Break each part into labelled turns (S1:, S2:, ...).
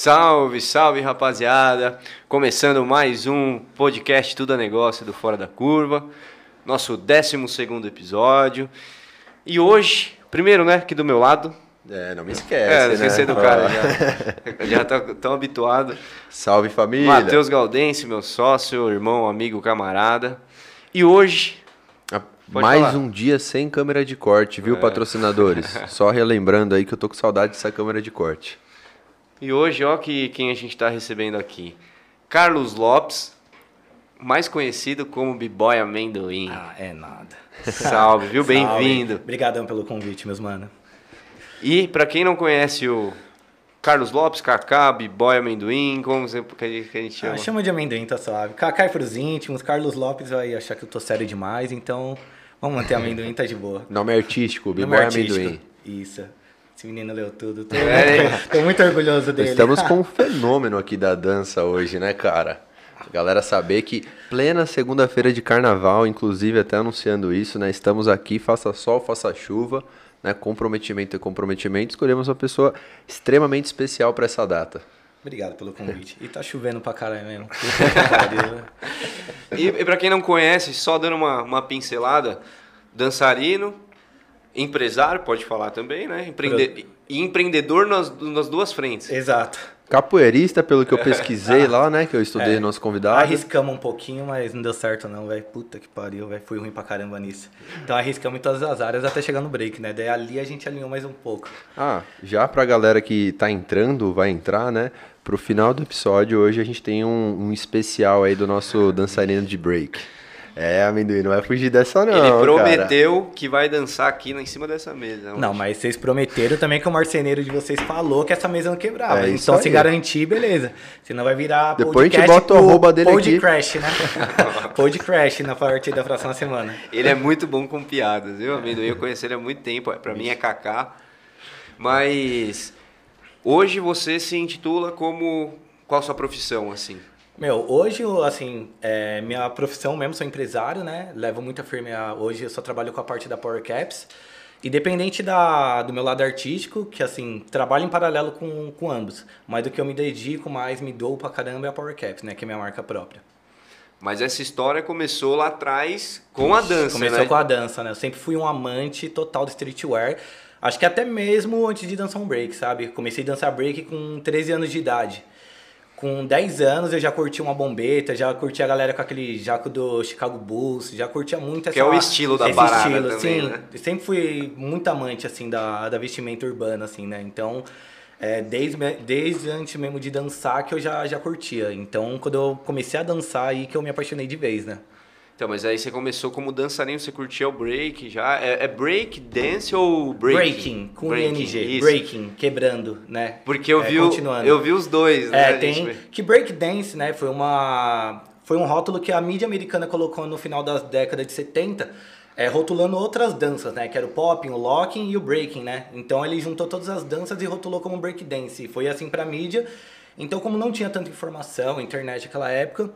S1: Salve, salve rapaziada! Começando mais um podcast Tudo a Negócio do Fora da Curva, nosso 12 episódio. E hoje, primeiro, né, aqui do meu lado.
S2: É, não me esquece.
S1: É,
S2: né?
S1: esqueci do cara, já, já tá tão habituado.
S2: Salve família.
S1: Matheus Galdense, meu sócio, irmão, amigo, camarada. E hoje,
S2: Ah,
S1: Pode
S2: Mais
S1: falar.
S2: um dia sem câmera de corte, viu, patrocinadores? Só relembrando aí que eu tô com saudade dessa câmera de corte.
S1: E hoje, ó, que quem a gente tá recebendo aqui. Carlos Lopes, mais conhecido como B-Boy Amendoim.
S3: Ah, é nada.
S1: Salve, viu? Bem-vindo.
S3: Obrigadão pelo convite, meus mano.
S1: E pra quem não conhece o Carlos Lopes, Kaká, B-Boy Amendoim, como você- que a gente que a gente chama?
S3: Ah, chama de amendoim, tá suave. Cacai pros íntimos, Carlos Lopes vai achar que eu tô sério demais, então vamos manter amendoim, tá de boa.
S2: Nome artístico, B-Boy. Amendoim.
S3: Isso. Esse menino leu tudo. Tô,
S1: É.
S3: tô muito orgulhoso dele.
S2: Estamos com um fenômeno aqui da dança hoje, né, cara? A galera saber que plena segunda-feira de carnaval, inclusive até anunciando isso, né? Estamos aqui, faça sol, faça chuva, né? Comprometimento e comprometimento. Escolhemos uma pessoa extremamente especial para essa data.
S3: Obrigado pelo convite. E tá chovendo pra caralho mesmo.
S1: E, e para quem não conhece, só dando uma, uma pincelada, dançarino, empresário, pode falar também, né? Empreende- E empreendedor nas, nas duas frentes.
S3: Exato.
S2: Capoeirista, pelo que eu pesquisei lá, né? Que eu estudei
S3: É.
S2: nosso convidado.
S3: Arriscamos um pouquinho, mas não deu certo não, velho. Puta que pariu, velho. Fui ruim pra caramba nisso. Então arriscamos em todas as áreas até chegar no break, né? Daí ali a gente alinhou mais um pouco.
S2: Ah, já pra galera que tá entrando, vai entrar, né? Pro final do episódio, hoje a gente tem um, um especial aí do nosso dançarino de break. É, amendoim, não vai fugir dessa não,
S1: Ele
S2: cara.
S1: prometeu que vai dançar aqui em cima dessa mesa.
S3: Não, mas vocês prometeram também que o marceneiro de vocês falou que essa mesa não quebrava.
S2: É
S3: então se
S2: aí.
S3: garantir, beleza. Senão vai virar
S2: Depois a gente
S3: podcast
S2: bota o arroba dele
S3: Pod
S2: aqui.
S3: Crash, né? Pod Crash na parte da próxima semana.
S1: Ele é muito bom com piadas, viu, amendoim? Eu conheci ele há muito tempo. Pra mim é Kaká. Mas hoje você se intitula como. Qual a sua profissão, assim?
S3: Meu, hoje, assim, é, minha profissão mesmo, sou empresário, né? Levo muita firme a, Hoje eu só trabalho com a parte da Power Caps. Independente da, do meu lado artístico, que assim, trabalho em paralelo com, com ambos. Mas do que eu me dedico mais, me dou pra caramba é a Power Caps, né? Que é minha marca própria.
S1: Mas essa história começou lá atrás com a dança,
S3: Começou
S1: né?
S3: com a dança, né? Eu sempre fui um amante total do streetwear. Acho que até mesmo antes de dançar um break, sabe? Comecei a dançar break com 13 anos de idade. Com 10 anos eu já curti uma bombeta, já curti a galera com aquele jaco do Chicago Bulls, já curtia muito essa...
S1: Que é o estilo da
S3: esse
S1: parada
S3: estilo,
S1: também,
S3: sim.
S1: né?
S3: Sempre fui muito amante, assim, da, da vestimenta urbana, assim, né? Então, é, desde, desde antes mesmo de dançar que eu já, já curtia. Então, quando eu comecei a dançar, aí que eu me apaixonei de vez, né?
S1: Então, mas aí você começou como dançarino, você curtia o break já. É, é break dance ou breaking?
S3: Breaking, com
S1: Breaking,
S3: ING.
S1: isso.
S3: Breaking, quebrando, né?
S1: Porque eu,
S3: É,
S1: vi, o- eu vi os dois, né?
S3: É,
S1: a gente
S3: tem.
S1: vê.
S3: Que breakdance, né? Foi uma. Foi um rótulo que a mídia americana colocou no final da década de 70, é, rotulando outras danças, né? Que era o popping, o locking e o breaking, né? Então ele juntou todas as danças e rotulou como breakdance. E foi assim pra mídia. Então, como não tinha tanta informação, internet naquela época,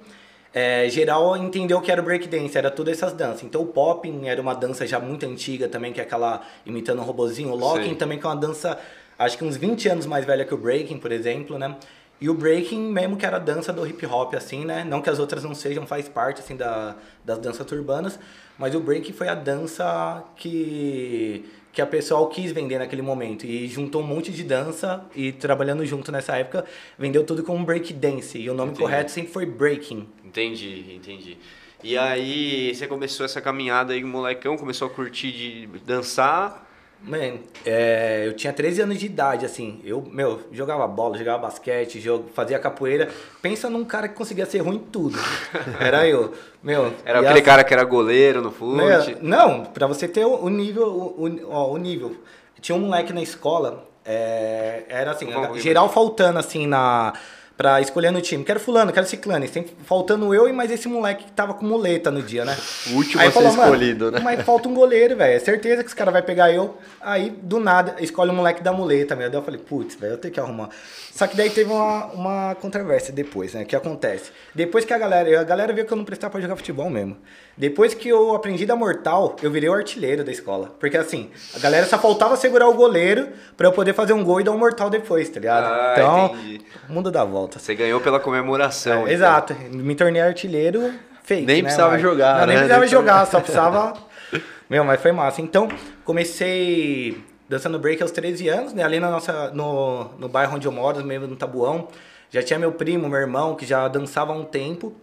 S3: é, geral entendeu que era o breakdance, era todas essas danças. Então o popping era uma dança já muito antiga também, que é aquela imitando um robozinho. O locking
S1: Sim.
S3: também que é uma dança, acho que uns 20 anos mais velha que o breaking, por exemplo, né? E o breaking mesmo que era a dança do hip hop, assim, né? Não que as outras não sejam, faz parte, assim, da, das danças urbanas. Mas o breaking foi a dança que, que a pessoal quis vender naquele momento. E juntou um monte de dança e trabalhando junto nessa época, vendeu tudo como break dance. E o nome
S1: Entendi.
S3: correto sempre foi breaking.
S1: Entendi, entendi. E aí você começou essa caminhada aí, molecão, começou a curtir de dançar.
S3: Mano, é, eu tinha 13 anos de idade, assim. Eu, meu, jogava bola, jogava basquete, jogo, fazia capoeira. Pensa num cara que conseguia ser ruim em tudo. Era eu. Meu,
S1: Era aquele
S3: as-
S1: cara que era goleiro no fute.
S3: Meu, não, pra você ter o, o nível, o, o- ó, o nível. Tinha um moleque na escola, é, era assim,
S1: ver.
S3: geral faltando assim na pra escolher no time. Quero fulano, quero ciclano. E sempre faltando eu e mais esse moleque que tava com muleta no dia, né?
S2: O último
S3: Aí
S2: a ser
S3: falou,
S2: escolhido, né?
S3: Mas falta um goleiro, velho. É certeza que esse cara vai pegar eu. Aí, do nada, escolhe o moleque da muleta, meu. Daí eu falei, putz, velho, eu tenho que arrumar. Só que daí teve uma, uma controvérsia depois, né? O que acontece? Depois que a galera. A galera viu que eu não prestava pra jogar futebol mesmo. Depois que eu aprendi da mortal, eu virei o artilheiro da escola. Porque assim, a galera só faltava segurar o goleiro pra eu poder fazer um gol e dar um mortal depois, tá ligado?
S1: Ah,
S3: então,
S1: entendi.
S3: o mundo dá volta.
S1: Você ganhou pela comemoração.
S3: É,
S1: então.
S3: exato. Me tornei artilheiro fake.
S2: Nem
S3: né,
S2: precisava
S3: mas-
S2: jogar,
S3: Não, nem
S2: né?
S3: precisava
S2: Nem
S3: jogar, só precisava. Meu, mas foi massa. Então, comecei dançando break aos 13 anos, né? Ali na nossa, no, no bairro onde eu moro, mesmo no Tabuão. Já tinha meu primo, meu irmão, que já dançava há um tempo.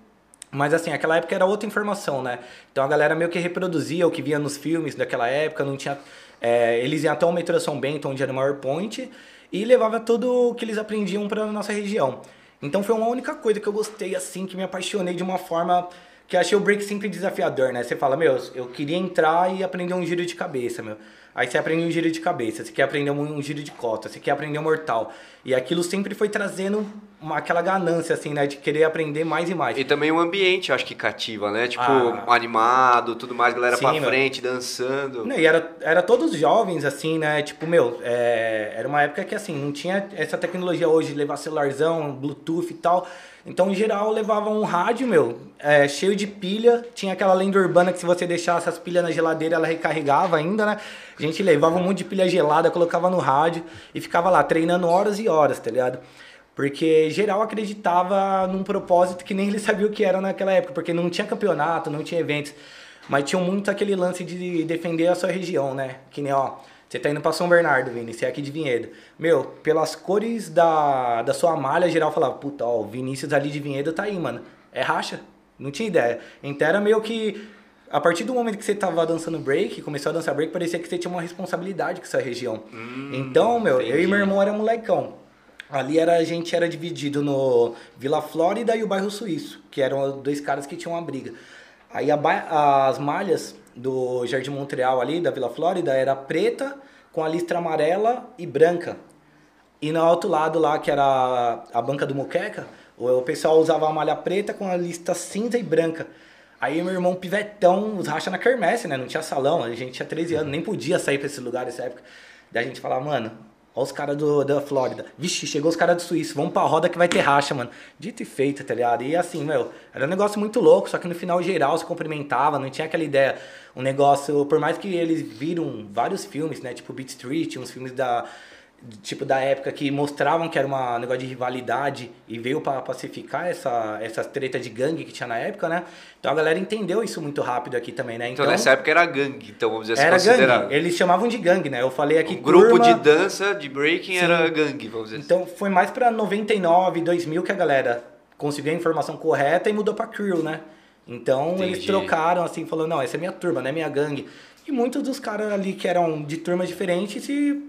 S3: Mas assim, aquela época era outra informação, né? Então a galera meio que reproduzia o que via nos filmes daquela época, não tinha. é, eles iam até o metrô São Bento, onde era o maior point, e levava tudo o que eles aprendiam para nossa região. Então foi uma única coisa que eu gostei, assim, que me apaixonei de uma forma que achei o break sempre desafiador, né? Você fala, meu, eu queria entrar e aprender um giro de cabeça, meu. Aí você aprende um giro de cabeça, você quer aprender um, giro de cota, você quer aprender um mortal. E aquilo sempre foi trazendo uma, aquela ganância, assim, né? De querer aprender mais e mais.
S1: E também o ambiente, eu acho que cativa, né? Tipo,
S3: Ah.
S1: animado, tudo mais, galera
S3: Sim,
S1: pra
S3: meu.
S1: frente, dançando.
S3: Não, e era, era todos jovens, assim, né? Tipo, meu, é, era uma época que, assim, não tinha essa tecnologia hoje de levar celularzão, Bluetooth e tal. Então, em geral, levava um rádio, meu, é, cheio de pilha. Tinha aquela lenda urbana que se você deixasse as pilhas na geladeira, ela recarregava ainda, né? A gente levava um monte de pilha gelada, colocava no rádio e ficava lá treinando horas e horas, tá ligado? Porque geral acreditava num propósito que nem ele sabia o que era naquela época, porque não tinha campeonato, não tinha eventos. Mas tinha muito aquele lance de defender a sua região, né? Que nem, ó, você tá indo pra São Bernardo, Vini, você é aqui de Vinhedo. Meu, pelas cores da, da sua malha, geral falava, puta, ó, o Vinícius ali de Vinhedo tá aí, mano. É racha. Não tinha ideia. Então era meio que. A partir do momento que você tava dançando break, começou a dançar break, parecia que você tinha uma responsabilidade com essa região. então, meu, eu e
S1: entendi.
S3: meu irmão era molecão. Ali era, a gente era dividido no Vila Flórida e o bairro Suíço, que eram dois caras que tinham uma briga. Aí ba- as malhas do Jardim Montreal ali, da Vila Flórida, era preta com a listra amarela e branca. E no outro lado lá, que era a banca do Moqueca, o pessoal usava a malha preta com a lista cinza e branca. Aí meu irmão pivetão, os racha na quermesse, né? Não tinha salão, a gente tinha 13 anos, nem podia sair pra esse lugar nessa época. Daí a gente falava, mano, ó os caras da Flórida. Vixe, chegou os caras do Suíço, vamos pra roda que vai ter racha, mano. Dito e feito, tá ligado? E assim, meu, era um negócio muito louco, só que no final geral se cumprimentava, não tinha aquela ideia. Um negócio, por mais que eles viram vários filmes, né? Tipo Beat Street, uns filmes da tipo da época que mostravam que era um negócio de rivalidade e veio para pacificar essa essa treta de gangue que tinha na época, né? Então a galera entendeu isso muito rápido aqui também, né?
S1: Então, nessa época era gangue, então vamos dizer assim,
S3: era
S1: considerado.
S3: gangue. Eles chamavam de gangue, né? Eu falei aqui
S1: O grupo
S3: turma,
S1: de dança, de breaking,
S3: Sim.
S1: era gangue, vamos dizer assim.
S3: Então foi mais pra 99, 2000 que a galera conseguiu a informação correta e mudou pra crew, né? Então eles
S1: Entendi.
S3: trocaram assim, falando, não, essa é minha turma, não é minha gangue. E muitos dos caras ali que eram de turmas diferentes se,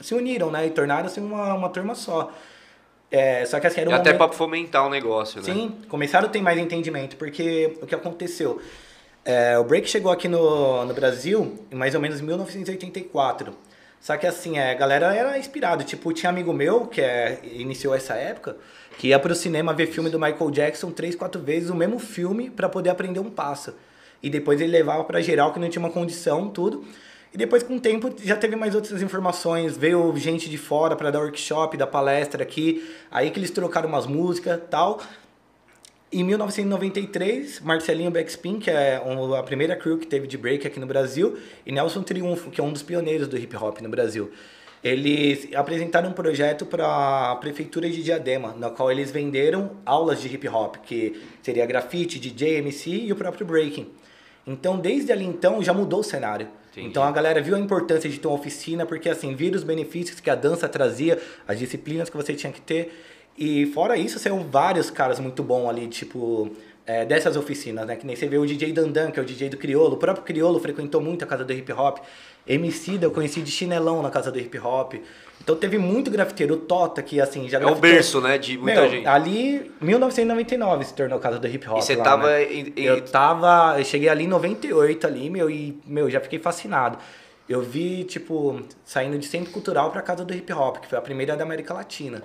S3: se uniram, né? E tornaram-se uma, uma turma só. É, só que assim, era um
S1: até
S3: momento...
S1: pra fomentar o negócio, né?
S3: Sim, começaram a ter mais entendimento, porque o que aconteceu? É, o break chegou aqui no, no Brasil em mais ou menos 1984. Só que assim, é, a galera era inspirada. Tipo, tinha amigo meu que é, iniciou essa época, que ia pro cinema ver filme do Michael Jackson três, quatro vezes o mesmo filme para poder aprender um passo. E depois ele levava pra geral que não tinha uma condição, tudo. E depois, com o tempo, já teve mais outras informações. Veio gente de fora para dar workshop, dar palestra aqui. Aí que eles trocaram umas músicas tal. Em 1993, Marcelinho Backspin, que é a primeira crew que teve de break aqui no Brasil, e Nelson Triunfo, que é um dos pioneiros do hip hop no Brasil. Eles apresentaram um projeto para a prefeitura de Diadema, na qual eles venderam aulas de hip hop, que seria grafite, DJ, MC e o próprio breaking. Então, desde ali então, já mudou o cenário.
S1: Entendi.
S3: Então a galera viu a importância de ter uma oficina, porque assim, viram os benefícios que a dança trazia, as disciplinas que você tinha que ter. E fora isso, saiu vários caras muito bons ali, tipo, é, dessas oficinas, né? Que nem você vê o DJ Dandan, que é o DJ do Criolo. O próprio Criolo frequentou muito a casa do hip hop. MC da eu conheci de chinelão na casa do hip hop. Então teve muito grafiteiro. O Tota, que assim, já
S1: É o berço, né, de muita
S3: Meu,
S1: gente.
S3: Ali, 1999 se tornou a casa do hip hop.
S1: E você
S3: lá,
S1: tava
S3: né?
S1: em- em-
S3: Eu tava. Eu cheguei ali em 98 ali, meu, e, meu, já fiquei fascinado. Eu vi, tipo, saindo de centro cultural pra casa do hip hop, que foi a primeira da América Latina.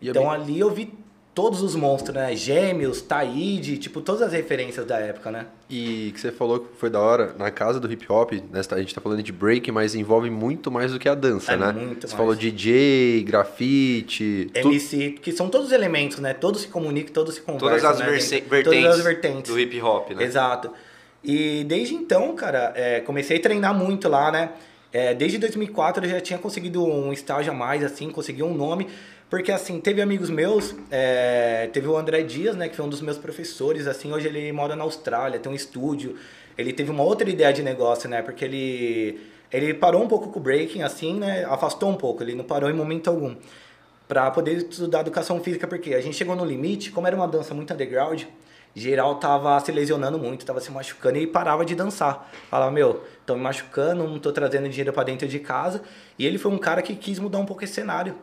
S2: E eu
S3: então
S2: me-
S3: ali eu vi todos os monstros, né? Gêmeos, Taíde, tipo, todas as referências da época, né?
S2: E que você falou que foi da hora, na casa do hip hop, né, a gente tá falando de break, mas envolve muito mais do que a dança,
S3: É
S2: né?
S3: muito
S2: você
S3: mais.
S2: falou DJ, grafite, tu-
S3: MC, que são todos elementos, né? Todos se comunicam, todos se conversam.
S1: Todas as
S3: né?
S1: verse-
S3: Dentro-
S1: vertentes,
S3: Todas as vertentes.
S1: do hip hop, né?
S3: Exato. E desde então, cara, é, comecei a treinar muito lá, né? É, desde 2004 eu já tinha conseguido um estágio a mais, assim, consegui um nome. Porque, assim, teve amigos meus, é, teve o André Dias, né, que foi um dos meus professores, assim, hoje ele mora na Austrália, tem um estúdio. Ele teve uma outra ideia de negócio, né, porque ele, ele parou um pouco com o breaking, assim, né, afastou um pouco, ele não parou em momento algum. Pra poder estudar educação física, porque a gente chegou no limite, como era uma dança muito underground, geral tava se lesionando muito, tava se machucando e parava de dançar. Falava, meu, tô me machucando, não tô trazendo dinheiro pra dentro de casa. E ele foi um cara que quis mudar um pouco esse cenário.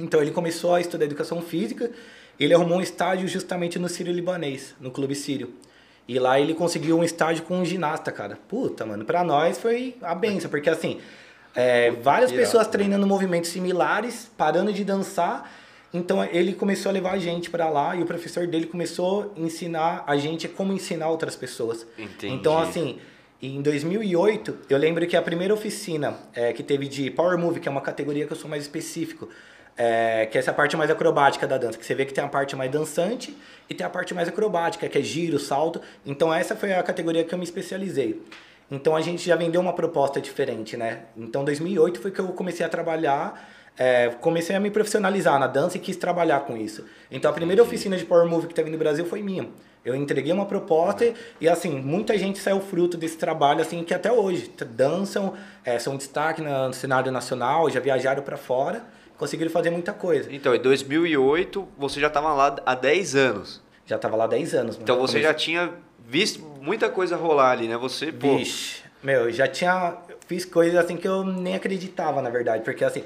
S3: Então ele começou a estudar educação física, ele arrumou um estágio justamente no Sírio Libanês, no Clube Sírio. E lá ele conseguiu um estágio com um ginasta, cara. Puta, mano, pra nós foi a benção, porque assim, é, várias pessoas
S2: irado.
S3: treinando movimentos similares, parando de dançar. Então ele começou a levar a gente pra lá e o professor dele começou a ensinar a gente como ensinar outras pessoas.
S1: Entendi.
S3: Então assim, em 2008, eu lembro que a primeira oficina é, que teve de Power Move, que é uma categoria que eu sou mais específico, é, que é essa parte mais acrobática da dança, que você vê que tem a parte mais dançante e tem a parte mais acrobática, que é giro, salto. Então essa foi a categoria que eu me especializei. Então a gente já vendeu uma proposta diferente, né? Então 2008 foi que eu comecei a trabalhar, é, comecei a me profissionalizar na dança e quis trabalhar com isso. Então a primeira oficina de Power Move que teve no Brasil foi minha. Eu entreguei uma proposta e, e, assim, muita gente saiu fruto desse trabalho, assim, que até hoje dançam, é, são destaque no cenário nacional, já viajaram para fora, conseguiram fazer muita coisa.
S1: Então, em 2008, você já estava lá há 10 anos.
S3: Já tava lá 10 anos.
S1: Então você
S3: Comecei-
S1: já tinha visto muita coisa rolar ali, né? Você, pô,
S3: Vixe, meu, eu já tinha. Fiz coisas assim que eu nem acreditava, na verdade. Porque assim,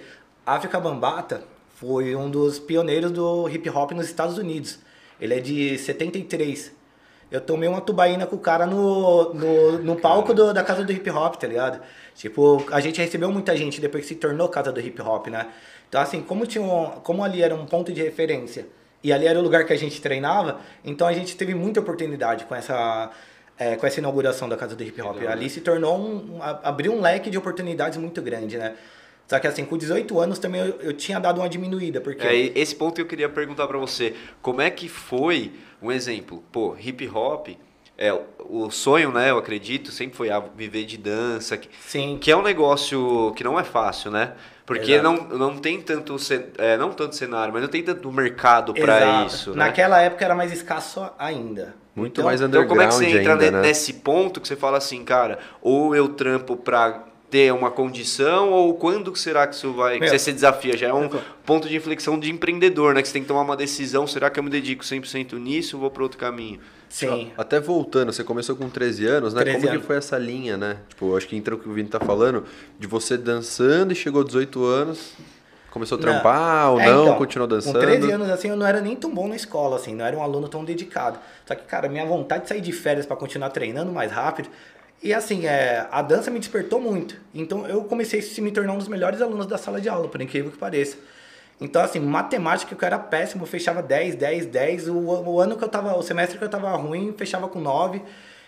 S3: África Bambata foi um dos pioneiros do hip hop nos Estados Unidos. Ele é de 73. Eu tomei uma tubaína com o cara no, no, no palco do- da casa do hip hop, tá ligado? Tipo, a gente recebeu muita gente depois que se tornou casa do hip hop, né? Então, assim, como, tinha um, como ali era um ponto de referência e ali era o lugar que a gente treinava, então a gente teve muita oportunidade com essa, é, com essa inauguração da casa do hip hop.
S1: Legal,
S3: Ali se tornou um, um- abriu um leque de oportunidades muito grande, né? Só que assim, com 18 anos também eu, eu tinha dado uma diminuída, porque...
S1: É, esse ponto eu queria perguntar pra você. Como é que foi, um exemplo, pô, hip hop, é, o sonho, né, eu acredito, sempre foi a viver de dança, que,
S3: Sim,
S1: que é um negócio que não é fácil, né? Porque
S3: Exato.
S1: não, não tem tanto, é, não tanto cenário, mas não tem tanto mercado pra
S3: exato.
S1: isso, né?
S3: Naquela época era mais escasso ainda.
S2: Muito
S3: Então,
S2: mais
S1: Então como é que você
S2: underground
S1: entra
S2: ainda,
S1: ne-
S2: né?
S1: nesse ponto que você fala assim, cara, ou eu trampo pra ter uma condição, ou quando que será que isso vai, que
S3: Meu,
S1: você se desafia? Já é um ponto de inflexão de empreendedor, né? Que você tem que tomar uma decisão, será que eu me dedico 100% nisso ou vou para outro caminho?
S3: Sim.
S2: Até voltando, você começou com 13 anos, né?
S3: 13
S2: Como que
S3: anos.
S2: foi essa linha, né? Tipo, acho que entra o que o Vini tá falando, de você dançando e chegou 18 anos, começou a
S3: Não.
S2: trampar ou
S3: É,
S2: não,
S3: então,
S2: continuou dançando.
S3: Com 13 anos, assim, eu não era nem tão bom na escola, assim, não era um aluno tão dedicado. Só que, cara, minha vontade de sair de férias para continuar treinando mais rápido. E assim, é, a dança me despertou muito. Então eu comecei a se me tornar um dos melhores alunos da sala de aula, por incrível que pareça. Então, assim, matemática eu era péssimo, eu fechava 10, 10, 10. O, o ano que eu tava, o semestre que eu tava ruim, fechava com 9.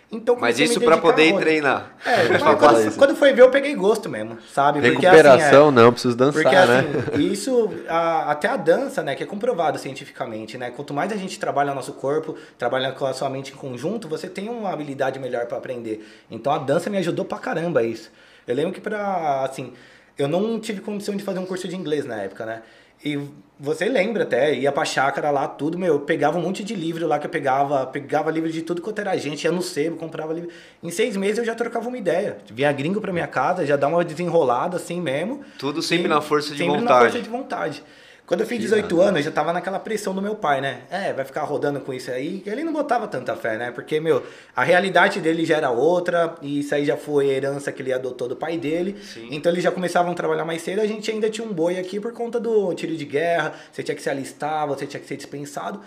S3: Então,
S1: Mas isso para poder treinar.
S3: É, mas quando, quando foi ver, eu peguei gosto mesmo, sabe? Porque,
S2: Recuperação,
S3: assim, é,
S2: não, preciso dançar,
S3: porque
S2: né?
S3: assim, isso, a- até a dança, né, que é comprovado cientificamente, né? Quanto mais a gente trabalha o nosso corpo, trabalha com a sua mente em conjunto, você tem uma habilidade melhor para aprender. Então a dança me ajudou pra caramba isso. Eu lembro que pra, assim, eu não tive condição de fazer um curso de inglês na época, né? E você lembra até, ia pra chácara lá, tudo, meu, eu pegava um monte de livro lá que eu pegava, pegava livro de tudo quanto era gente, ia no sebo, comprava livro. Em seis meses eu já trocava uma ideia. Vinha gringo pra minha casa, já dá uma desenrolada assim mesmo.
S1: Tudo sempre
S3: E
S1: na força de
S3: sempre
S1: vontade.
S3: na força de vontade. Quando eu fiz 18 anos, eu já tava naquela pressão do meu pai, né? É, vai ficar rodando com isso aí. Ele não botava tanta fé, né? Porque, meu, a realidade dele já era outra, e isso aí já foi herança que ele adotou do pai dele.
S1: Sim.
S3: Então eles já começavam a trabalhar mais cedo, a gente ainda tinha um boi aqui por conta do tiro de guerra, você tinha que se alistar, você tinha que ser dispensado.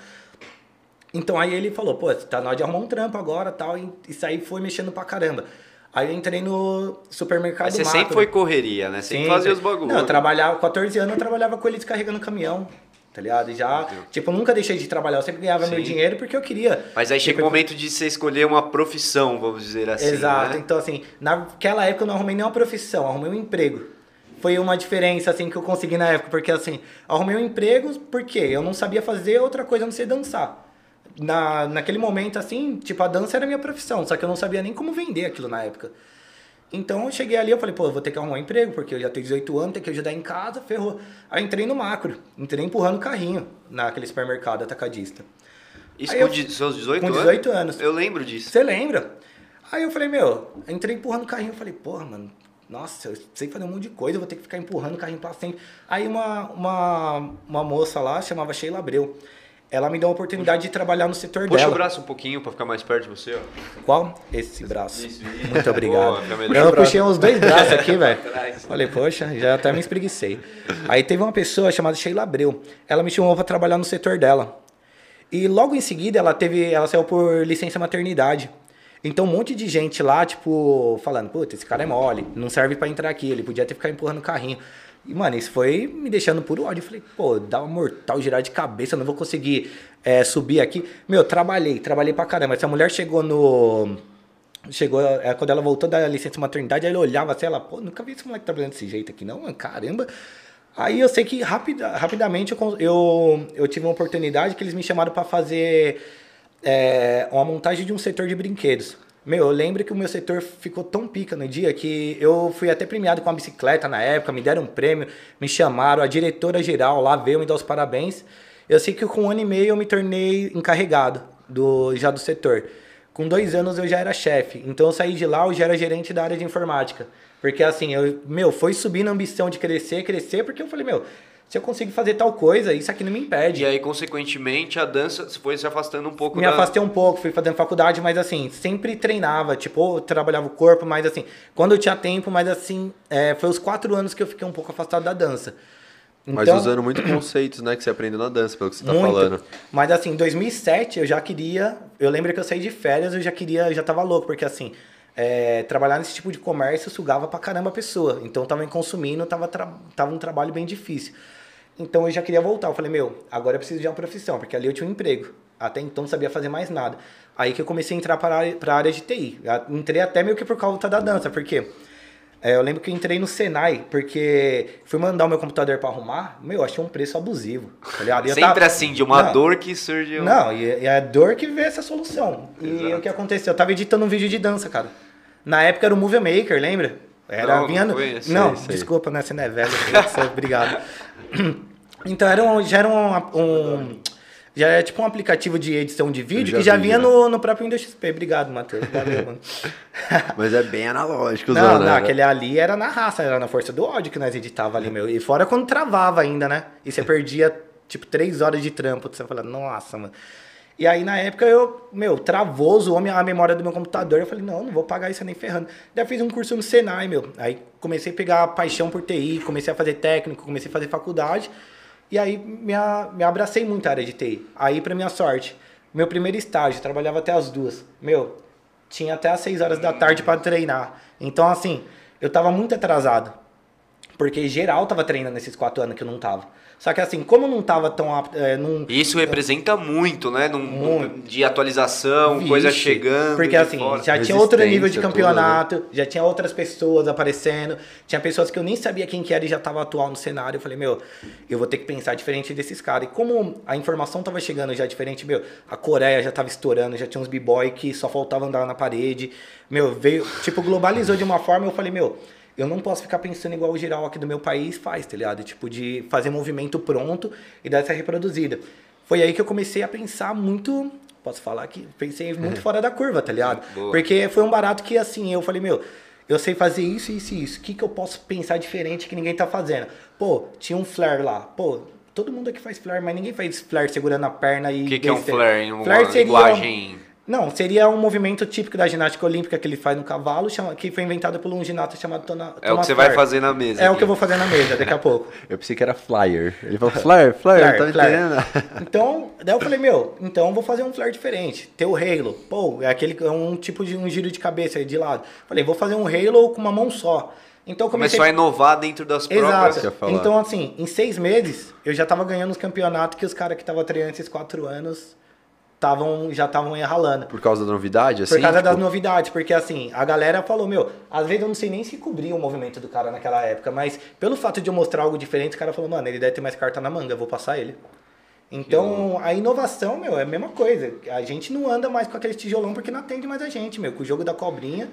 S3: Então aí ele falou, pô, tá na hora de arrumar um trampo agora tal, e isso aí foi mexendo pra caramba. Aí eu entrei no supermercado
S1: Mas você
S3: macro.
S1: sempre foi correria, né? Sempre
S3: Sempre.
S1: fazia os bagulhos.
S3: Não, eu trabalhava, 14 anos eu trabalhava com ele descarregando caminhão. tá ligado? E já, tipo, nunca deixei de trabalhar, eu sempre ganhava meu
S1: Sim.
S3: dinheiro porque eu queria.
S1: Mas aí chega
S3: Tipo,
S1: o momento de você escolher uma profissão, vamos dizer assim.
S3: Exato.
S1: né?
S3: Então, assim, naquela época eu não arrumei nenhuma profissão, arrumei um emprego. Foi uma diferença, assim, que eu consegui na época, porque, assim, arrumei um emprego porque eu não sabia fazer outra coisa a não ser dançar. Na, naquele momento, assim, tipo, a dança era a minha profissão, só que eu não sabia nem como vender aquilo na época. Então eu cheguei ali, eu falei, pô, eu vou ter que arrumar um emprego, porque eu já tenho 18 anos, tenho que ajudar em casa, ferrou. Aí entrei no macro, entrei empurrando carrinho naquele supermercado atacadista.
S1: Isso
S3: Aí
S1: com
S3: eu-
S1: de- seus 18
S3: com
S1: anos?
S3: 18 anos.
S1: Eu lembro disso.
S3: Você lembra? Aí eu falei, meu, entrei empurrando carrinho, eu falei, porra, mano, nossa, eu sei fazer um monte de coisa, eu vou ter que ficar empurrando o carrinho pra sempre. Aí uma, uma, uma moça lá, chamava Sheila Abreu, ela me deu a oportunidade de trabalhar no setor
S1: Puxa
S3: dela.
S1: o braço um pouquinho pra ficar mais perto de você, ó.
S3: Qual? Esse braço.
S1: Isso, isso.
S3: Muito obrigado.
S1: Boa,
S3: eu puxei uns dois braços aqui, velho. Falei, poxa, já até me espreguicei. Aí teve uma pessoa chamada Sheila Abreu. Ela me chamou pra trabalhar no setor dela. E logo em seguida ela teve, ela saiu por licença maternidade. Então um monte de gente lá, tipo, falando, puta, esse cara é mole, não serve pra entrar aqui, ele podia ter ficado empurrando o carrinho. E, mano, isso foi me deixando puro ódio. Falei, pô, dá uma mortal girar de cabeça, não vou conseguir é, subir aqui. Meu, trabalhei, trabalhei pra caramba. Essa mulher chegou no. Chegou, é, quando ela voltou da licença maternidade, aí ela olhava assim, ela, pô, nunca vi esse moleque trabalhando desse jeito aqui, não, mano, caramba. Aí eu sei que rapida, rapidamente eu, eu, eu tive uma oportunidade que eles me chamaram pra fazer é, uma montagem de um setor de brinquedos. Meu, eu lembro que o meu setor ficou tão pica no dia que eu fui até premiado com uma bicicleta na época, me deram um prêmio, me chamaram, a diretora geral lá veio me dar os parabéns. Eu sei que com um ano e meio eu me tornei encarregado do, já do setor. Com dois anos eu já era chefe, então eu saí de lá, eu já era gerente da área de informática. Porque assim, eu, meu, foi subindo a ambição de crescer, crescer, porque eu falei, meu, se eu consigo fazer tal coisa, isso aqui não me impede.
S1: E aí, consequentemente, a dança foi se afastando um pouco
S3: Me
S1: da...
S3: afastei um pouco, fui fazendo faculdade, mas assim, sempre treinava, tipo, eu trabalhava o corpo, mas assim, quando eu tinha tempo, mas assim, é, foi os quatro anos que eu fiquei um pouco afastado da dança.
S2: Mas
S3: Então,
S2: usando muito conceitos, né, que você aprendeu na dança, pelo que você tá
S3: muito.
S2: falando.
S3: Mas assim, em 2007 eu já queria, eu lembro que eu saí de férias, eu já queria, eu já tava louco, porque assim, é, trabalhar nesse tipo de comércio sugava pra caramba a pessoa. Então tava me consumindo, tava, tra- tava um trabalho bem difícil. Então eu já queria voltar. Eu falei, meu, agora eu preciso de uma profissão, porque ali eu tinha um emprego. Até então não sabia fazer mais nada. Aí que eu comecei a entrar para a área, de TI. Eu Entrei até meio que por causa da dança, porque é, eu lembro que eu entrei no Senai, porque fui mandar o meu computador para arrumar, meu, achei um preço abusivo. Tá? E
S1: Sempre
S3: tava-
S1: assim, de uma
S3: Não.
S1: dor que surgiu.
S3: Não, e, e é a dor que vê essa solução. E
S1: Exato.
S3: o que aconteceu? Eu tava editando um vídeo de dança, cara. Na época era o Movie Maker, lembra? Era
S1: Não,
S3: vinha
S1: não conheço.
S3: Não, desculpa, né? Você não é velho. você- Obrigado. Então era um, já era um, um- já era tipo um aplicativo de edição de vídeo
S2: já
S3: que já
S2: vi,
S3: vinha
S2: já.
S3: no, no próprio Windows XP. Obrigado, Matheus. Valeu, mano.
S2: Mas é bem analógico,
S3: Não,
S2: né?
S3: não, aquele ali era na raça, era na força do ódio que nós editava ali, meu. E fora quando travava ainda, né? E você perdia, tipo, três horas de trampo. Você fala, nossa, mano. E aí, na época, eu, meu, travou, zoou a memória do meu computador. Eu falei, não, não vou pagar isso nem ferrando. Daí fiz um curso no Senai, meu. Aí comecei a pegar paixão por TI, comecei a fazer técnico, comecei a fazer faculdade. E aí me, a- me abracei muito a área de TI. Aí, pra minha sorte, meu primeiro estágio, trabalhava até as duas. Meu, tinha até as 6 horas da tarde para treinar. Então, assim, eu tava muito atrasado. Porque geral tava treinando nesses quatro anos que eu não tava. Só que assim, como eu não tava tão apto. É, não,
S1: Isso representa muito, né? Num, num-
S3: Muito.
S1: de atualização,
S3: Vixe,
S1: coisa chegando.
S3: Porque assim,
S1: fora.
S3: já tinha outro nível de campeonato, já tinha outras pessoas aparecendo, tinha pessoas que eu nem sabia quem que era e já tava atual no cenário. Eu falei, meu, eu vou ter que pensar diferente desses caras. E como a informação tava chegando já diferente, meu, a Coreia já tava estourando, já tinha uns b-boy que só faltava andar na parede. Meu, veio, tipo, globalizou de uma forma, eu falei, meu, eu não posso ficar pensando igual o geral aqui do meu país faz, tá ligado? Tipo, de fazer movimento pronto e dar essa reproduzida. Foi aí que eu comecei a pensar muito. Posso falar que pensei muito fora da curva, tá ligado?
S1: Boa.
S3: Porque foi um barato que assim, eu falei, meu, eu sei fazer isso, isso e isso. O que, que eu posso pensar diferente que ninguém tá fazendo? Pô, tinha um flare lá. Pô, todo mundo aqui faz flare, mas ninguém faz flare segurando a perna e.
S1: O que, que é um flare? em Uma
S3: Flare seria-
S1: linguagem.
S3: Não, seria um movimento típico da ginástica olímpica que ele faz no cavalo, chama- que foi inventado por um ginasta chamado Tona,
S1: É o que você vai fazer na mesa.
S3: É o
S1: aqui.
S3: que eu vou fazer na mesa daqui a pouco.
S2: Eu pensei que era flyer. Ele falou, flyer, flyer,
S3: Flare,
S2: tá
S3: flare.
S2: entendendo?
S3: Então, daí eu falei, meu, então eu vou fazer um flare diferente. Ter o halo. Pô, é aquele é um tipo de um giro de cabeça aí de lado. Falei, vou fazer um halo com uma mão só. Então comecei...
S1: Começou a inovar dentro das próprias.
S3: Exato.
S2: falar.
S3: Então, assim, em seis meses, eu já tava ganhando os campeonatos que os caras que estavam treinando esses quatro anos tavam, já estavam ralando.
S2: Por causa da novidade, assim?
S3: Por causa das
S2: tipo,
S3: novidades, porque assim, a galera falou, meu, às vezes eu não sei nem se cobria o movimento do cara naquela época, mas pelo fato de eu mostrar algo diferente, o cara falou, mano, ele deve ter mais carta na manga, eu vou passar ele. Então, a inovação, meu, é a mesma coisa. A gente não anda mais com aquele tijolão porque não atende mais a gente, meu. Com o jogo da cobrinha,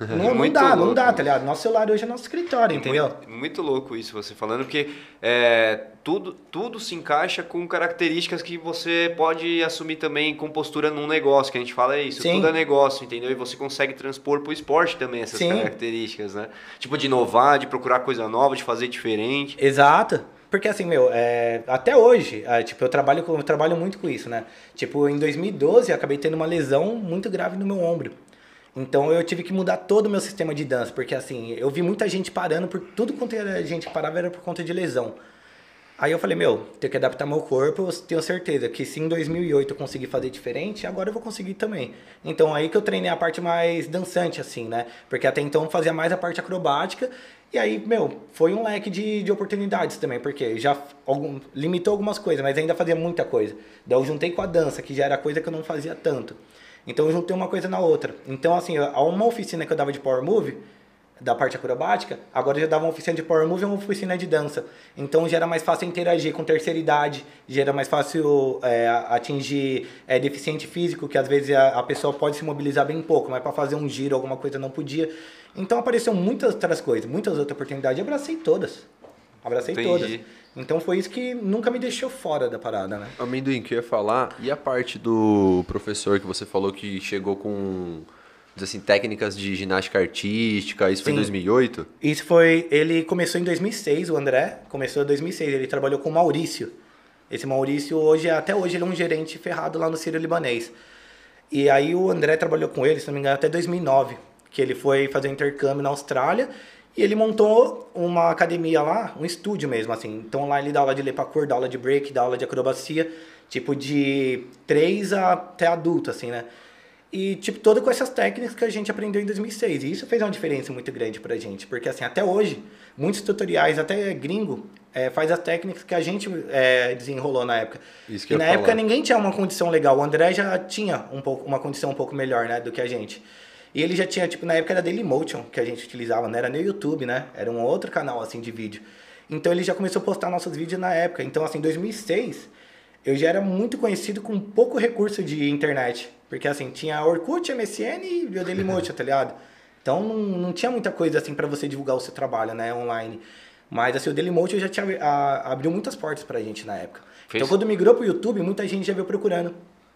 S3: não, não dá, não
S1: louco.
S3: dá, tá ligado? Nosso celular hoje é nosso escritório, entendeu?
S1: Muito, muito louco isso você falando, porque é, tudo, tudo se encaixa com características que você pode assumir também com postura num negócio, que a gente fala é isso,
S3: Sim.
S1: tudo é negócio, entendeu? E você consegue transpor pro esporte também essas
S3: Sim.
S1: características, né? Tipo de inovar, de procurar coisa nova, de fazer diferente.
S3: Exato. Porque assim, meu, é, até hoje, é, tipo, eu trabalho, com, eu trabalho muito com isso, né? Tipo, em 2012 eu acabei tendo uma lesão muito grave no meu ombro. Então eu tive que mudar todo o meu sistema de dança, porque assim, eu vi muita gente parando por tudo quanto era gente que parava era por conta de lesão. Aí eu falei, meu, tenho que adaptar meu corpo, eu tenho certeza que se em 2008 eu consegui fazer diferente, agora eu vou conseguir também. Então aí que eu treinei a parte mais dançante, assim, né? Porque até então eu fazia mais a parte acrobática, e aí, meu, foi um leque de, de oportunidades também, porque já algum, limitou algumas coisas, mas ainda fazia muita coisa. Daí eu juntei com a dança, que já era coisa que eu não fazia tanto. Então eu juntei uma coisa na outra. Então, assim, uma oficina que eu dava de Power Move, da parte acrobática, agora eu já dava uma oficina de Power Move e uma oficina de dança. Então já era mais fácil interagir com terceira idade, já era mais fácil é, atingir é, deficiente físico, que às vezes a, a pessoa pode se mobilizar bem pouco, mas para fazer um giro, alguma coisa não podia. Então apareceu muitas outras coisas, muitas outras oportunidades, eu abracei todas. Abracei
S1: Entendi.
S3: todas. Então foi isso que nunca me deixou fora da parada, né?
S2: Amendoim, que eu ia falar, e a parte do professor que você falou que chegou com, assim, técnicas de ginástica artística, isso foi em
S3: Sim.
S2: 2008?
S3: Isso foi. Ele começou em 2006, o André. Começou em 2006. Ele trabalhou com o Maurício. Esse Maurício, hoje, até hoje, ele é um gerente ferrado lá no Sírio Libanês. E aí o André trabalhou com ele, se não me engano, até 2009. Que ele foi fazer um intercâmbio na Austrália. E ele montou uma academia lá, um estúdio mesmo, assim. Então lá ele dá aula de lepacor, dá aula de break, dá aula de acrobacia. Tipo de 3 até adulto, assim, né? E, tipo, todo com essas técnicas que a gente aprendeu em 2006. E isso fez uma diferença muito grande pra gente. Porque, assim, até hoje, muitos tutoriais, até gringo, é, faz as técnicas que a gente é, desenrolou na época.
S2: Isso que
S3: e na
S2: ia
S3: época
S2: falar.
S3: ninguém tinha uma condição legal. O André já tinha um pouco, uma condição um pouco melhor, né, do que a gente. E ele já tinha, tipo, na época era Dailymotion que a gente utilizava, não era nem o YouTube, né? Era um outro canal, assim, de vídeo. Então ele já começou a postar nossos vídeos na época. Então, assim, em 2006, eu já era muito conhecido com pouco recurso de internet. Porque, assim, tinha Orkut, MSN e o Dailymotion, tá ligado? Então, não, não tinha muita coisa, assim, pra você divulgar o seu trabalho, né, online. Mas, assim, o Dailymotion já tinha, a, abriu muitas portas pra gente na época.
S1: Fez-
S3: Então, quando migrou pro YouTube, muita gente já veio procurando.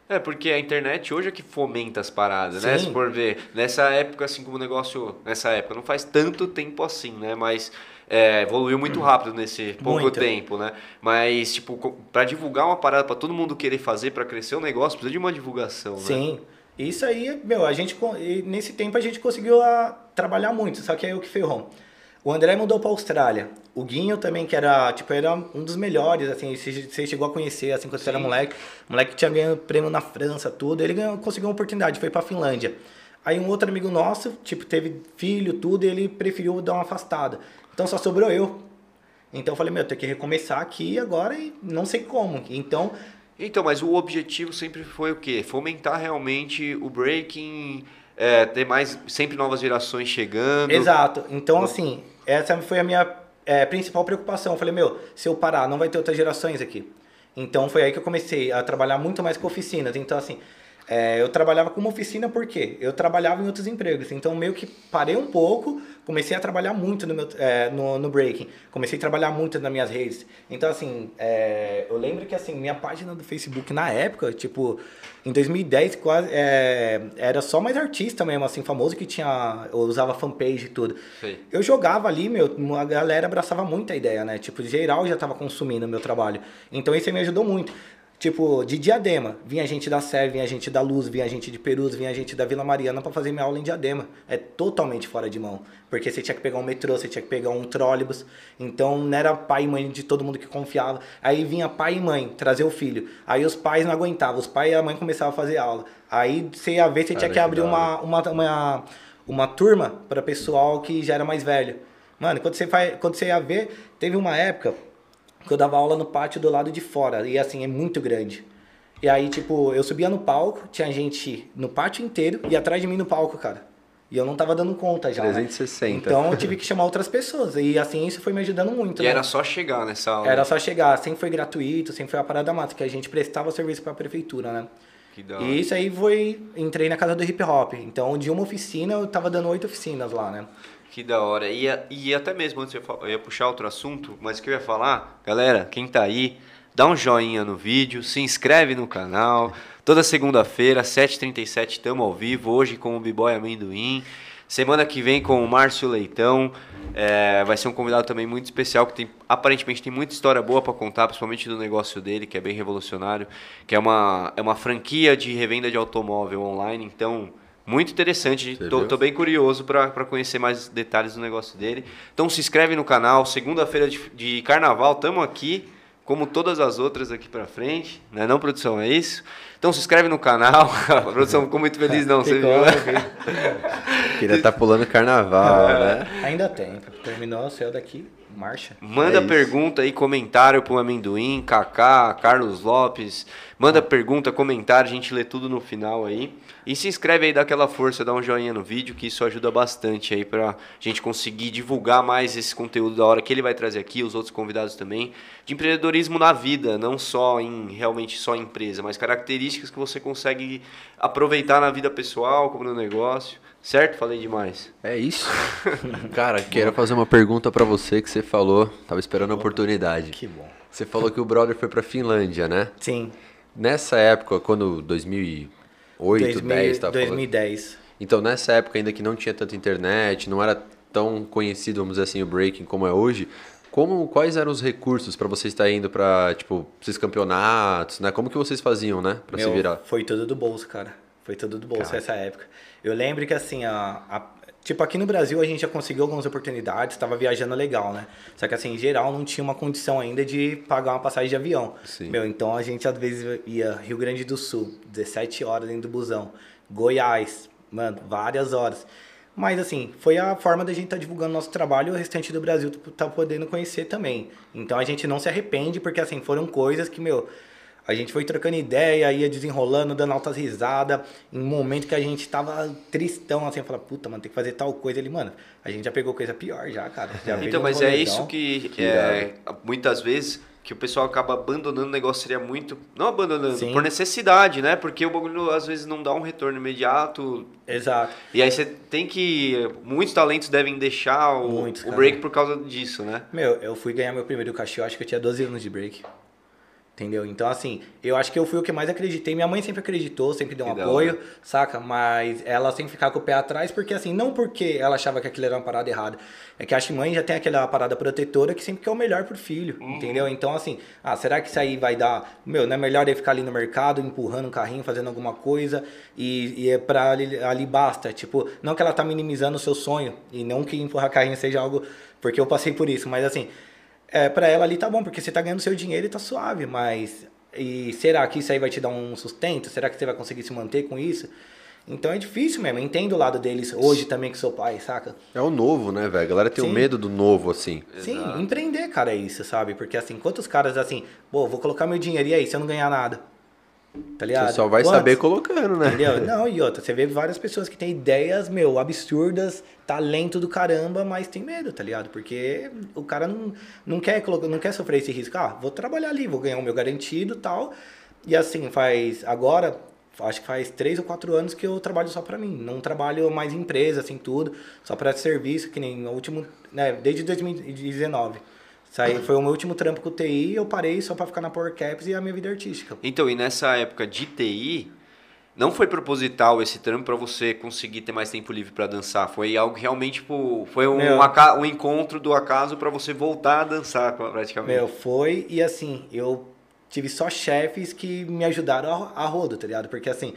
S1: É, porque a internet hoje é que fomenta as paradas, né?
S3: Sim.
S1: Se for ver, nessa época, assim como o negócio. Nessa época, não faz tanto tempo assim, né? Mas é, evoluiu muito rápido nesse pouco
S3: Muito.
S1: tempo, né? Mas, tipo, pra divulgar uma parada pra todo mundo querer fazer, pra crescer o negócio, precisa de uma divulgação, né?
S3: Sim. Isso aí, meu, a gente nesse tempo a gente conseguiu ah, trabalhar muito, só que aí o que ferrou. O André mudou pra Austrália. O Guinho também, que era, tipo, era um dos melhores, assim, você chegou a conhecer, assim, quando você era
S1: Sim.
S3: moleque. O moleque tinha ganhado prêmio na França, tudo. Ele ganhou, conseguiu uma oportunidade, foi pra Finlândia. Aí um outro amigo nosso, tipo, teve filho, tudo, e ele preferiu dar uma afastada. Então só sobrou eu. Então eu falei, meu, tem que recomeçar aqui agora e não sei como. Então,
S1: Então, mas o objetivo sempre foi o quê? Fomentar realmente o breaking, é, ter mais, sempre novas gerações chegando.
S3: Exato. Então, assim, essa foi a minha é, principal preocupação. Eu falei, meu, se eu parar, não vai ter outras gerações aqui. Então, foi aí que eu comecei a trabalhar muito mais com oficinas. Então, assim, é, eu trabalhava como oficina porque eu trabalhava em outros empregos. Então, meio que parei um pouco, comecei a trabalhar muito no, meu, é, no, no breaking. Comecei a trabalhar muito nas minhas redes. Então, assim, é, eu lembro que, assim, minha página do Facebook na época, tipo, em 2010, quase, é, era só mais artista mesmo, assim, famoso que tinha, eu usava fanpage e tudo.
S1: Sei.
S3: Eu jogava ali, meu, a galera abraçava muito a ideia, né? Tipo, geral já tava consumindo o meu trabalho. Então isso me ajudou muito. Tipo, de Diadema, vinha gente da Sé, vinha gente da Luz, vinha gente de Perus, vinha gente da Vila Mariana pra fazer minha aula em Diadema. É totalmente fora de mão. Porque você tinha que pegar um metrô, você tinha que pegar um trólebus. Então não era pai e mãe de todo mundo que confiava. Aí vinha pai e mãe trazer o filho. Aí os pais não aguentavam, os pais e a mãe começavam a fazer aula. Aí você ia ver, você tinha
S2: Cara,
S3: que
S2: que
S3: abrir uma, uma, uma, uma turma para pessoal que já era mais velho. Mano, quando você, faz, quando você ia ver, teve uma época que eu dava aula no pátio do lado de fora. E assim, é muito grande. E aí, tipo, eu subia no palco, tinha gente no pátio inteiro e atrás de mim no palco, cara. E eu não tava dando conta já.
S2: 360.
S3: Né? Então eu tive que chamar outras pessoas. E assim, isso foi me ajudando muito.
S1: E
S3: né?
S1: era só chegar nessa aula.
S3: Era só chegar. Sempre foi gratuito, sempre foi a parada mata, que a gente prestava serviço pra prefeitura, né?
S1: Que da.
S3: E isso aí foi. Entrei na casa do hip hop. Então, de uma oficina, eu tava dando oito oficinas lá, né?
S1: Que da hora. E, e até mesmo antes eu ia, puxar outro assunto, mas o que eu ia falar, galera, quem tá aí, dá um joinha no vídeo, se inscreve no canal. Toda segunda-feira, 7h37, tamo ao vivo, hoje com o B-Boy Amendoim. Semana que vem com o Márcio Leitão. É, vai ser um convidado também muito especial, que tem, aparentemente tem muita história boa para contar, principalmente do negócio dele, que é bem revolucionário, que é uma, é uma franquia de revenda de automóvel online. Então, muito interessante. Tô bem curioso para conhecer mais detalhes do negócio dele. Então se inscreve no canal. Segunda-feira de, de carnaval, tamo aqui, como todas as outras aqui pra frente. Né não, produção? É isso? Então se inscreve no canal. A produção ficou muito feliz, não. Você viu?
S2: Queria estar pulando carnaval, né?
S3: Ainda tem. Terminou, saiu daqui, marcha.
S1: Manda
S2: É isso.
S1: pergunta aí, comentário pro Amendoim, Kaká, Carlos Lopes. Manda pergunta, comentário, a gente lê tudo no final aí. E se inscreve aí, dá aquela força, dá um joinha no vídeo, que isso ajuda bastante aí pra gente conseguir divulgar mais esse conteúdo da hora que ele vai trazer aqui, os outros convidados também, de empreendedorismo na vida, não só em realmente só em empresa, mas características que você consegue aproveitar na vida pessoal, como no negócio. Certo? Falei demais.
S2: É isso. Cara, quero fazer uma pergunta pra você que você falou, tava esperando a oportunidade.
S3: Que bom.
S2: Você falou que o brother foi pra Finlândia, né?
S3: Sim.
S2: Nessa época, quando 2008,
S3: 2000,
S2: 10, tá falando.
S3: 2010.
S2: Então, nessa época ainda que não tinha tanta internet, não era tão conhecido, vamos dizer assim, o breaking como é hoje, como quais eram os recursos pra vocês estar indo pra, tipo, esses campeonatos, né? Como que vocês faziam, né, Pra se virar?
S3: Foi tudo do bolso, cara. Foi tudo do bolso
S2: Cara.
S3: essa época. Eu lembro que assim, a, a- tipo aqui no Brasil a gente já conseguiu algumas oportunidades, estava viajando legal, né? Só que assim, em geral não tinha uma condição ainda de pagar uma passagem de avião.
S2: Sim.
S3: Meu, então a gente às vezes ia Rio Grande do Sul, 17 horas dentro do busão. Goiás, mano, várias horas. Mas assim, foi a forma da gente estar divulgando nosso trabalho e o restante do Brasil tá podendo conhecer também. Então a gente não se arrepende, porque assim, foram coisas que, meu, a gente foi trocando ideia, ia desenrolando, dando altas risadas. Em um momento que a gente tava tristão, assim, falar, puta, mano, tem que fazer tal coisa. Ele, mano, a gente já pegou coisa pior já, cara. Já
S1: Então, mas é isso que,
S2: Que
S1: é, muitas vezes que o pessoal acaba abandonando o negócio seria muito não abandonando
S3: Sim.
S1: por necessidade, né? Porque o bagulho às vezes não dá um retorno imediato.
S3: Exato.
S1: E aí você tem que muitos talentos devem deixar o,
S3: Muitos,
S1: o break por causa disso, né?
S3: Meu, eu fui ganhar meu primeiro cachê, eu acho que eu tinha 12 anos de break. Entendeu? Então, assim, eu acho que eu fui o que mais acreditei. Minha mãe sempre acreditou, sempre deu um apoio, saca? Mas ela sempre ficava com o pé atrás, porque assim, não porque ela achava que aquilo era uma parada errada. É que a mãe já tem aquela parada protetora que sempre quer o melhor pro filho,
S1: Uhum.
S3: entendeu? Então, assim, ah, será que isso aí vai dar. Meu, não é melhor ele ficar ali no mercado, empurrando um carrinho, fazendo alguma coisa, e, e é pra ali, ali basta. Tipo, não que ela tá minimizando o seu sonho, e não que empurrar carrinho seja algo. Porque eu passei por isso, mas assim, é, pra ela ali tá bom, porque você tá ganhando seu dinheiro e tá suave, mas. E será que isso aí vai te dar um sustento? Será que você vai conseguir se manter com isso? Então é difícil mesmo. Entendo o lado deles hoje também que sou pai, saca?
S2: É o novo, né, velho? A galera tem o
S3: Sim.
S2: medo do novo, assim.
S3: Sim,
S1: Exato.
S3: empreender, cara, é isso, sabe? Porque assim, quantos caras assim, pô, vou colocar meu dinheiro e aí, se eu não ganhar nada? Tá ligado?
S2: Você só vai
S3: Quantos?
S2: saber colocando, né?
S3: Entendeu? Não, e outra, você vê várias pessoas que têm ideias, meu, absurdas, talento do caramba, mas tem medo, tá ligado? Porque o cara não, não, quer, colocar, não quer sofrer esse risco. Ah, vou trabalhar ali, vou ganhar o meu garantido e tal. E assim, faz. Agora, acho que faz três ou quatro anos que eu trabalho só pra mim. Não trabalho mais em empresa, assim, tudo. Só presto serviço, que nem o último. Né, desde 2019. Isso aí foi o meu último trampo com o TI, eu parei só pra ficar na Power Caps e a minha vida artística.
S1: Então, e nessa época de TI, não foi proposital esse trampo pra você conseguir ter mais tempo livre pra dançar. Foi algo realmente, tipo, foi um,
S3: Meu.
S1: um encontro do acaso pra você voltar a dançar, praticamente.
S3: Meu, foi e assim, eu tive só chefes que me ajudaram a, a rodo, tá ligado? Porque assim,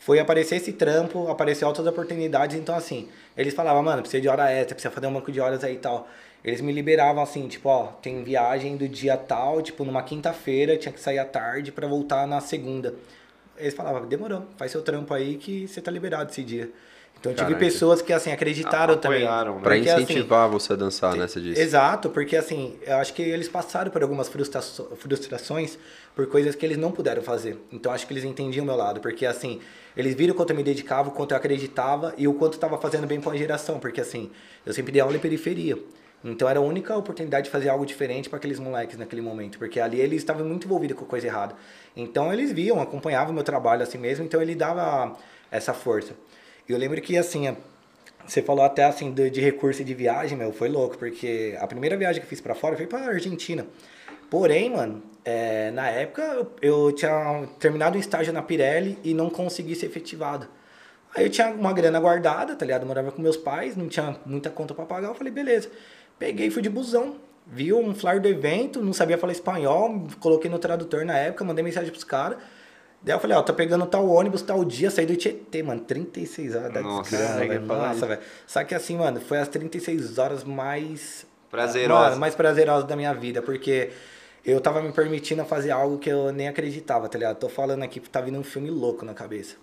S3: foi aparecer esse trampo, apareceu outras oportunidades, então assim, eles falavam, mano, precisa de hora extra, precisa fazer um banco de horas aí e tal. Eles me liberavam assim, tipo, ó, tem viagem do dia tal, tipo, numa quinta-feira, tinha que sair à tarde pra voltar na segunda. Eles falavam, demorou, faz seu trampo aí que você tá liberado esse dia. Então eu tive
S2: Caraca.
S3: pessoas que, assim, acreditaram também.
S1: Apoiaram, né?
S2: Pra
S3: Porque, assim,
S2: incentivar você a dançar, né? Você disse.
S3: Exato, porque assim, eu acho que eles passaram por algumas frustra- frustrações por coisas que eles não puderam fazer. Então acho que eles entendiam o meu lado, porque assim, eles viram o quanto eu me dedicava, o quanto eu acreditava e o quanto estava fazendo bem para a geração, porque assim, eu sempre dei aula em periferia. Então era a única oportunidade de fazer algo diferente para aqueles moleques naquele momento, porque ali eles estavam muito envolvidos com coisa errada. Então eles viam, acompanhavam o meu trabalho assim mesmo, então ele dava essa força. E eu lembro que assim, você falou até assim de, de recurso de viagem, meu, foi louco, porque a primeira viagem que eu fiz pra fora foi pra Argentina. Porém, mano, é, na época eu, eu tinha terminado um estágio na Pirelli e não consegui ser efetivado. Aí eu tinha uma grana guardada, tá ligado? Eu morava com meus pais, não tinha muita conta pra pagar. Eu falei, beleza. Peguei e fui de busão. Vi um flyer do evento, não sabia falar espanhol, coloquei no tradutor na época, mandei mensagem pros caras. Daí eu falei, ó, tô pegando tal ônibus, tal dia, saí do Tietê, mano, 36 horas da
S1: Nossa,
S3: desgraça, velho. Nossa, velho. Só que assim, mano, foi as 36 horas mais...
S1: Prazerosa.
S3: Mano, mais prazerosas da minha vida, porque eu tava me permitindo fazer algo que eu nem acreditava, tá ligado? Tô falando aqui, tá vindo um filme louco na cabeça.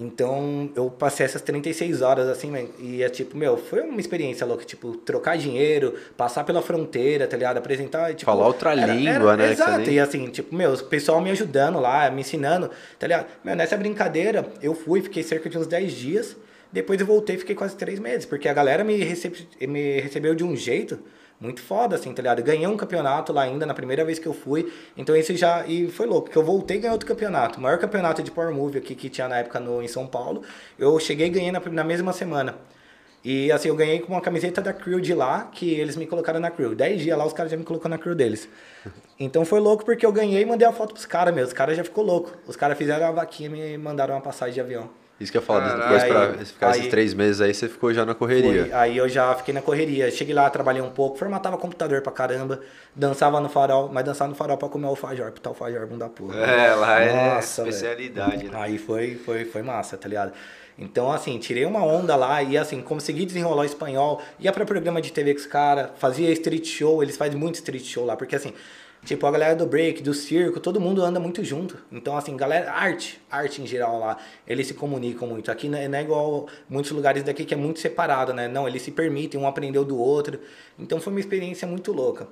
S3: Então, eu passei essas 36 horas, assim, man, e é tipo, meu, foi uma experiência louca, tipo, trocar dinheiro, passar pela fronteira, tá ligado? Apresentar, tipo...
S2: Falar outra
S3: era-
S2: língua,
S3: era-
S2: né,
S3: Exato,
S2: nem-
S3: e assim, tipo, meu, o pessoal me ajudando lá, me ensinando, tá ligado? Meu, nessa brincadeira, eu fui, fiquei cerca de uns 10 dias, depois eu voltei e fiquei quase 3 meses, porque a galera me, recebe, me recebeu de um jeito muito foda, assim, tá ligado? Ganhei um campeonato lá ainda, na primeira vez que eu fui, então esse já, e foi louco, que eu voltei e ganhei outro campeonato, o maior campeonato de Power Move aqui que tinha na época no, em São Paulo, eu cheguei e ganhei na, na mesma semana. E assim, eu ganhei com uma camiseta da crew de lá, que eles me colocaram na crew. Dez dias lá, os caras já me colocou na crew deles. Então foi louco porque eu ganhei e mandei a foto pros caras, meu. Os caras já ficou louco. Os caras fizeram a vaquinha e me mandaram uma passagem de avião.
S2: Isso que eu ia falar,
S1: Caralho.
S2: depois pra
S3: Aí-
S2: ficar esses
S3: aí-
S2: três meses aí, você ficou já na correria.
S3: Foi. Aí eu já fiquei na correria. Cheguei lá, trabalhei um pouco, formatava computador pra caramba, dançava no farol, mas dançava no farol pra comer alfajor, puta alfajor, bunda porra.
S1: É, lá é
S3: Nossa, velho.
S1: especialidade, né?
S3: Aí foi, foi, foi massa, tá ligado? Então, assim, tirei uma onda lá e, assim, consegui desenrolar o espanhol. Ia pra programa de TV com os caras, fazia street show, eles fazem muito street show lá, porque, assim, tipo, a galera do break, do circo, todo mundo anda muito junto. Então, assim, galera, arte, arte em geral lá, eles se comunicam muito. Aqui não é não é igual muitos lugares daqui que é muito separado, né? Não, eles se permitem, um aprendeu do outro. Então, foi uma experiência muito louca.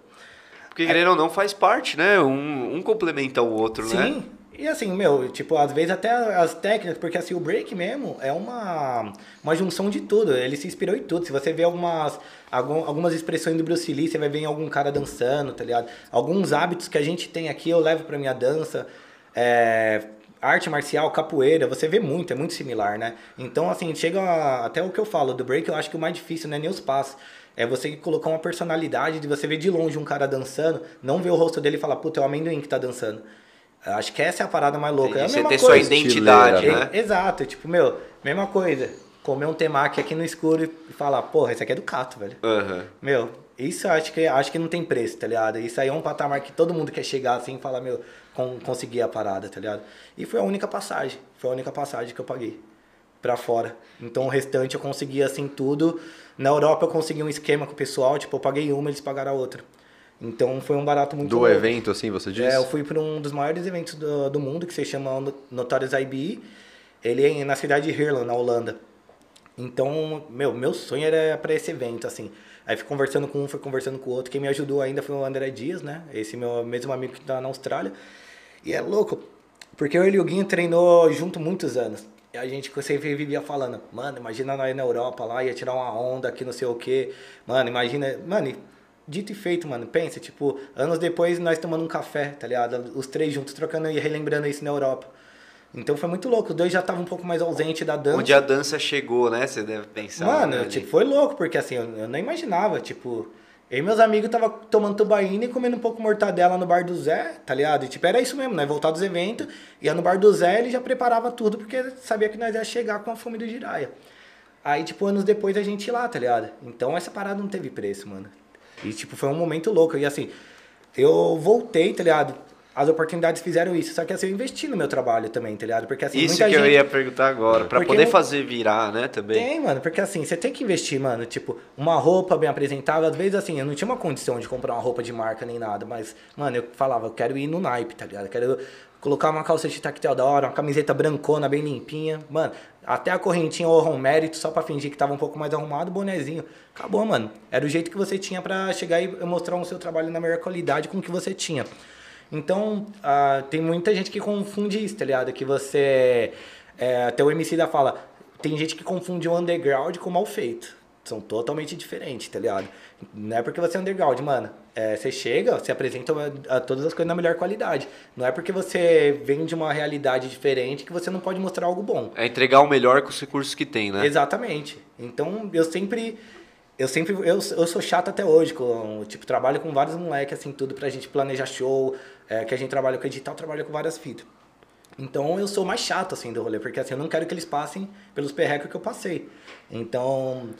S1: Porque querendo ou não faz parte, né? Um, um complementa o outro, né?
S3: Sim. E assim, meu, tipo, às vezes até as técnicas, porque assim, o break mesmo é uma, uma junção de tudo. Ele se inspirou em tudo. Se você vê algumas, algum- algumas expressões do Bruce Lee, você vai ver em algum cara dançando, tá ligado? Alguns hábitos que a gente tem aqui, eu levo pra minha dança. É, arte marcial, capoeira, você vê muito, é muito similar, né? Então, assim, chega a- até o que eu falo, do break eu acho que o mais difícil não é nem os passos. É você colocar uma personalidade de você ver de longe um cara dançando, não ver o rosto dele e falar, puta, é o amendoim que tá dançando. Acho que essa é a parada mais louca. É a
S1: Entendi. Você
S3: mesma
S1: ter sua
S3: coisa.
S1: identidade,
S2: Estileira,
S1: né?
S3: É, Exato, tipo, meu, mesma coisa. Comer um temaki aqui no escuro e falar, porra, esse aqui é do Cato, velho.
S1: Aham.
S3: Meu, isso acho que, acho que não tem preço, tá ligado? Isso aí é um patamar que todo mundo quer chegar assim e falar, meu, con conseguir a parada, tá ligado? E foi a única passagem, foi a única passagem que eu paguei pra fora. Então o restante eu consegui assim tudo. Na Europa eu consegui um esquema com o pessoal, tipo, eu paguei uma, eles pagaram a outra. Então foi um barato muito
S2: Do evento, assim, você disse?
S3: É, eu fui para um dos maiores eventos do, do mundo, que se chama No- Notorious IBE. Ele é na cidade de Heerlen, na Holanda. Então, meu, meu sonho era para esse evento, assim. Aí fui conversando com um, fui conversando com o outro. Quem me ajudou ainda foi o André Dias, né? Esse meu mesmo amigo que tá na Austrália. E é louco, porque eu e o Guinho treinou junto muitos anos. E a gente sempre vivia falando, mano, imagina nós na Europa lá, ia tirar uma onda aqui, não sei o quê. Mano, imagina. Mano, dito e feito, mano. Pensa, tipo, anos depois nós tomando um café, tá ligado? Os três juntos trocando e relembrando isso na Europa. Então foi muito louco. Os dois já estavam um pouco mais ausentes da dança.
S1: Onde a dança chegou, né? Você deve pensar.
S3: Mano,
S1: né,
S3: tipo,
S1: ali.
S3: foi louco, porque assim, eu, eu não imaginava, tipo, eu e meus amigos tava tomando tubaína e comendo um pouco mortadela no bar do Zé, tá ligado? E tipo, era isso mesmo, né? Voltar dos eventos, ia no bar do Zé, ele já preparava tudo, porque sabia que nós ia chegar com a fome do Jiraya. Aí, tipo, anos depois a gente ia lá, tá ligado? Então essa parada não teve preço, mano. E tipo, foi um momento louco. E assim, eu voltei, tá ligado? as oportunidades fizeram isso. Só que assim, eu investi no meu trabalho também, tá ligado? Porque assim,
S1: Isso que
S3: gente...
S1: eu ia perguntar agora, pra
S3: Porque
S1: poder
S3: não-
S1: fazer virar, né, também.
S3: Tem, mano, porque assim, você tem que investir, mano. Tipo, uma roupa bem apresentável. Às vezes, assim, eu não tinha uma condição de comprar uma roupa de marca nem nada, mas, mano, eu falava, eu quero ir no naipe, tá ligado? Eu quero colocar uma calça de tactel da hora, uma camiseta brancona, bem limpinha. Mano, até a correntinha ou um mérito, só pra fingir que tava um pouco mais arrumado, bonezinho. Acabou, mano. Era o jeito que você tinha pra chegar e mostrar o seu trabalho na melhor qualidade com o que você tinha. Então, ah, tem muita gente que confunde isso, tá ligado? Que você. é, até o MC da fala, tem gente que confunde o underground com o mal feito. São totalmente diferentes, tá ligado? Não é porque você é underground, mano. É, você chega, você apresenta todas as coisas na melhor qualidade. Não é porque você vem de uma realidade diferente que você não pode mostrar algo bom.
S1: É entregar o melhor com os recursos que tem, né?
S3: Exatamente. Então, eu sempre. Eu sempre. Eu, eu sou chato até hoje. Com, tipo, trabalho com vários moleques, assim, tudo pra gente planejar show. é, que a gente trabalha com edital, trabalha com várias fitas. Então, eu sou mais chato, assim, do rolê. Porque, assim, eu não quero que eles passem pelos perrecos que eu passei. Então.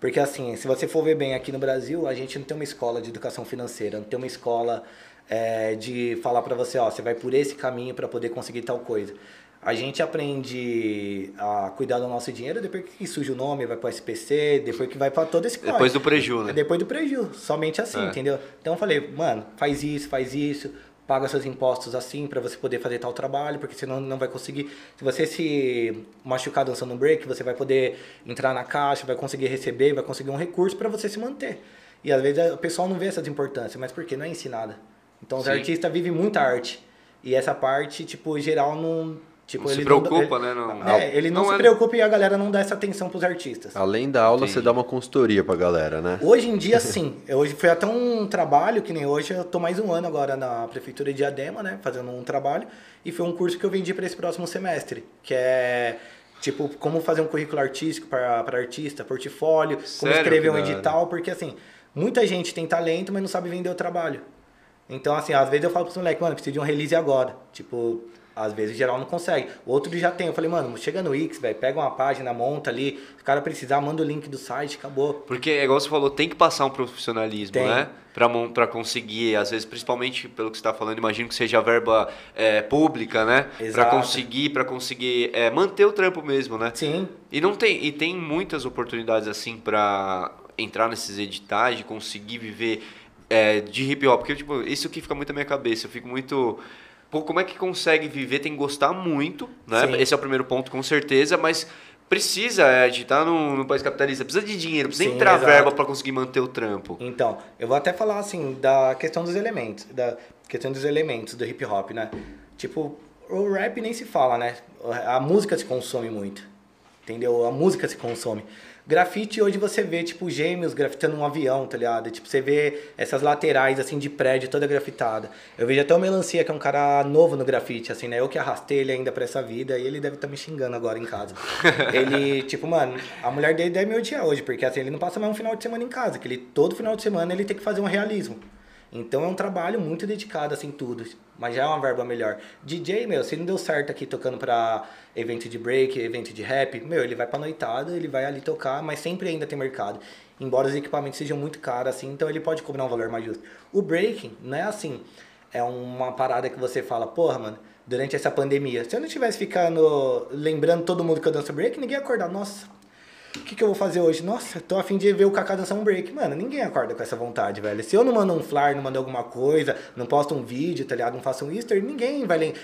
S3: Porque, assim, se você for ver bem aqui no Brasil, a gente não tem uma escola de educação financeira, não tem uma escola é, de falar pra você, ó, você vai por esse caminho pra poder conseguir tal coisa. A gente aprende a cuidar do nosso dinheiro depois que surge o nome, vai pro SPC, depois que vai pra todo esse corre.
S1: Depois do preju, né?
S3: Depois do preju, somente assim,
S1: É.
S3: entendeu? Então eu falei, mano, faz isso, faz isso, paga seus impostos assim pra você poder fazer tal trabalho, porque senão não vai conseguir. Se você se machucar dançando um break, você vai poder entrar na caixa, vai conseguir receber, vai conseguir um recurso pra você se manter. E às vezes o pessoal não vê essas importâncias, mas por quê? Não é ensinada. Então os
S1: Sim.
S3: artistas vivem muita arte. E essa parte, tipo, geral não. Tipo,
S1: Não se
S3: ele
S1: preocupa,
S3: ele-
S1: né? Não-
S3: é, ele não,
S1: não
S3: se
S1: é-
S3: preocupa e a galera não dá essa atenção pros artistas.
S2: Além da aula,
S1: Entendi.
S2: você dá uma consultoria pra galera, né?
S3: Hoje em dia, sim. Hoje foi até um trabalho, que nem hoje, eu tô mais um ano agora na Prefeitura de Diadema, né? Fazendo um trabalho. E foi um curso que eu vendi para esse próximo semestre. Que é, tipo, como fazer um currículo artístico para artista, portfólio, como
S1: Sério?
S3: escrever
S1: Que
S3: um edital. Porque, assim, muita gente tem talento, mas não sabe vender o trabalho. Então, assim, às vezes eu falo pros moleques, mano, preciso de um release agora. Tipo, às vezes o geral não consegue. O outro já tem. Eu falei, mano, chega no X, velho, pega uma página, monta ali. Se o cara precisar, manda o link do site, acabou.
S1: Porque, é igual você falou, tem que passar um profissionalismo,
S3: Tem.
S1: né? Pra, pra conseguir, às vezes, principalmente pelo que você tá falando, imagino que seja verba é, pública, né? Pra
S3: Exato.
S1: conseguir, pra conseguir é, manter o trampo mesmo, né?
S3: Sim,
S1: E não tem, e tem muitas oportunidades assim pra entrar nesses editais, de conseguir viver é, de hip hop. Porque, tipo, isso que fica muito na minha cabeça. Eu fico muito. Pô, como é que consegue viver? Tem que gostar muito, né?
S3: Sim.
S1: Esse é o primeiro ponto, com certeza, mas precisa, é, a gente tá num, num país capitalista, precisa de dinheiro, precisa
S3: Sim,
S1: entrar
S3: exato.
S1: verba pra conseguir manter o trampo.
S3: Então, eu vou até falar assim da questão dos elementos, da questão dos elementos do hip hop, né? Tipo, o rap nem se fala, né? A música se consome muito. Entendeu? A música se consome. Grafite hoje você vê, tipo, gêmeos grafitando um avião, tá ligado? Tipo, você vê essas laterais, assim, de prédio toda grafitada. Eu vejo até o Melancia, que é um cara novo no grafite, assim, né? Eu que arrastei ele ainda pra essa vida e ele deve estar me xingando agora em casa. ele, tipo, mano, a mulher dele deve me odiar hoje, porque assim, ele não passa mais um final de semana em casa, que ele, todo final de semana ele tem que fazer um realismo. Então é um trabalho muito dedicado, assim, tudo. Mas já é uma verba melhor. DJ, meu, se não deu certo aqui tocando pra evento de break, evento de rap, meu, ele vai pra noitada, ele vai ali tocar, mas sempre ainda tem mercado. Embora os equipamentos sejam muito caros, assim, então ele pode cobrar um valor mais justo. O breaking não é assim. É uma parada que você fala, porra, mano, durante essa pandemia, se eu não tivesse ficando lembrando todo mundo que eu danço break, ninguém ia acordar. Nossa, o que, que eu vou fazer hoje? Nossa, tô a fim de ver o Kaká dançar um break. Mano, ninguém acorda com essa vontade, velho. Se eu não mando um flyer, não mando alguma coisa, não posto um vídeo, tá ligado? Não faço um Easter, ninguém vai, lem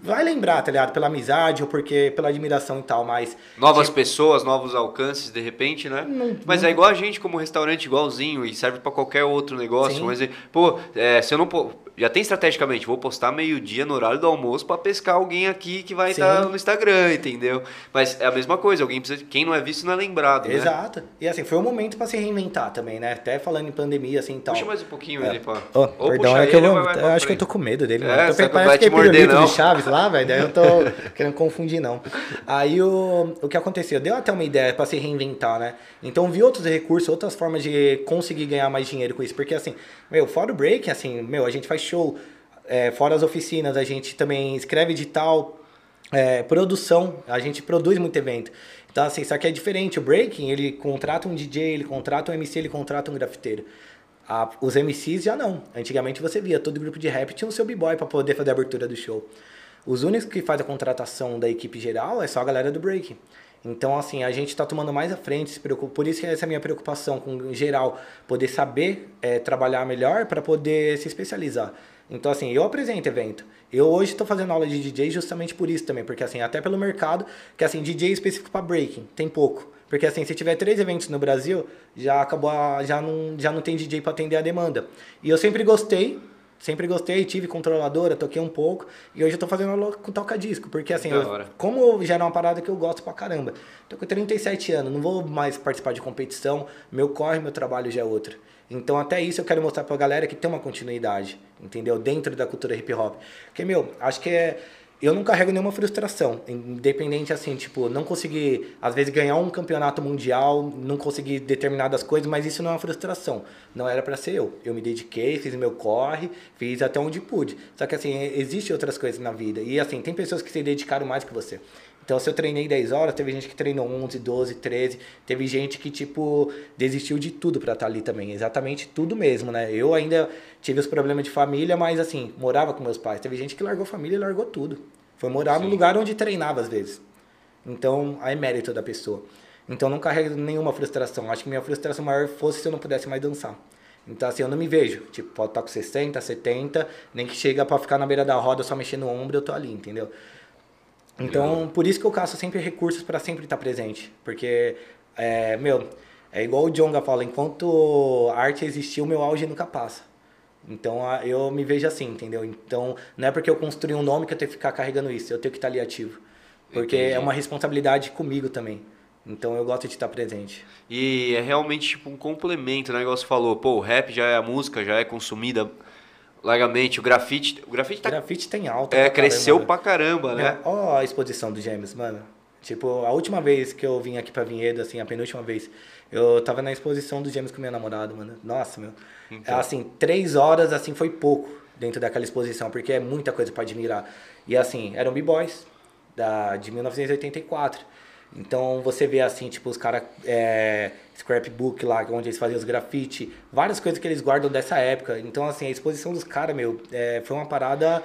S3: vai lembrar, tá ligado? Pela amizade ou porque pela admiração e tal, mas.
S1: Novas
S3: tipo,
S1: pessoas, novos alcances, de repente, né?
S3: Não-
S1: Mas
S3: não-
S1: é igual a gente como restaurante, igualzinho, e serve pra qualquer outro negócio.
S3: Sim.
S1: Mas, pô, é, se eu não. Já tem estrategicamente, vou postar meio-dia no horário do almoço pra pescar alguém aqui que vai
S3: Sim.
S1: estar no Instagram, entendeu? Mas é a mesma coisa, alguém precisa. Quem não é visto não é lembrado, né?
S3: Exato. E assim, foi um momento pra se reinventar também, né? Até falando em pandemia, assim e tal.
S1: Puxa mais um pouquinho
S3: É.
S1: ele, pô.
S3: Ô,
S1: Ou
S3: perdão,
S1: puxa
S3: é que eu,
S1: ele,
S3: vou,
S1: ou vai
S3: eu acho que eu tô com medo dele,
S1: É,
S3: mano. Tô, parece
S1: vai
S3: que é
S1: te morder, não.
S3: do Chaves lá, velho. Daí eu tô querendo confundir, não. Aí o, o que aconteceu? Deu até uma ideia pra se reinventar, né? Então vi outros recursos, outras formas de conseguir ganhar mais dinheiro com isso. Porque assim, meu, fora o break, assim, meu, a gente faz show, é, fora as oficinas, a gente também escreve edital, é, produção, a gente produz muito evento. Então, assim, só que é diferente. O breaking, ele contrata um DJ, ele contrata um MC, ele contrata um grafiteiro. A, os MCs já não. Antigamente você via, todo grupo de rap tinha o seu b-boy pra poder fazer a abertura do show. Os únicos que faz a contratação da equipe geral é só a galera do break. Então, assim, a gente está tomando mais à frente, se preocupa. por isso que essa é a minha preocupação com geral, poder saber é, trabalhar melhor para poder se especializar. Então, assim, eu apresento evento. Eu hoje estou fazendo aula de DJ justamente por isso também, porque, assim, até pelo mercado, que, assim, DJ específico para breaking, tem pouco. Porque, assim, se tiver três eventos no Brasil, já acabou, a, já, não, já não tem DJ para atender a demanda. E eu sempre gostei Sempre gostei, tive controladora, toquei um pouco. E hoje eu tô fazendo com toca-disco. Porque assim, eu, como já era uma parada que eu gosto pra caramba. Tô com 37 anos, não vou mais participar de competição. Meu corre, meu trabalho já é outro. Então até isso eu quero mostrar pra galera que tem uma continuidade, entendeu? Dentro da cultura hip hop. Porque, meu, acho que é eu não carrego nenhuma frustração, independente assim, tipo, não conseguir, às vezes, ganhar um campeonato mundial, não conseguir determinadas coisas, mas isso não é uma frustração. Não era para ser eu. Eu me dediquei, fiz meu corre, fiz até onde pude. Só que, assim, existem outras coisas na vida. E, assim, tem pessoas que se dedicaram mais que você. Então, se eu treinei 10 horas, teve gente que treinou 11, 12, 13. Teve gente que, tipo, desistiu de tudo para estar tá ali também. Exatamente tudo mesmo, né? Eu ainda tive os problemas de família, mas, assim, morava com meus pais. Teve gente que largou família e largou tudo. Foi morar Sim. no lugar onde treinava, às vezes. Então, aí é mérito da pessoa. Então, não carrego nenhuma frustração. Acho que minha frustração maior fosse se eu não pudesse mais dançar. Então, assim, eu não me vejo. Tipo, pode estar com 60, 70, nem que chega para ficar na beira da roda só mexendo no ombro, eu tô ali, entendeu? Então, por isso que eu caço sempre recursos para sempre estar presente. Porque, é, meu, é igual o Jonga fala, enquanto arte existir, o meu auge nunca passa. Então, eu me vejo assim, entendeu? Então, não é porque eu construí um nome que eu tenho que ficar carregando isso, eu tenho que estar ali ativo. Porque Entendi. é uma responsabilidade comigo também. Então eu gosto de estar presente.
S1: E é realmente tipo um complemento, né? Igual você falou, pô, o rap já é a música, já é consumida largamente. O grafite. O grafite tá.
S3: O grafite tem alta.
S1: É, pra cresceu caramba, pra caramba, né?
S3: Ó, a exposição do Gêmeos, mano. Tipo, a última vez que eu vim aqui pra Vinhedo, assim, a penúltima vez, eu tava na exposição do Gêmeos com minha namorada, mano. Nossa, meu. Então. Assim, três horas, assim, foi pouco dentro daquela exposição, porque é muita coisa para admirar. E assim, eram B-Boys, de 1984. Então você vê assim, tipo, os caras. É, scrapbook lá, onde eles faziam os grafite, várias coisas que eles guardam dessa época. Então, assim, a exposição dos caras, meu, é, foi uma parada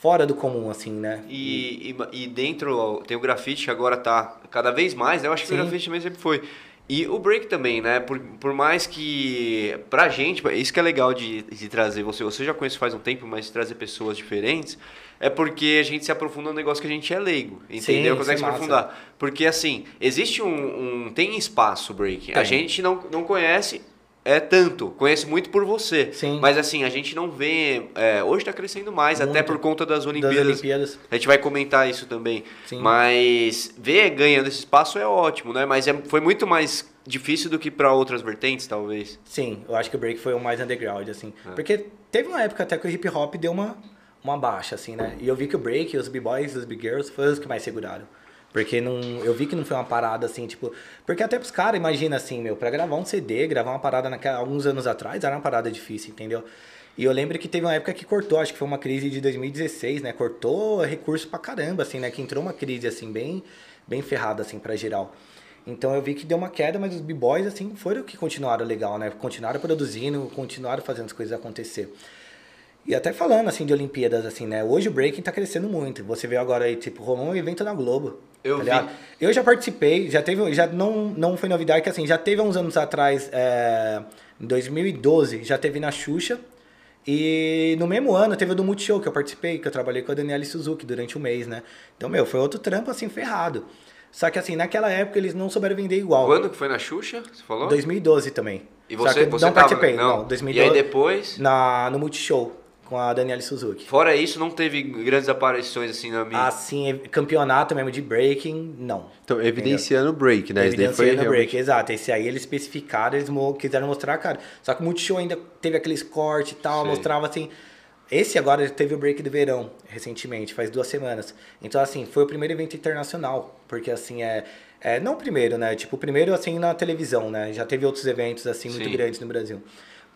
S3: fora do comum, assim, né?
S1: E, e, e, dentro tem o grafite que agora tá cada vez mais, né? Eu acho que Sim. o grafite mesmo sempre foi. E o break também, né? Por, por mais que pra gente, isso que é legal de, de trazer você, você já conhece faz um tempo, mas trazer pessoas diferentes é porque a gente se aprofunda no negócio que a gente é leigo, entendeu? Sim, Consegue se aprofundar. Porque assim, existe um, um tem espaço break. Tem. A gente não, não conhece é tanto, conhece muito por você.
S3: Sim.
S1: Mas assim, a gente não vê. É, hoje está crescendo mais, muito. até por conta das Olimpíadas.
S3: das Olimpíadas.
S1: A gente vai comentar isso também. Sim. Mas ver ganhando esse espaço é ótimo, né? Mas é, foi muito mais difícil do que para outras vertentes, talvez.
S3: Sim, eu acho que o break foi o mais underground, assim. É. Porque teve uma época até que o hip hop deu uma uma baixa, assim, né? E eu vi que o break, os b-boys, os b-girls, foram os que mais seguraram. Porque não, eu vi que não foi uma parada assim, tipo. Porque até pros caras, imagina assim, meu, pra gravar um CD, gravar uma parada naquela, alguns anos atrás, era uma parada difícil, entendeu? E eu lembro que teve uma época que cortou, acho que foi uma crise de 2016, né? Cortou recurso pra caramba, assim, né? Que entrou uma crise, assim, bem, bem ferrada, assim, pra geral. Então eu vi que deu uma queda, mas os b-boys, assim, foram que continuaram legal, né? Continuaram produzindo, continuaram fazendo as coisas acontecer. E até falando, assim, de Olimpíadas, assim, né? Hoje o breaking tá crescendo muito. Você vê agora aí, tipo, rolou um evento na Globo.
S1: Eu tá vi.
S3: Eu já participei, já teve, já não, não foi novidade, que assim, já teve há uns anos atrás, é, em 2012, já teve na Xuxa. E no mesmo ano teve o do Multishow que eu participei, que eu trabalhei com a Daniela Suzuki durante um mês, né? Então, meu, foi outro trampo, assim, ferrado. Só que assim, naquela época eles não souberam vender igual.
S1: Quando que foi na Xuxa? Você falou?
S3: 2012 também.
S1: E você,
S3: Só
S1: você
S3: não
S1: tava,
S3: participei,
S1: não.
S3: não. 2012.
S1: E aí depois?
S3: Na, no Multishow com a Daniela Suzuki.
S1: Fora isso, não teve grandes aparições assim na minha.
S3: Assim, campeonato mesmo de breaking, não.
S2: Então, evidenciando o break, né?
S3: Evidenciando o realmente... break, exato. Esse aí eles especificaram, eles quiseram mostrar a cara. Só que o Multishow ainda teve aqueles cortes e tal, Sim. mostrava assim. Esse agora teve o break do verão, recentemente, faz duas semanas. Então, assim, foi o primeiro evento internacional. Porque, assim, é. é não o primeiro, né? Tipo, o primeiro, assim, na televisão, né? Já teve outros eventos, assim, muito Sim. grandes no Brasil.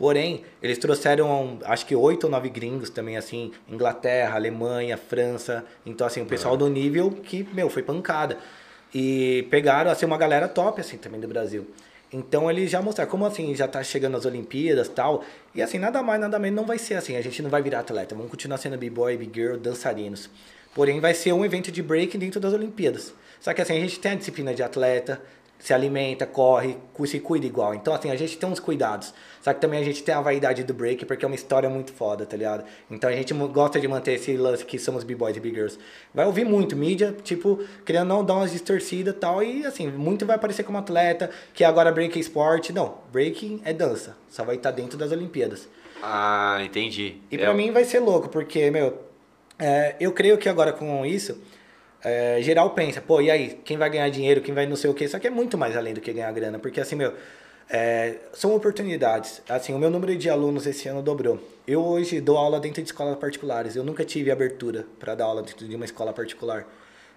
S3: Porém, eles trouxeram, acho que oito ou nove gringos também, assim, Inglaterra, Alemanha, França. Então, assim, o pessoal do nível que, meu, foi pancada. E pegaram, assim, uma galera top, assim, também do Brasil. Então eles já mostraram, como assim, já tá chegando as Olimpíadas e tal. E assim, nada mais, nada menos, não vai ser assim. A gente não vai virar atleta. Vamos continuar sendo b-boy, b-girl, dançarinos. Porém, vai ser um evento de break dentro das Olimpíadas. Só que assim, a gente tem a disciplina de atleta, se alimenta, corre, se cuida igual. Então, assim, a gente tem uns cuidados. Só que também a gente tem a vaidade do break, porque é uma história muito foda, tá ligado? Então a gente gosta de manter esse lance que somos b-boys e b-girls. Vai ouvir muito mídia, tipo, querendo não dar umas distorcidas e tal, e assim, muito vai aparecer como atleta, que agora break é esporte. Não, breaking é dança, só vai estar dentro das Olimpíadas.
S1: Ah, entendi.
S3: E é. pra mim vai ser louco, porque, meu, é, eu creio que agora com isso é, geral pensa, pô, e aí, quem vai ganhar dinheiro, quem vai não sei o quê? Só que é muito mais além do que ganhar grana, porque assim, meu, é, são oportunidades. Assim, o meu número de alunos esse ano dobrou. Eu hoje dou aula dentro de escolas particulares. Eu nunca tive abertura para dar aula dentro de uma escola particular.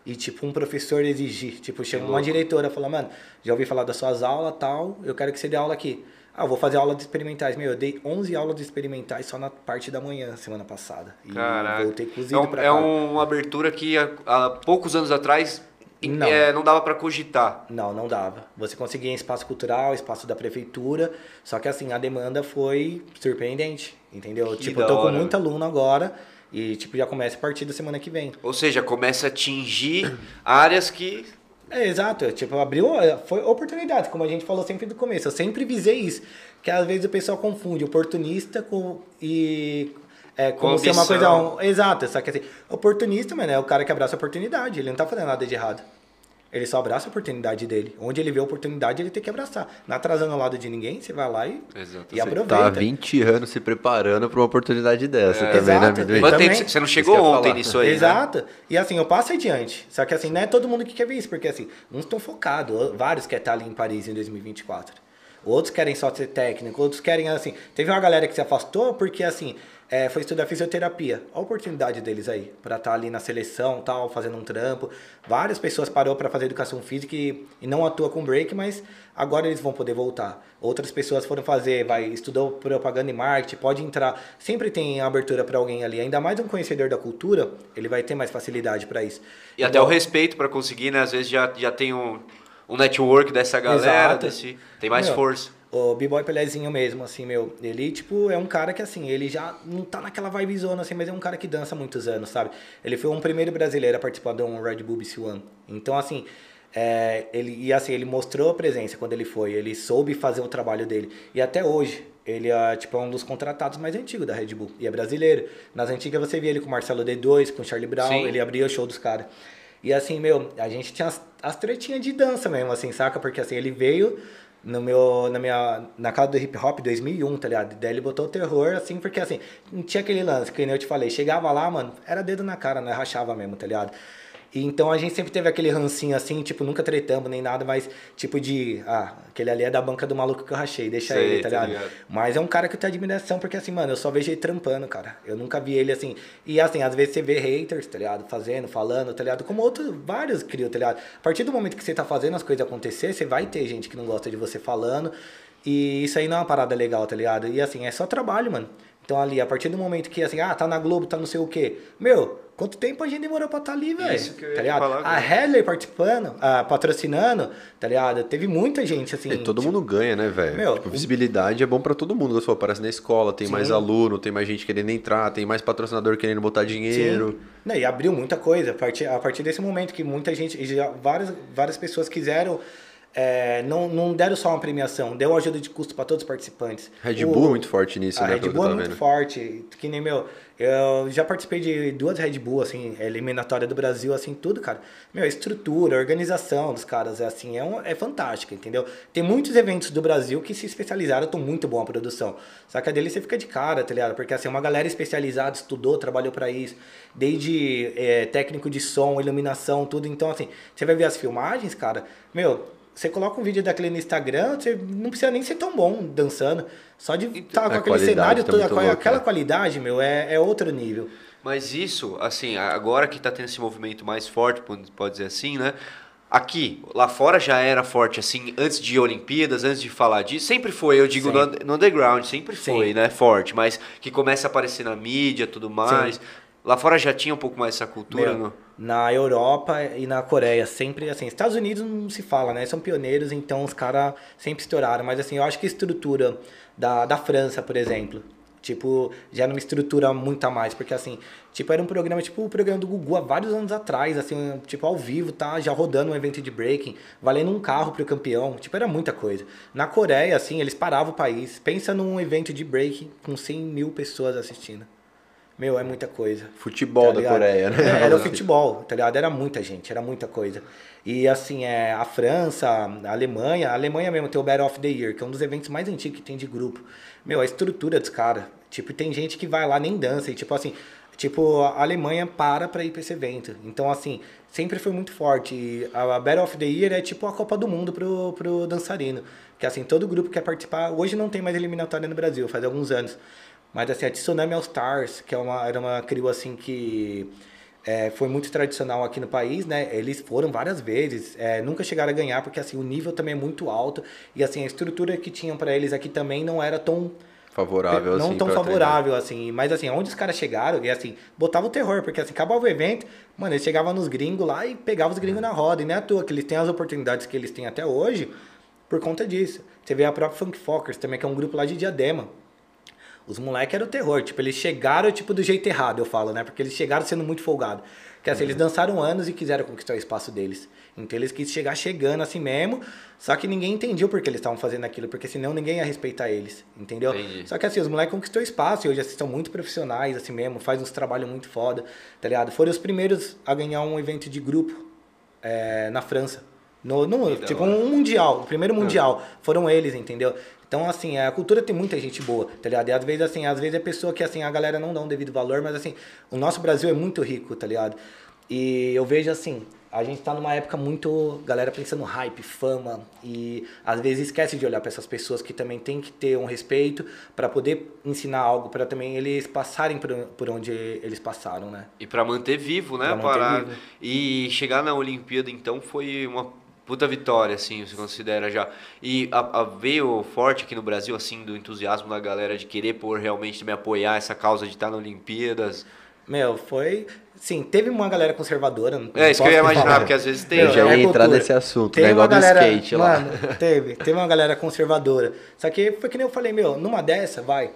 S3: E, tipo, um professor exigir. Tipo, chega uma diretora e fala, mano, já ouvi falar das suas aulas tal, eu quero que você dê aula aqui. Ah, vou fazer aula de experimentais. Meu, eu dei 11 aulas de experimentais só na parte da manhã, semana passada.
S1: E Caraca.
S3: voltei cozido é, pra
S1: é cá. É uma abertura que há, há poucos anos atrás não, é, não dava para cogitar.
S3: Não, não dava. Você conseguia em espaço cultural, espaço da prefeitura, só que assim, a demanda foi surpreendente, entendeu? Que tipo, eu tô hora. com muito aluno agora e tipo, já começa a partir da semana que vem.
S1: Ou seja, começa a atingir áreas que
S3: é, exato. Tipo, abriu. Foi oportunidade, como a gente falou sempre do começo. Eu sempre visei isso. Que às vezes o pessoal confunde oportunista com. e. É, como se é uma coisa. Um, exato. Só que assim, oportunista, mano, é o cara que abraça a oportunidade. Ele não tá fazendo nada de errado. Ele só abraça a oportunidade dele. Onde ele vê a oportunidade, ele tem que abraçar. Não atrasando ao lado de ninguém, você vai lá e, e aproveita.
S2: Tá há 20 anos se preparando para uma oportunidade dessa é, também, né,
S3: exato,
S2: né,
S3: também,
S1: Você não chegou ontem falar. nisso aí, né?
S3: Exato. Né? E assim, eu passo adiante. Só que assim, não é todo mundo que quer ver isso, porque assim, uns estão focados, vários querem estar ali em Paris em 2024. Outros querem só ser técnico, outros querem assim. Teve uma galera que se afastou porque assim, é, foi estudar fisioterapia. A oportunidade deles aí, para estar tá ali na seleção, tal, fazendo um trampo. Várias pessoas parou para fazer educação física e, e, não atua com break, mas agora eles vão poder voltar. Outras pessoas foram fazer, vai, estudou propaganda e marketing, pode entrar. Sempre tem abertura para alguém ali, ainda mais um conhecedor da cultura, ele vai ter mais facilidade para isso.
S1: E então, até o respeito para conseguir, né? Às vezes já, já tem um, um network dessa galera, desse, tem mais Meu, força.
S3: O B-Boy Pelezinho mesmo, assim, meu, ele, tipo, é um cara que, assim, ele já não tá naquela vibezona, assim, mas é um cara que dança muitos anos, sabe? Ele foi um primeiro brasileiro a participar de um Red Bull BC One. Então, assim, é, ele, e assim, ele mostrou a presença quando ele foi, ele soube fazer o trabalho dele. E até hoje, ele é, tipo, é um dos contratados mais antigos da Red Bull, e é brasileiro. Nas antigas você via ele com o Marcelo D2, com o Charlie Brown, Sim. ele abria o show dos caras. E assim, meu, a gente tinha as, as tretinhas de dança mesmo, assim, saca? Porque assim, ele veio no meu, na minha, na casa do hip hop 2001, tá ligado? Daí ele botou o terror, assim, porque assim, não tinha aquele lance, que eu te falei, chegava lá, mano, era dedo na cara, né? Rachava mesmo, tá ligado? E então a gente sempre teve aquele rancinho assim, tipo, nunca tretamos nem nada, mas tipo de, ah, aquele ali é da banca do maluco que eu rachei, deixa Sei, ele, tá, tá ligado? Mas é um cara que eu tenho admiração, porque assim, mano, eu só vejo ele trampando, cara. Eu nunca vi ele assim. E assim, às vezes você vê haters, tá ligado? Fazendo, falando, tá ligado? Como outros, vários criam, tá ligado? A partir do momento que você tá fazendo as coisas acontecer, você vai ter gente que não gosta de você falando. E isso aí não é uma parada legal, tá ligado? E assim, é só trabalho, mano. Então ali, a partir do momento que assim, ah, tá na Globo, tá não sei o quê. Meu, quanto tempo a gente demorou pra estar tá ali, velho? Isso que eu tá ligado? Falar, a Headley participando, a, patrocinando, tá ligado? Teve muita gente, assim.
S2: E todo tipo, mundo ganha, né, velho? Tipo, visibilidade é bom pra todo mundo. Você aparece na escola, tem Sim. mais aluno, tem mais gente querendo entrar, tem mais patrocinador querendo botar dinheiro. Sim.
S3: Não, e abriu muita coisa. A partir, a partir desse momento que muita gente, já, várias, várias pessoas quiseram é, não, não deram só uma premiação, deu ajuda de custo para todos os participantes.
S2: Red Bull o, é muito forte nisso,
S3: a
S2: né?
S3: Red Bull é muito vendo. forte, que nem meu. Eu já participei de duas Red Bull, assim, eliminatória do Brasil, assim, tudo, cara. Meu, a estrutura, a organização dos caras é assim, é, um, é fantástica, entendeu? Tem muitos eventos do Brasil que se especializaram, estão muito bom a produção. Só que a dele você fica de cara, tá ligado? Porque assim, uma galera especializada, estudou, trabalhou para isso, desde é, técnico de som, iluminação, tudo. Então, assim, você vai ver as filmagens, cara, meu, você coloca um vídeo daquele no Instagram, você não precisa nem ser tão bom dançando. Só de estar tá com aquele cenário, tá toda, louco, aquela né? qualidade, meu, é, é outro nível.
S1: Mas isso, assim, agora que está tendo esse movimento mais forte, pode dizer assim, né? Aqui, lá fora já era forte, assim, antes de Olimpíadas, antes de falar disso. Sempre foi, eu digo, no, no, underground, sempre foi, Sim. né? Forte, mas que começa a aparecer na mídia tudo mais. Sim. Lá fora já tinha um pouco mais essa cultura,
S3: Meu,
S1: não?
S3: Na Europa e na Coreia, sempre assim. Estados Unidos não se fala, né? São pioneiros, então os caras sempre estouraram. Mas assim, eu acho que a estrutura da, da França, por exemplo, tipo, já não estrutura muito a mais. Porque assim, tipo, era um programa, tipo o programa do Gugu há vários anos atrás, assim, tipo, ao vivo, tá? Já rodando um evento de breaking, valendo um carro pro campeão. Tipo, era muita coisa. Na Coreia, assim, eles paravam o país. Pensa num evento de breaking com 100 mil pessoas assistindo. Meu, é muita coisa.
S2: Futebol
S3: Tá
S2: da
S3: ligado?
S2: Coreia, né?
S3: É, era o futebol, tá ligado? Era muita gente, era muita coisa. E assim, é, a França, a Alemanha, a Alemanha mesmo tem o Battle of the Year, que é um dos eventos mais antigos que tem de grupo. Meu, a estrutura dos caras. Tipo, tem gente que vai lá nem dança. E tipo assim, tipo, a Alemanha para pra ir pra esse evento. Então, assim, sempre foi muito forte. E a Battle of the Year é tipo a Copa do Mundo pro, pro dançarino. Que assim, todo grupo quer participar. Hoje não tem mais eliminatória no Brasil, faz alguns anos. Mas assim, a Tsunami All Stars, que é uma, era uma crew assim que é, foi muito tradicional aqui no país, né? Eles foram várias vezes, é, nunca chegaram a ganhar, porque assim, o nível também é muito alto. E assim, a estrutura que tinham para eles aqui também não era tão
S2: Favorável,
S3: não
S2: assim,
S3: tão favorável, assim. Mas assim, onde os caras chegaram, e assim, botava o terror, porque assim, acabava o evento, mano, eles chegavam nos gringos lá e pegavam os gringos na roda. E não é à toa que eles têm as oportunidades que eles têm até hoje por conta disso. Você vê a própria Funk Fockers também, que é um grupo lá de Diadema. Os moleques eram o terror, tipo, eles chegaram, tipo, do jeito errado, eu falo, né? Porque eles chegaram sendo muito folgados. Porque assim, eles dançaram anos e quiseram conquistar o espaço deles. Então eles quis chegar chegando assim mesmo, só que ninguém entendia por que eles estavam fazendo aquilo, porque senão ninguém ia respeitar eles, entendeu?
S1: Entendi.
S3: Só que assim, os moleques conquistou espaço e hoje assim, são muito profissionais, assim mesmo, faz uns trabalhos muito foda, tá ligado? Foram os primeiros a ganhar um evento de grupo é, na França. No, no, tipo, um mundial, o primeiro mundial. Foram eles, entendeu? Então, assim, a cultura tem muita gente boa, tá ligado? E às vezes, assim, às vezes é pessoa que, assim, a galera não dá um devido valor, mas, assim, o nosso Brasil é muito rico, tá ligado? E eu vejo, assim, a gente tá numa época muito, galera pensando hype, fama, e às vezes esquece de olhar para essas pessoas que também tem que ter um respeito para poder ensinar algo, para também eles passarem por, por onde eles passaram, né?
S1: E pra manter vivo, né,
S3: Pra
S1: parada.
S3: vivo.
S1: E chegar na Olimpíada, então, foi uma puta vitória, assim, você considera já. E a, a- veio forte aqui no Brasil, assim, do entusiasmo da galera de querer por realmente também apoiar essa causa de estar na Olimpíadas.
S3: Meu, foi. Sim, teve uma galera conservadora. não
S1: É, isso que eu ia imaginar,
S3: falar.
S1: porque às vezes tem.
S2: Eu já
S3: é
S2: ia entrar
S3: cultura.
S2: nesse assunto,
S3: Tem
S2: né? Igual
S3: uma
S2: do
S3: galera,
S2: skate lá.
S3: Mano, teve. Teve uma galera conservadora. Só que foi que nem eu falei, meu, numa dessa, vai.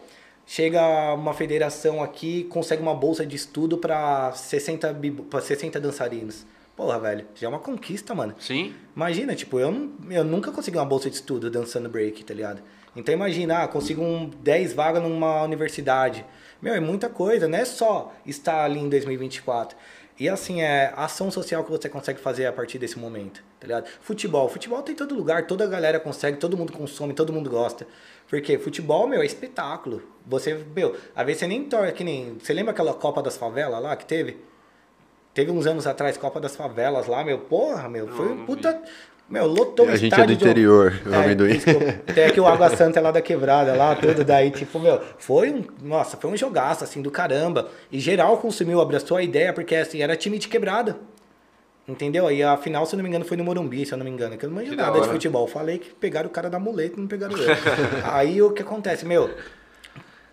S3: Chega uma federação aqui, consegue uma bolsa de estudo pra 60, bi- pra 60 dançarinos. Porra, velho, já é uma conquista, mano.
S1: Sim.
S3: Imagina, tipo, eu, eu nunca consegui uma bolsa de estudo dançando break, tá ligado? Então imagina, ah, consigo um 10 vagas numa universidade. Meu, é muita coisa, não é só estar ali em 2024. E assim, é a ação social que você consegue fazer a partir desse momento, tá ligado? Futebol, futebol tem em todo lugar, toda a galera consegue, todo mundo consome, todo mundo gosta. Porque futebol, meu, é espetáculo. Você, meu, às vezes você nem torce, que nem... Você lembra aquela Copa das Favelas lá que teve? Teve uns anos atrás, Copa das Favelas lá, meu, porra, meu, foi
S1: Não,
S3: um
S1: não
S3: puta. Meu, lotou
S2: a gente é do
S3: de-
S2: interior, o
S3: É,
S2: amendoim.
S3: Tem aqui o Água Santa lá da quebrada, lá, tudo daí, tipo, meu, foi um. Nossa, foi um jogaço, assim, do caramba. E geral consumiu, abraçou a ideia, porque assim, era time de quebrada. Entendeu? E a final, se eu não me engano, foi no Morumbi, se eu não me engano. Que eu não manjo
S1: Que da
S3: nada de futebol. Falei que pegaram o cara da muleta e não pegaram eu. Aí o que acontece, meu,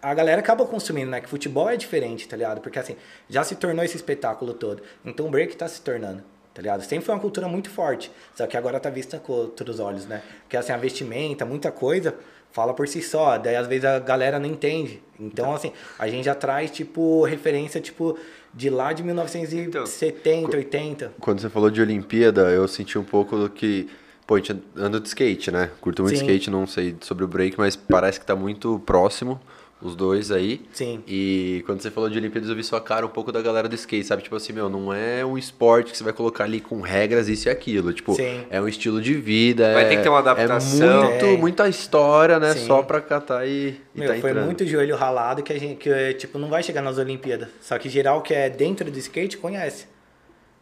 S3: a galera acaba consumindo, né? Que futebol é diferente, tá ligado? Porque assim, já se tornou esse espetáculo todo. Então o break tá se tornando, tá ligado? Sempre foi uma cultura muito forte. Só que agora tá vista com outros olhos, né? Porque assim, a vestimenta, muita coisa, fala por si só. Daí às vezes a galera não entende. Então, assim, a gente já traz, tipo, referência, tipo, de lá de 1970, 80.
S2: Quando você falou de Olimpíada, eu senti um pouco do que. Pô, a gente anda de skate, né? Curto muito
S3: Sim.
S2: skate, não sei sobre o break, mas parece que tá muito próximo, os dois aí.
S3: Sim.
S2: E quando você falou de Olimpíadas, eu vi sua cara um pouco da galera do skate, sabe? Tipo assim, meu, não é um esporte que você vai colocar ali com regras, isso e aquilo. Tipo,
S3: Sim.
S2: é um estilo de vida.
S1: Vai
S2: é,
S1: ter que ter uma adaptação.
S2: É muito,
S3: Tem.
S2: muita história, né?
S3: Sim.
S2: Só pra catar e, e
S3: Meu,
S2: tá
S3: foi
S2: entrando.
S3: muito joelho ralado que a gente, que, tipo, não vai chegar nas Olimpíadas. Só que geral que é dentro do skate conhece.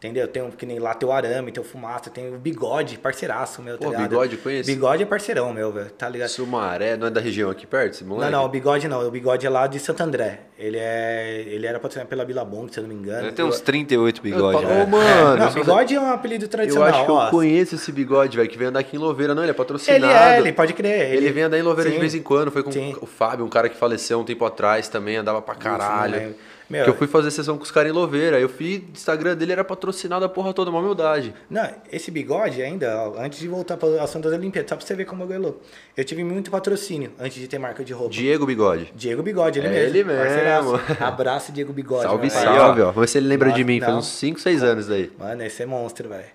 S3: Entendeu? Tem um, que nem lá tem o arame, tem o fumaça, tem o bigode, parceiraço, meu, tá
S2: Pô,
S3: ligado?
S2: Bigode, conheço.
S3: Bigode é parceirão, meu, velho, tá ligado?
S2: Sumaré, não é da região aqui perto, esse moleque?
S3: Não, não, o bigode não. O bigode é lá de Santo André. Ele é. Ele era patrocinado pela Billabong, se eu não me engano.
S1: Tem uns 38
S2: Eu
S1: bigodes.
S2: Ô, mano,
S3: não,
S2: se você-
S3: bigode é um apelido
S2: eu
S3: tradicional.
S2: acho que eu
S3: ó.
S2: conheço esse bigode, velho, que vem andar aqui em Louveira. Não, ele é patrocinado.
S3: Ele é, ele pode crer.
S2: Ele vem andar em Louveira de
S3: Sim.
S2: vez em quando. Foi com
S3: Sim.
S2: o Fábio, um cara que faleceu um tempo atrás também, andava pra caralho.
S3: Isso, não. Meu,
S2: Que eu fui fazer sessão com os caras em Louveira. Eu fui, o Instagram dele era patrocinado a porra toda, uma humildade.
S3: Não, esse bigode ainda, antes de voltar para o assunto das Olimpíadas, só pra você ver como eu louco. Eu tive muito patrocínio antes de ter marca de roupa.
S2: Diego Bigode.
S3: Diego Bigode, ele
S2: É
S3: mesmo.
S2: ele mesmo.
S3: Abraço, Diego Bigode.
S2: Salve, salve, ó. Vamos ver se ele lembra
S3: Nossa,
S2: de mim. Faz
S3: não.
S2: uns 5, 6 anos daí.
S3: Mano, esse é monstro, velho.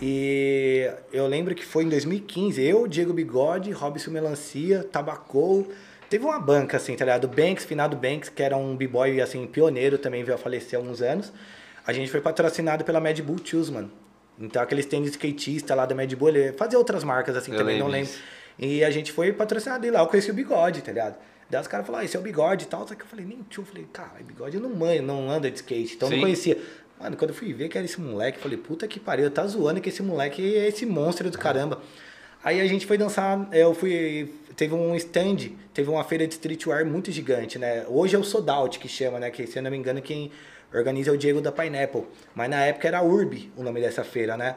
S3: E eu lembro que foi em 2015, eu, Diego Bigode, Robson Melancia, Tabacou. Teve uma banca, assim, tá ligado? O Banks, finado Banks, que era um b-boy, assim, pioneiro, também veio a falecer há uns anos. A gente foi patrocinado pela Mad Bull Shoes, mano. Então, aqueles tênis skatista lá da Mad Bull, ele fazia outras marcas, assim,
S1: Eu
S3: também,
S1: lembro
S3: não lembro. E a gente foi patrocinado e lá eu conheci o Bigode, tá ligado? Daí os caras falaram, ah, esse é o Bigode e tal. Só que eu falei, nem tio. Eu falei, cara, Bigode eu não manho, não anda de skate. Então eu
S1: Sim.
S3: não conhecia. Mano, quando eu fui ver que era esse moleque, eu falei, puta que pariu, tá zoando que esse moleque é esse monstro do caramba. Aí a gente foi dançar, eu fui. Teve um stand, teve uma feira de streetwear muito gigante, né? Hoje é o Sold Out que chama, né? Que se eu não me engano, quem organiza é o Diego da Pineapple. Mas na época era Urb o nome dessa feira, né?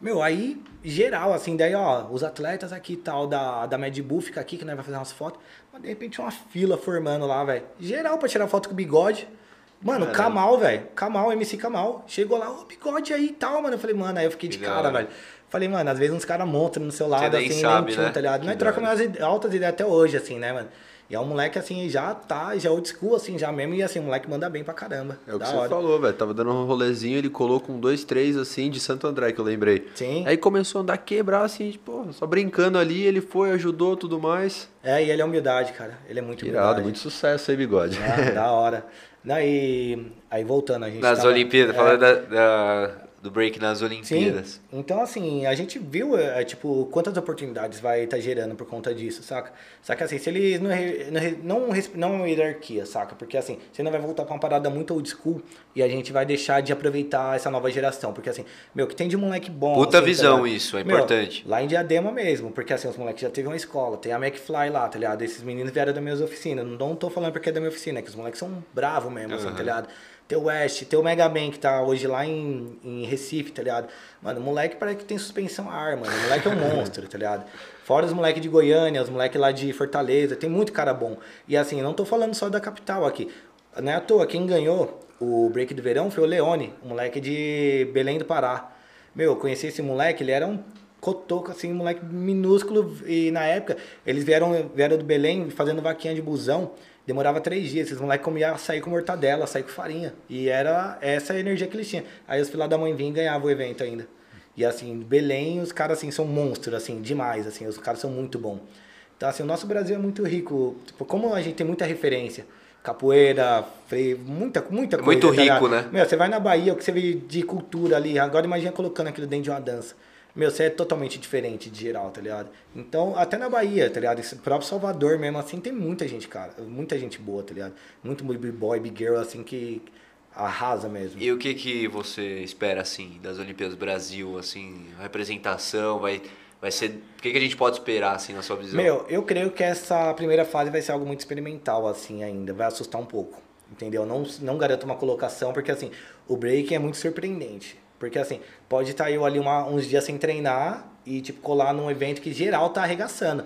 S3: Meu, aí, geral, assim, daí, ó, os atletas aqui e tal, da, da Mad Bull fica aqui, que nós vai fazer umas fotos. Mas de repente uma fila formando lá, velho. Geral pra tirar foto com o bigode. Mano,
S1: Caramba.
S3: Kamal, velho. Kamal, MC Kamal. Chegou lá, ô, bigode aí e tal, mano. Eu falei, mano, aí eu fiquei de cara, velho. Falei, mano, às vezes uns caras montam no seu lado, assim,
S1: sabe,
S3: nem tchum,
S1: né?
S3: tá ligado? Nós trocamos umas altas ideias até hoje, assim, né, mano? E é um moleque, assim, já tá, já old school, assim, já mesmo. E assim, o moleque manda bem pra caramba.
S2: É o que você
S3: hora.
S2: falou, velho. Tava dando um rolezinho, ele colou com dois, três, assim, de Santo André, que eu lembrei.
S3: Sim.
S2: Aí começou a andar quebrar, assim, tipo, só brincando ali, ele foi, ajudou, tudo mais.
S3: É, e ele é humildade, cara. Ele é muito
S2: Irado,
S3: humildade.
S2: muito sucesso aí, bigode.
S3: Ah, da hora. Não, e aí voltando, a gente
S1: Nas
S3: tava-
S1: Olimpíadas,
S3: é,
S1: falando da, da- do break nas
S3: Sim,
S1: Olimpíadas.
S3: então assim, a gente viu, é, tipo, quantas oportunidades vai estar gerando por conta disso, saca? Só que assim, se eles não, não, não, é hierarquia, saca? Porque assim, você não vai voltar pra uma parada muito old school e a gente vai deixar de aproveitar essa nova geração. Porque assim, meu, que tem de moleque bom.
S1: Puta
S3: assim, tá
S1: visão
S3: ligado?
S1: isso, é
S3: Meu,
S1: importante.
S3: Lá em Diadema mesmo, porque assim, os moleques já teve uma escola, tem a McFly lá, tá ligado? Esses meninos vieram das minhas oficinas. Não, tô falando porque é da minha oficina, é que os moleques são bravos mesmo, assim,
S1: Aham.
S3: tá ligado? Tem o West, tem o Mega Man que tá hoje lá em, em Recife, tá ligado? Mano, o moleque parece que tem suspensão a ar, mano. O moleque é um monstro, tá ligado? Fora os moleques de Goiânia, os moleques lá de Fortaleza, tem muito cara bom. E assim, não tô falando só da capital aqui. Não é à toa, quem ganhou o break do verão foi o Leone, um moleque de Belém do Pará. Meu, eu conheci esse moleque, ele era um cotoco, assim, um moleque minúsculo. E na época, eles vieram, vieram do Belém fazendo vaquinha de busão. Demorava três dias. Esses moleques comiam açaí com mortadela, açaí com farinha. E era essa a energia que eles tinham. Aí os filhos da mãe vinham e ganhavam o evento ainda. E assim, Belém, os caras assim, são monstros, assim, demais, assim, os caras são muito bons. Então, assim, o nosso Brasil é muito rico. Tipo, como a gente tem muita referência, capoeira, freio, muita, muita
S1: É
S3: coisa.
S1: muito
S3: tá
S1: rico, né?
S3: Meu, você vai na Bahia, o que você vê de cultura ali, agora imagina colocando aquilo dentro de uma dança. Meu, você é totalmente diferente de geral, tá ligado? Então, até na Bahia, tá ligado? Esse próprio Salvador mesmo, assim, tem muita gente, cara. Muita gente boa, tá ligado? Muito big boy, big girl, assim, que arrasa mesmo.
S1: E o que que você espera, assim, das Olimpíadas Brasil, assim, a representação, vai, vai ser... O que que a gente pode esperar, assim, na sua visão?
S3: Meu, eu creio que essa primeira fase vai ser algo muito experimental, assim, ainda. Vai assustar um pouco, entendeu? Não, não garanto uma colocação, porque, assim, o break é muito surpreendente. Porque, assim, pode estar eu ali uma- uns dias sem treinar e, tipo, colar num evento que geral tá arregaçando.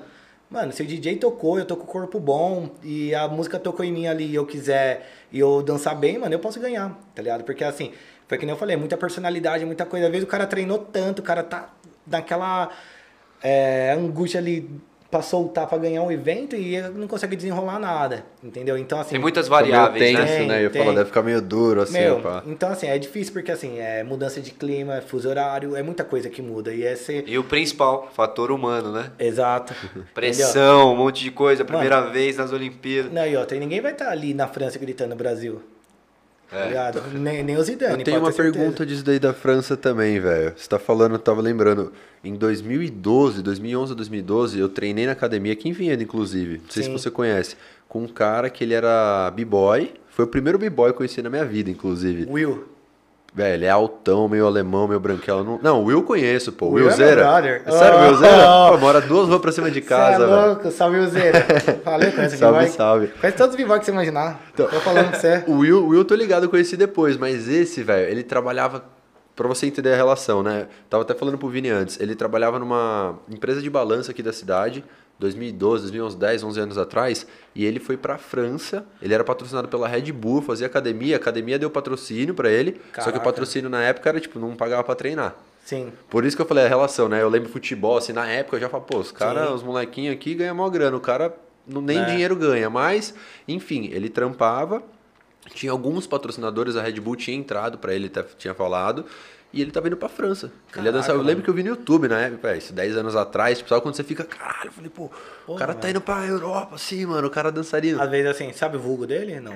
S3: Mano, se o DJ tocou, eu tô com o corpo bom e a música tocou em mim ali e eu quiser e eu dançar bem, mano, eu posso ganhar, tá ligado? Porque, assim, foi que nem eu falei, muita personalidade, muita coisa. Às vezes o cara treinou tanto, o cara tá naquela é, angústia ali pra soltar pra ganhar um evento e não consegue desenrolar nada, entendeu? Então, assim.
S1: Tem muitas variáveis,
S2: tenso,
S1: né?
S3: Tem,
S2: né? Eu
S3: tem.
S2: falar, deve ficar meio duro, assim,
S3: Meu,
S2: pá.
S3: então assim, é difícil porque assim, é mudança de clima, fuso horário, é muita coisa que muda. E esse.
S1: E o principal, fator humano, né?
S3: Exato.
S1: Pressão, um monte de coisa, primeira vez nas Olimpíadas.
S3: Não, e ó, tem ninguém vai estar ali na França gritando Brasil.
S1: É.
S3: ligado? Nem, nem o Zidane.
S2: Eu tenho uma pergunta disso daí da França também, velho. Você tá falando, eu tava lembrando, em 2012, 2011 ou 2012, eu treinei na academia aqui em Vinhedo, inclusive. Não sei
S3: Sim.
S2: se você conhece. Com um cara que ele era b-boy. Foi o primeiro b-boy que eu conheci na minha vida, inclusive.
S3: Will.
S2: Velho, ele é altão, meio alemão, meio branquelo. Não, não o Will eu conheço, pô.
S3: Will
S2: Will
S3: é
S2: Zera. É sério,
S3: Oh.
S2: Will Zera? Pô, mora duas ruas pra cima de
S3: Cê
S2: casa,
S3: é
S2: velho.
S3: louco, salve Wilzeira. Falei com esse
S2: Salve, salve.
S3: Conhece todos os b-boy que você imaginar. Tô falando pra você.
S2: O Will, Will, tô ligado, eu conheci depois, mas esse, velho, ele trabalhava. Pra você entender a relação, né? Tava até falando pro Vini antes. Ele trabalhava numa empresa de balança aqui da cidade, 2012, 2011, 10, 11 anos atrás, e ele foi pra França. Ele era patrocinado pela Red Bull, fazia academia, a academia deu patrocínio para ele, só que
S3: Caraca.
S2: o patrocínio na época era tipo, não pagava pra treinar.
S3: Sim.
S2: Por isso que eu falei a relação, né? Eu lembro futebol, assim, na época eu já falo, pô, os caras, os molequinhos aqui ganham maior grana, o cara não, nem
S3: É.
S2: dinheiro ganha, mas, enfim, ele trampava, tinha alguns patrocinadores, a Red Bull tinha entrado pra ele, tinha falado, e ele tava indo pra França. ele ia
S3: Caraca,
S2: dançar, eu
S3: mano.
S2: lembro que eu vi no YouTube na época, isso 10 anos atrás, sabe quando você fica, caralho, eu falei, pô, o
S3: Porra,
S2: cara tá
S3: velho.
S2: indo pra Europa, assim, mano, o cara dançarino.
S3: Às vezes assim, sabe o vulgo dele? Não.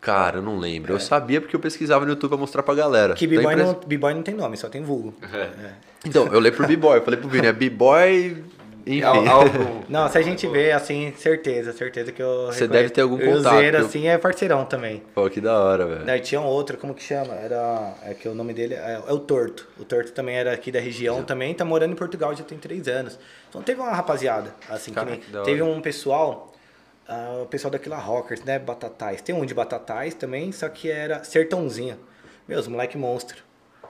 S2: Cara, eu não lembro, eu sabia porque eu pesquisava no YouTube pra mostrar pra galera.
S3: É. Que b-boy não, b-boy não tem nome, só tem vulgo. É.
S2: Então, eu lembro pro B-Boy, eu falei pro Vini, é B-Boy, enfim.
S1: Algo-
S3: Não, se a gente vê assim, certeza, certeza que eu.
S2: Você
S3: reconheço.
S2: deve ter algum
S3: o
S2: contato,
S3: Zera,
S2: eu-
S3: assim, é parceirão também.
S2: Pô, que da hora, velho.
S3: Daí tinha um outro, como que chama? Era. É que o nome dele é, é o Torto. O Torto também era aqui da região, também tá morando em Portugal já tem três anos. Então teve uma rapaziada, assim, que nem-
S2: que da hora.
S3: Teve um pessoal, ah, o pessoal daquela Rockers, né? Batatais. Tem um de Batatais também, só que era Sertãozinho. Meus, moleque monstro.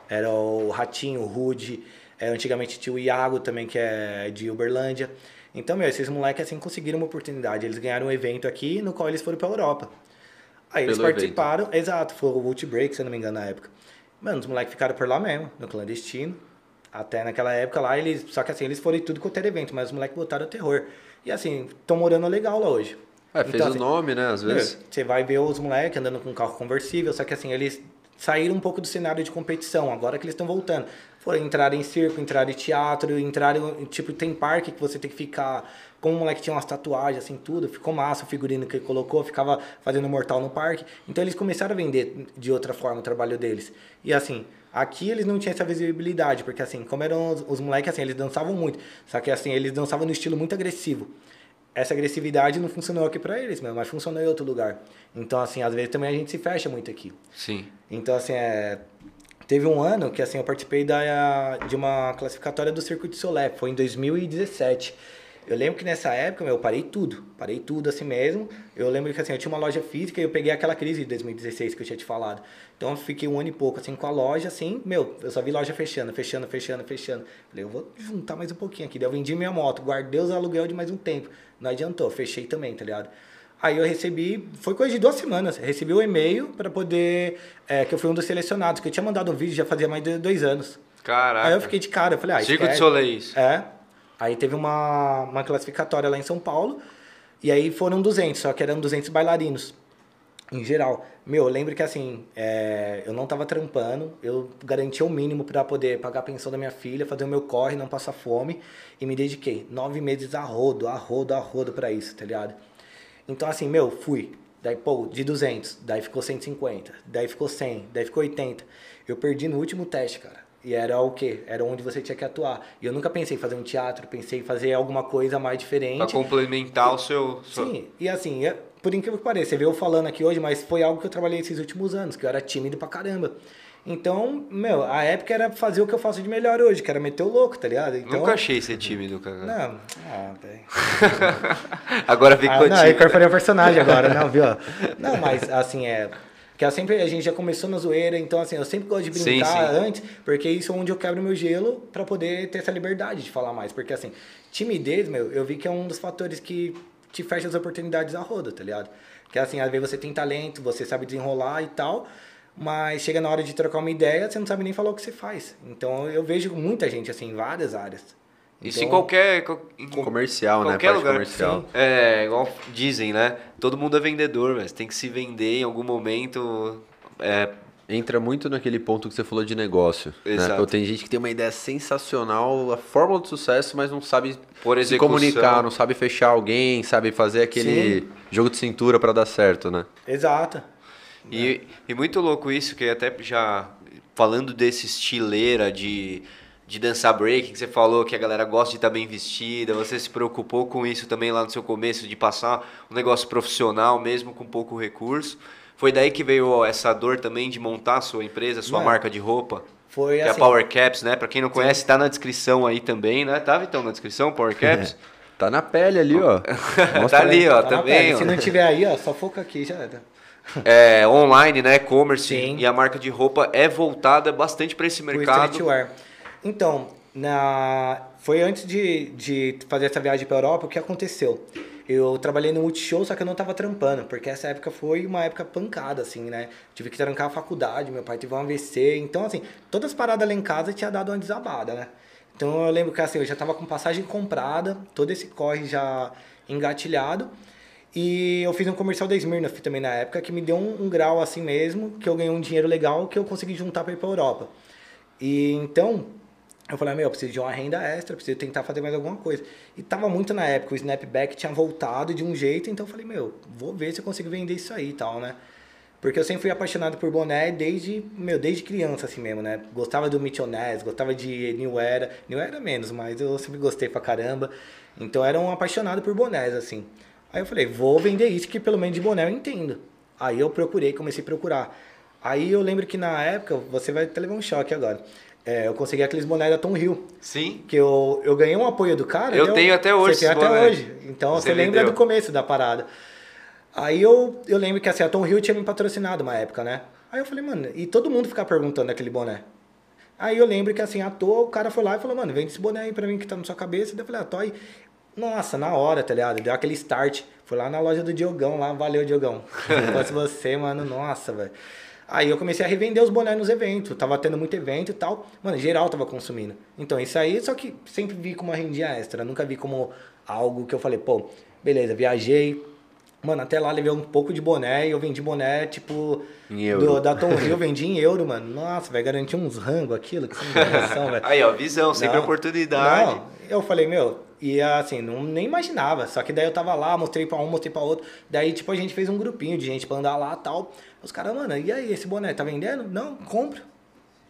S3: Era o Ratinho, o Rude. É, antigamente tinha o Iago também, que é de Uberlândia. Então, meu, esses moleques assim conseguiram uma oportunidade. Eles ganharam um evento aqui, no qual eles foram pra Europa. Aí eles
S2: Pelo evento.
S3: participaram, exato, foi o Ulti Break, se eu não me engano, na época. Mano, os moleques ficaram por lá mesmo, no clandestino. Até naquela época lá, eles. Só que assim, eles foram em tudo quanto era evento, mas os moleques botaram terror. E assim, estão morando legal lá hoje.
S2: É, fez
S3: Então,
S2: o
S3: assim,
S2: nome, né? Às vezes.
S3: Você vai ver os moleques andando com um carro conversível, só que assim, eles saíram um pouco do cenário de competição, agora que eles estão voltando. Foram entrar em circo, entrar em teatro, entraram, tipo, tem parque que você tem que ficar. Como o moleque tinha umas tatuagens, assim, tudo, ficou massa o figurino que ele colocou, ficava fazendo mortal no parque. Então eles começaram a vender de outra forma o trabalho deles. E assim, aqui eles não tinham essa visibilidade, porque assim, como eram os, os moleques, assim, eles dançavam muito. Só que assim, eles dançavam no estilo muito agressivo essa agressividade não funcionou aqui pra eles mesmo, mas funcionou em outro lugar. Então, assim, às vezes também a gente se fecha muito aqui.
S1: Sim.
S3: Então, assim, é... teve um ano que, assim, eu participei da, de uma classificatória do Circuito Solé, foi em 2017. Eu lembro que nessa época, meu, eu parei tudo, parei tudo assim mesmo. Eu lembro que, assim, eu tinha uma loja física e eu peguei aquela crise de 2016 que eu tinha te falado. Então, eu fiquei um ano e pouco, assim, com a loja, assim, meu, eu só vi loja fechando, fechando, fechando, fechando. Falei, eu vou juntar mais um pouquinho aqui. Daí eu vendi minha moto, guardei os aluguel de mais um tempo. Não adiantou, fechei também, tá ligado? Aí eu recebi, foi coisa de duas semanas, recebi o e-mail para poder, é, que eu fui um dos selecionados, que eu tinha mandado um vídeo já fazia mais de dois anos.
S1: Caraca.
S3: Aí eu fiquei de cara, eu falei, ah,
S1: Circo de. Soleil. isso.
S3: É. Aí teve uma, uma classificatória lá em São Paulo, e aí foram 200, só que eram 200 bailarinos, em geral. Meu, eu lembro que assim, é, eu não tava trampando, eu garantia o mínimo para poder pagar a pensão da minha filha, fazer o meu corre, não passar fome, e me dediquei nove meses a rodo, a rodo, a rodo pra isso, tá ligado? Então assim, meu, fui. Daí, pô, de 200, daí ficou 150, daí ficou 100, daí ficou 80. Eu perdi no último teste, cara. E era o quê? Era onde você tinha que atuar. E eu nunca pensei em fazer um teatro, pensei em fazer alguma coisa mais
S1: Pra
S3: diferente.
S1: complementar o seu. seu-
S3: Sim, e assim, é- por incrível que pareça, você vê eu falando aqui hoje, mas foi algo que eu trabalhei esses últimos anos, que eu era tímido pra caramba. Então, meu, a época era fazer o que eu faço de melhor hoje, que era meter o louco, tá ligado? Então,
S1: Nunca achei ser tímido, cara.
S3: Não, ah.
S1: Agora ficou
S3: Ah, não, eu
S1: tímido.
S3: incorporei o personagem agora, não, viu? Não, mas assim, é. Que eu sempre, a gente já começou na zoeira, então assim, eu sempre gosto de
S1: Sim,
S3: brincar
S1: sim.
S3: antes, porque isso é onde eu quebro meu gelo pra poder ter essa liberdade de falar mais. Porque assim, timidez, meu, eu vi que é um dos fatores que te fecha as oportunidades à roda, tá ligado? Que assim, às vezes você tem talento, você sabe desenrolar e tal, mas chega na hora de trocar uma ideia, você não sabe nem falar o que você faz. Então eu vejo muita gente assim, em várias áreas.
S1: Isso em
S3: Então,
S1: qualquer. qual- em
S2: Comercial, né?
S1: qualquer
S2: Parte
S1: lugar.
S2: comercial.
S3: Sim.
S1: É, igual dizem, né? Todo mundo é vendedor, mas tem que se vender em algum momento. É,
S2: Entra muito naquele ponto que você falou de negócio. Né?
S1: Exato.
S2: Então, tem gente que tem uma ideia sensacional, a fórmula de sucesso, mas não sabe
S1: Por
S2: se comunicar, não sabe fechar alguém, sabe fazer aquele
S3: Sim.
S2: jogo de cintura pra dar certo, né?
S3: Exato.
S1: E, e muito louco isso, que até já falando desse estileira de, de dançar breaking, que você falou que a galera gosta de estar bem vestida, você se preocupou com isso também lá no seu começo, de passar um negócio profissional, mesmo com pouco recurso. Foi daí que veio essa dor também de montar a sua empresa, a sua
S3: Mano,
S1: marca de roupa?
S3: Foi
S1: Que é a
S3: assim.
S1: Power Caps, né? Pra quem não conhece, tá na descrição aí também, né? Tava então na descrição, Power Caps?
S2: Tá na pele ali, ó.
S1: tá ali, ó,
S3: Tá
S1: também.
S3: pele.
S1: ó.
S3: Se não tiver aí, ó, só foca aqui já era.
S1: É, online, né? E-commerce e a marca de roupa é voltada bastante para esse
S3: O
S1: mercado.
S3: streetwear. Então, na... foi antes de, de fazer essa viagem pra Europa, o que aconteceu? Eu trabalhei no Multishow, só que eu não tava trampando, porque essa época foi uma época pancada, assim, né? Tive que trancar a faculdade, meu pai teve um AVC, então, assim, todas as paradas lá em casa tinha dado uma desabada, né? Então eu lembro que, assim, eu já tava com passagem comprada, todo esse corre já engatilhado, e eu fiz um comercial da Smirnoff também na época, que me deu um, um grau assim mesmo, que eu ganhei um dinheiro legal que eu consegui juntar pra ir pra Europa. E então, eu falei, meu, eu preciso de uma renda extra, preciso tentar fazer mais alguma coisa. E tava muito na época, o Snapback tinha voltado de um jeito, então eu falei, meu, vou ver se eu consigo vender isso aí e tal, né? Porque eu sempre fui apaixonado por boné desde, meu, desde criança assim mesmo, né? Gostava do Michonés, gostava de New Era, New Era menos, mas eu sempre gostei pra caramba. Então era um apaixonado por bonés, assim. Aí eu falei, vou vender isso que pelo menos de boné eu entendo. Aí eu procurei, comecei a procurar. Aí eu lembro que na época, você vai até levar um choque agora. É, eu consegui aqueles bonés da Tom Hill.
S1: Sim.
S3: Que eu, eu ganhei um apoio do cara.
S1: Eu
S3: né?
S1: tenho até hoje
S3: Você tem até
S1: boné.
S3: hoje. Então
S1: Você
S3: você, lembra do começo da parada. Aí eu, eu lembro que assim, a Tom Hill tinha me patrocinado uma época, né? Aí eu falei, mano, e todo mundo ficava perguntando aquele boné. Aí eu lembro que assim, à toa, o cara foi lá e falou, mano, vende esse boné aí pra mim que tá na sua cabeça. Daí eu falei, ah, tô aí. Nossa, na hora, tá ligado? Deu aquele start. Foi lá na loja do Diogão, lá, valeu, Diogão. Se você, mano, nossa, velho. Aí eu comecei a revender os bonés nos eventos. Tava tendo muito evento e tal. Mano, geral tava consumindo. Então, isso aí, só que sempre vi como uma rendinha extra. Nunca vi como algo que eu falei, pô, beleza, viajei. Mano, até lá levei um pouco de boné e eu vendi boné, tipo,
S2: Em euro.
S3: do- da Tom Hill, eu vendi em euro, mano. Nossa, vai garantir uns rango aquilo, que você não tem noção, velho.
S1: Aí, ó, visão, sempre
S3: Não.
S1: oportunidade.
S3: Não, eu falei, meu, e assim, não, nem imaginava. Só que daí eu tava lá, mostrei pra um, mostrei pra outro. Daí, tipo, a gente fez um grupinho de gente pra andar lá e tal. Os caras, mano, e aí, esse boné, tá vendendo? Não, compra.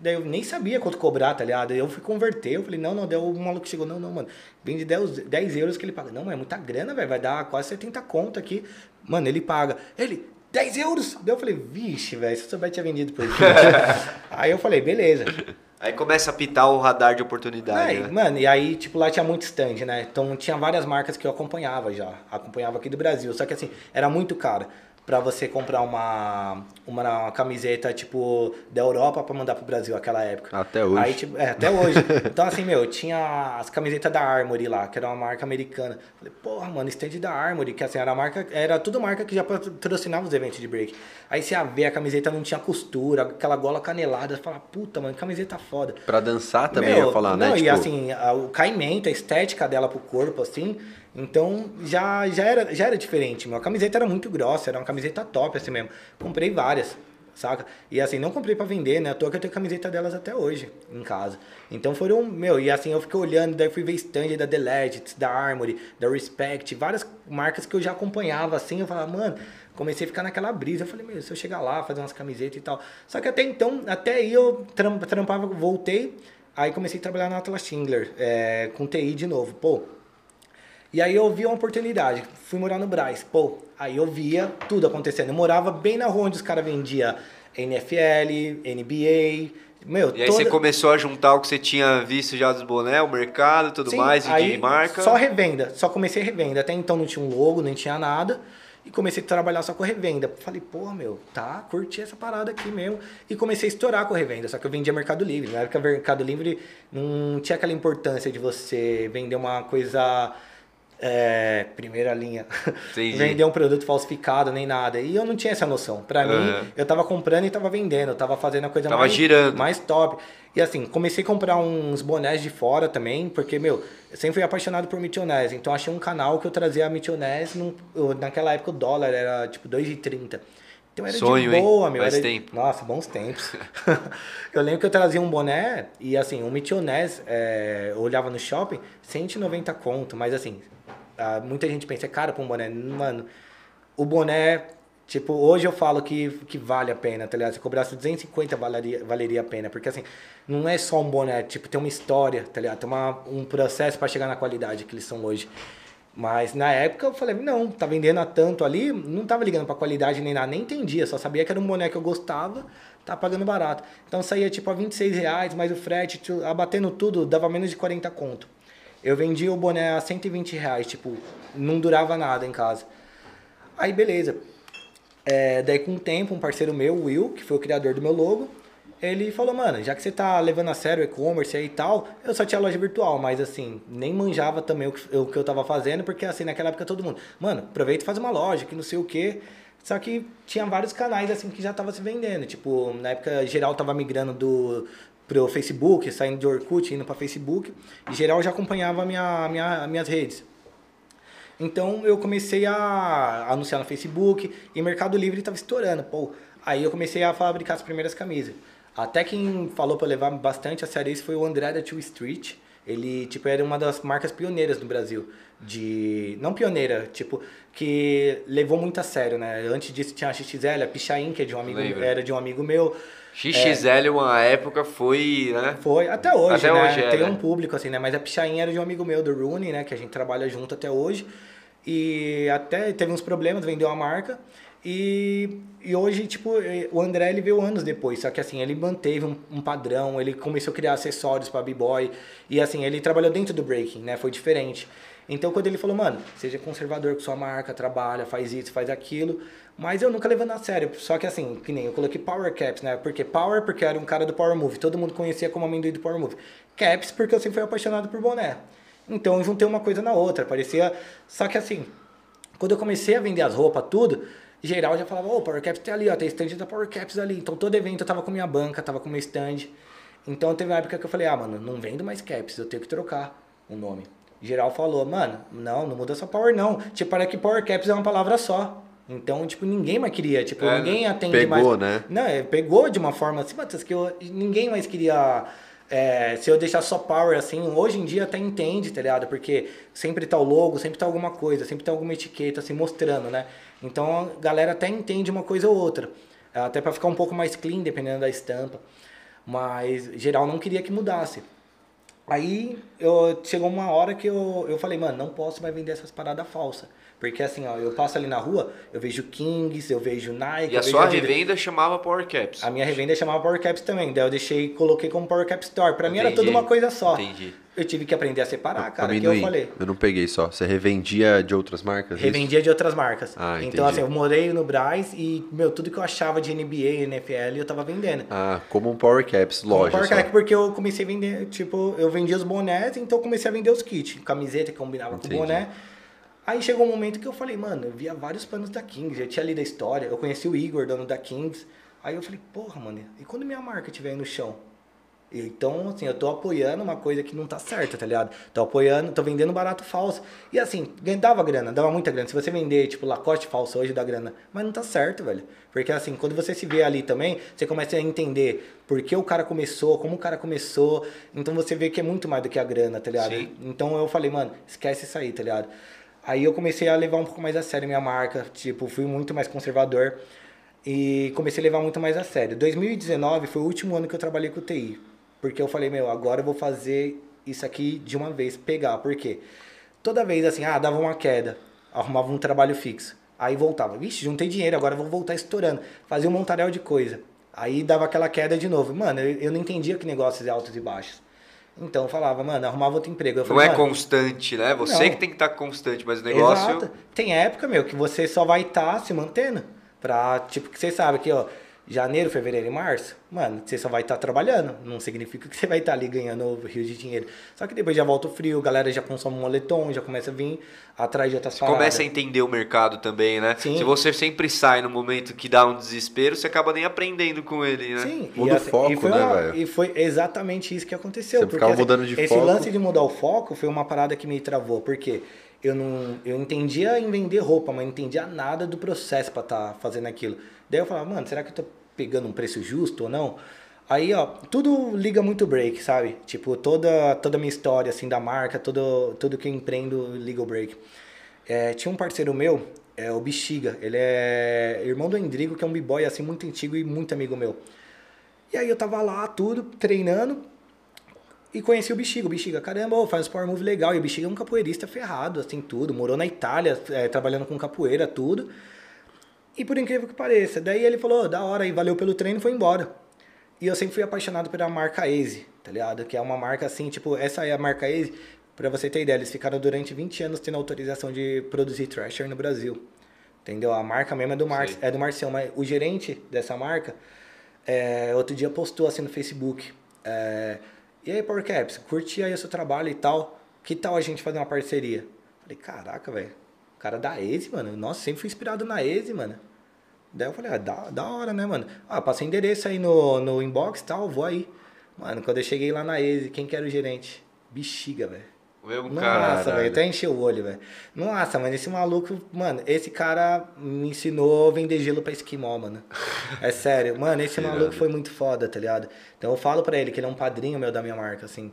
S3: Daí eu nem sabia quanto cobrar, tá ligado? Eu fui converter, eu falei, não, não, daí o maluco chegou, não, não, mano, vende 10, 10 euros que ele paga. Não, mas é muita grana, velho, vai dar quase 70 conto aqui. Mano, ele paga. Ele, 10 euros? Daí eu falei, vixe, velho, se eu souber tinha vendido por aqui. aí eu falei, beleza.
S1: Aí começa a pitar o radar de oportunidade,
S3: Aí,
S1: né?
S3: Mano, e aí, tipo, lá tinha muito stand, né? Então tinha várias marcas que eu acompanhava já. Acompanhava aqui do Brasil. Só que assim, era muito caro pra você comprar uma, uma camiseta, tipo, da Europa pra mandar pro Brasil naquela época.
S2: Até hoje.
S3: Aí, tipo, é, até hoje. Então, assim, meu, tinha as camisetas da Armory lá, que era uma marca americana. Falei, porra, mano, stand da Armory, que assim, era marca, era tudo marca que já patrocinava os eventos de break. Aí você ia ver, a camiseta não tinha costura, aquela gola canelada, você fala, puta, mano, camiseta foda.
S2: Pra dançar também,
S3: Meu,
S2: eu ia falar, né?
S3: Não, e
S2: Tipo,
S3: assim, o caimento, a estética dela pro corpo, assim, então já, já, era, já era diferente. Meu. A camiseta era muito grossa, era uma camiseta top, assim mesmo. Comprei várias, saca? E assim, não comprei pra vender, né? À toa que eu tenho camiseta delas até hoje, em casa. Então foram, meu, e assim, eu fiquei olhando, daí fui ver stand da The Legends, da Armory, da Respect, várias marcas que eu já acompanhava, assim, eu falava, mano, comecei a ficar naquela brisa. Eu falei, meu, se eu chegar lá, fazer umas camisetas e tal. Só que até então, até aí eu tram- trampava, voltei, aí comecei a trabalhar na Atlas Schindler, é, com TI de novo. Pô, e aí eu vi uma oportunidade, fui morar no Braz. Pô, aí eu via tudo acontecendo. Eu morava bem na rua onde os caras vendiam NFL, NBA, meu,
S1: E aí
S3: toda...
S1: você começou a juntar o que você tinha visto já dos boné, o mercado e tudo
S3: Sim,
S1: mais, e de marca.
S3: Só revenda, só comecei revenda. Até então não tinha um logo, nem tinha nada. E comecei a trabalhar só com revenda. Falei, pô, meu, tá, curti essa parada aqui mesmo. E comecei a estourar com revenda. Só que eu vendia Mercado Livre. Na época, Mercado Livre não tinha aquela importância de você vender uma coisa. É, primeira linha. Vender um produto falsificado, nem nada. E eu não tinha essa noção. Pra
S1: Aham.
S3: mim, eu tava comprando e tava vendendo. Eu tava fazendo a coisa
S1: Tava
S3: mais,
S1: girando.
S3: mais top. E assim, comecei a comprar uns bonés de fora também, porque, meu, eu sempre fui apaixonado por mitionés. Então achei um canal que eu trazia a num- eu- Naquela época o dólar era tipo 2,30. Então era
S1: Sonho,
S3: de
S1: hein?
S3: boa, meu.
S1: Faz
S3: era-
S1: tempo.
S3: Nossa, bons tempos. eu lembro que eu trazia um boné e assim, um mitionés, é, eu olhava no shopping, 190 conto, mas assim, muita gente pensa, é caro pra um boné. Mano, o boné, tipo, hoje eu falo que, que vale a pena, tá ligado? Se cobrasse 250 valeria, valeria a pena, porque assim, não é só um boné, tipo, tem uma história, tá ligado? Tem uma, um processo pra chegar na qualidade que eles são hoje. Mas na época eu falei, não, tá vendendo a tanto ali, não tava ligando pra qualidade nem nada, nem entendia, só sabia que era um boné que eu gostava, tá pagando barato. Então saía tipo a 26 reais, mais o frete, abatendo tudo, dava menos de 40 conto. Eu vendia o boné a 120 reais, tipo, não durava nada em casa. Aí beleza. É, daí com o tempo, um parceiro meu, o Will, que foi o criador do meu logo, ele falou, mano, já que você tá levando a sério o e-commerce aí e tal, eu só tinha loja virtual, mas assim, nem manjava também o que, o que eu tava fazendo, porque assim, naquela época todo mundo, mano, aproveita e faz uma loja, que não sei o quê. Só que tinha vários canais assim que já tava se vendendo. Tipo, na época geral tava migrando do pro Facebook, saindo de Orkut, indo para Facebook, e geral já acompanhava minha, minha, minhas redes. Então eu comecei a anunciar no Facebook e Mercado Livre estava estourando. Pô, aí eu comecei a fabricar as primeiras camisas. Até quem falou para levar bastante a sério isso foi o André da Two Street. Ele, tipo, era uma das marcas pioneiras no Brasil. De... Não pioneira, tipo, que levou muito a sério, né? Antes disso tinha a XXL, a Pichain, que é de um amigo, era de um amigo meu.
S1: XXL, é, uma época, foi, né?
S3: Foi, até hoje,
S1: até
S3: né?
S1: Hoje é,
S3: Tem
S1: né?
S3: um público, assim, né? Mas a Pichain era de um amigo meu, do Rooney, né? Que a gente trabalha junto até hoje. E até teve uns problemas, vendeu a marca. E, e hoje, tipo, o André ele veio anos depois, só que assim, ele manteve um, um padrão, ele começou a criar acessórios para b-boy, e assim, ele trabalhou dentro do breaking, né? Foi diferente. Então, quando ele falou, mano, seja conservador com sua marca, trabalha, faz isso, faz aquilo, mas eu nunca levando a sério. Só que assim, que nem eu coloquei Power Caps, né? Porque Power, porque era um cara do Power Move, todo mundo conhecia como amendoim do Power Move. Caps, porque eu sempre fui apaixonado por boné. Então, eu juntei uma coisa na outra, parecia. Só que assim, quando eu comecei a vender as roupas, tudo, geral já falava, ô, oh, Power Caps tem ali, ó, tem stand da Power Caps ali. Então todo evento eu tava com minha banca, tava com meu stand. Então teve uma época que eu falei, ah, mano, não vendo mais caps, eu tenho que trocar o nome. Geral falou, mano, não, não muda só Power não. Tipo, para que Power Caps é uma palavra só. Então, tipo, ninguém mais queria, tipo,
S1: É,
S3: ninguém atende
S2: pegou,
S3: mais.
S2: né?
S3: Não, é, pegou de uma forma assim, mas que eu, ninguém mais queria. é, se eu deixar só power assim, hoje em dia até entende, tá ligado? Porque sempre tá o logo, sempre tá alguma coisa, sempre tá alguma etiqueta assim mostrando, né? Então a galera até entende uma coisa ou outra. Até pra ficar um pouco mais clean, dependendo da estampa. Mas geral não queria que mudasse. Aí eu, chegou uma hora que eu, eu falei, mano, não posso mais vender essas paradas falsas. Porque assim, ó, eu passo ali na rua, eu vejo Kings, eu vejo Nike.
S1: E a
S3: eu vejo
S1: sua
S3: Adidas.
S1: revenda chamava Power Caps.
S3: A minha revenda chamava Power Caps também. Daí eu deixei, coloquei como Power Cap Store. Pra mim era tudo uma coisa só.
S1: Entendi.
S3: Eu tive que aprender a separar, cara, que eu falei.
S2: eu não peguei só. Você revendia de outras marcas? isso?
S3: Revendia de outras marcas.
S2: Ah,
S3: então,
S2: entendi.
S3: assim, eu morei no Braz e, meu, tudo que eu achava de NBA, NFL, eu tava vendendo.
S2: Ah, como um Power Caps,
S3: Como
S2: loja
S3: Power
S2: só.
S3: Cap, porque eu comecei a vender, tipo, eu vendia os bonés, então eu comecei a vender os kits. Camiseta que combinava
S2: Entendi.
S3: com o boné. Aí chegou um momento que eu falei, mano, eu via vários planos da Kings, eu tinha lido a história, eu conheci o Igor, dono da Kings. Aí eu falei, porra, mano, e quando minha marca estiver aí no chão? Então, assim, eu tô apoiando uma coisa que não tá certa, tá ligado? Tô apoiando, tô vendendo barato falso. E assim, dava grana, dava muita grana. Se você vender, tipo, Lacoste falso hoje, dá grana. Mas não tá certo, velho. Porque assim, quando você se vê ali também, você começa a entender por que o cara começou, como o cara começou. Então você vê que é muito mais do que a grana, tá ligado?
S1: Sim.
S3: Então eu falei, mano, esquece isso aí, tá ligado? Aí eu comecei a levar um pouco mais a sério minha marca, tipo, fui muito mais conservador e comecei a levar muito mais a sério. 2019 foi o último ano que eu trabalhei com TI, porque eu falei, meu, agora eu vou fazer isso aqui de uma vez, pegar, por quê? Toda vez assim, ah, dava uma queda, arrumava um trabalho fixo, aí voltava, vixe, juntei dinheiro, agora vou voltar estourando, fazia um montaréu de coisa, aí dava aquela queda de novo, mano, eu, eu não entendia que negócios de altos e baixos. Então eu falava, mano, arrumava outro emprego. Eu
S1: Não
S3: falei,
S1: é constante, né? Você
S3: Não.
S1: que tem que estar constante, mas o negócio.
S3: Exato. Tem época, meu, que você só vai estar se mantendo. Pra, tipo, que você sabe que, ó, janeiro, fevereiro e março, mano, você só vai estar trabalhando. Não significa que você vai estar ali ganhando rio de dinheiro. Só que depois já volta o frio, a galera já consome um moletom, já começa a vir atrás de outras paradas.
S1: Começa a entender o mercado também, né?
S3: Sim.
S1: Se você sempre sai no momento que dá um desespero, você acaba nem aprendendo com ele, né?
S3: Sim,
S2: Muda o foco,
S3: e foi
S2: né, velho?
S3: E foi exatamente isso que aconteceu.
S2: Você
S3: porque,
S2: ficava
S3: assim,
S2: mudando de
S3: esse
S2: foco.
S3: lance de mudar o foco foi uma parada que me travou, porque eu não eu entendia em vender roupa, mas não entendia nada do processo pra estar fazendo aquilo. Daí eu falava, mano, será que eu tô pegando um preço justo ou não? Aí, ó, tudo liga muito break, sabe? Tipo, toda toda a minha história assim da marca, todo tudo que eu empreendo liga o break. É, tinha um parceiro meu, é o Bexiga, ele é irmão do Endrigo, que é um b-boy assim muito antigo e muito amigo meu. E aí eu tava lá, tudo, treinando, e conheci o Bexiga. O Bexiga, caramba, faz um power move legal. E o Bexiga é um capoeirista ferrado, assim, tudo. Morou na Itália, é, trabalhando com capoeira, tudo. E por incrível que pareça, daí ele falou, da hora, e valeu pelo treino e foi embora. E eu sempre fui apaixonado pela marca Easy, tá ligado? Que é uma marca assim, tipo, essa é a marca Easy. Pra você ter ideia, eles ficaram durante 20 anos tendo autorização de produzir Thrasher no Brasil. Entendeu? A marca mesmo é do, Mar é do Marcião, mas o gerente dessa marca é, outro dia postou assim no Facebook. É, e aí, Power Caps, curti aí o seu trabalho e tal. Que tal a gente fazer uma parceria? Falei, caraca, velho. Cara da Eze, mano. Nossa, sempre fui inspirado na Eze, mano. Daí eu falei, ah, da, da hora, né, mano? Ah, passei endereço aí no, no inbox e tal, vou aí. Mano, quando eu cheguei lá na Eze, quem que era o gerente? Bexiga, velho. Nossa, velho, até encheu o olho, velho. Nossa, mano, esse maluco, mano, esse cara me ensinou a vender gelo pra esquimó, mano. É sério, mano, esse maluco foi muito foda, tá ligado? Então eu falo pra ele que ele é um padrinho meu da minha marca, assim.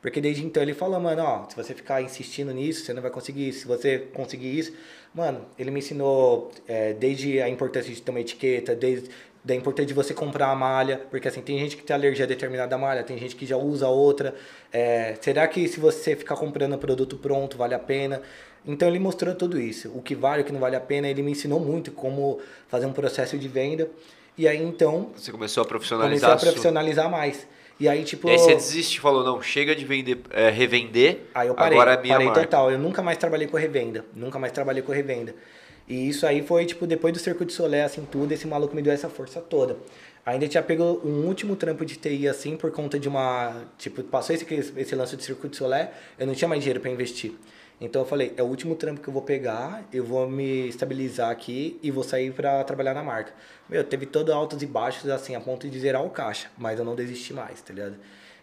S3: Porque desde então ele falou, mano, ó, se você ficar insistindo nisso, você não vai conseguir isso. Se você conseguir isso, mano, ele me ensinou é, desde a importância de ter uma etiqueta, desde da importância de você comprar a malha, porque assim, tem gente que tem alergia a determinada malha, tem gente que já usa outra. É, será que se você ficar comprando produto pronto, vale a pena? Então ele mostrou tudo isso, o que vale, o que não vale a pena, ele me ensinou muito como fazer um processo de venda. E aí então,
S1: Você começou a
S3: comecei
S1: profissionalizar
S3: a
S1: a
S3: profissionalizar mais. E aí tipo,
S1: E aí você desiste falou, não, chega de vender, é, revender,
S3: Aí eu parei,
S1: agora é minha
S3: parei
S1: marca.
S3: total. Eu nunca mais trabalhei com revenda. Nunca mais trabalhei com revenda. E isso aí foi, tipo, depois do Cerco de Solé, assim, tudo, esse maluco me deu essa força toda. Ainda tinha pego um último trampo de TI, assim, por conta de uma... Tipo, passou esse, esse lance de Circuito de Solé, eu não tinha mais dinheiro para investir. Então eu falei, é o último trampo que eu vou pegar, eu vou me estabilizar aqui e vou sair para trabalhar na marca. Meu, teve todo altos e baixos, assim, a ponto de zerar o caixa, mas eu não desisti mais, tá ligado?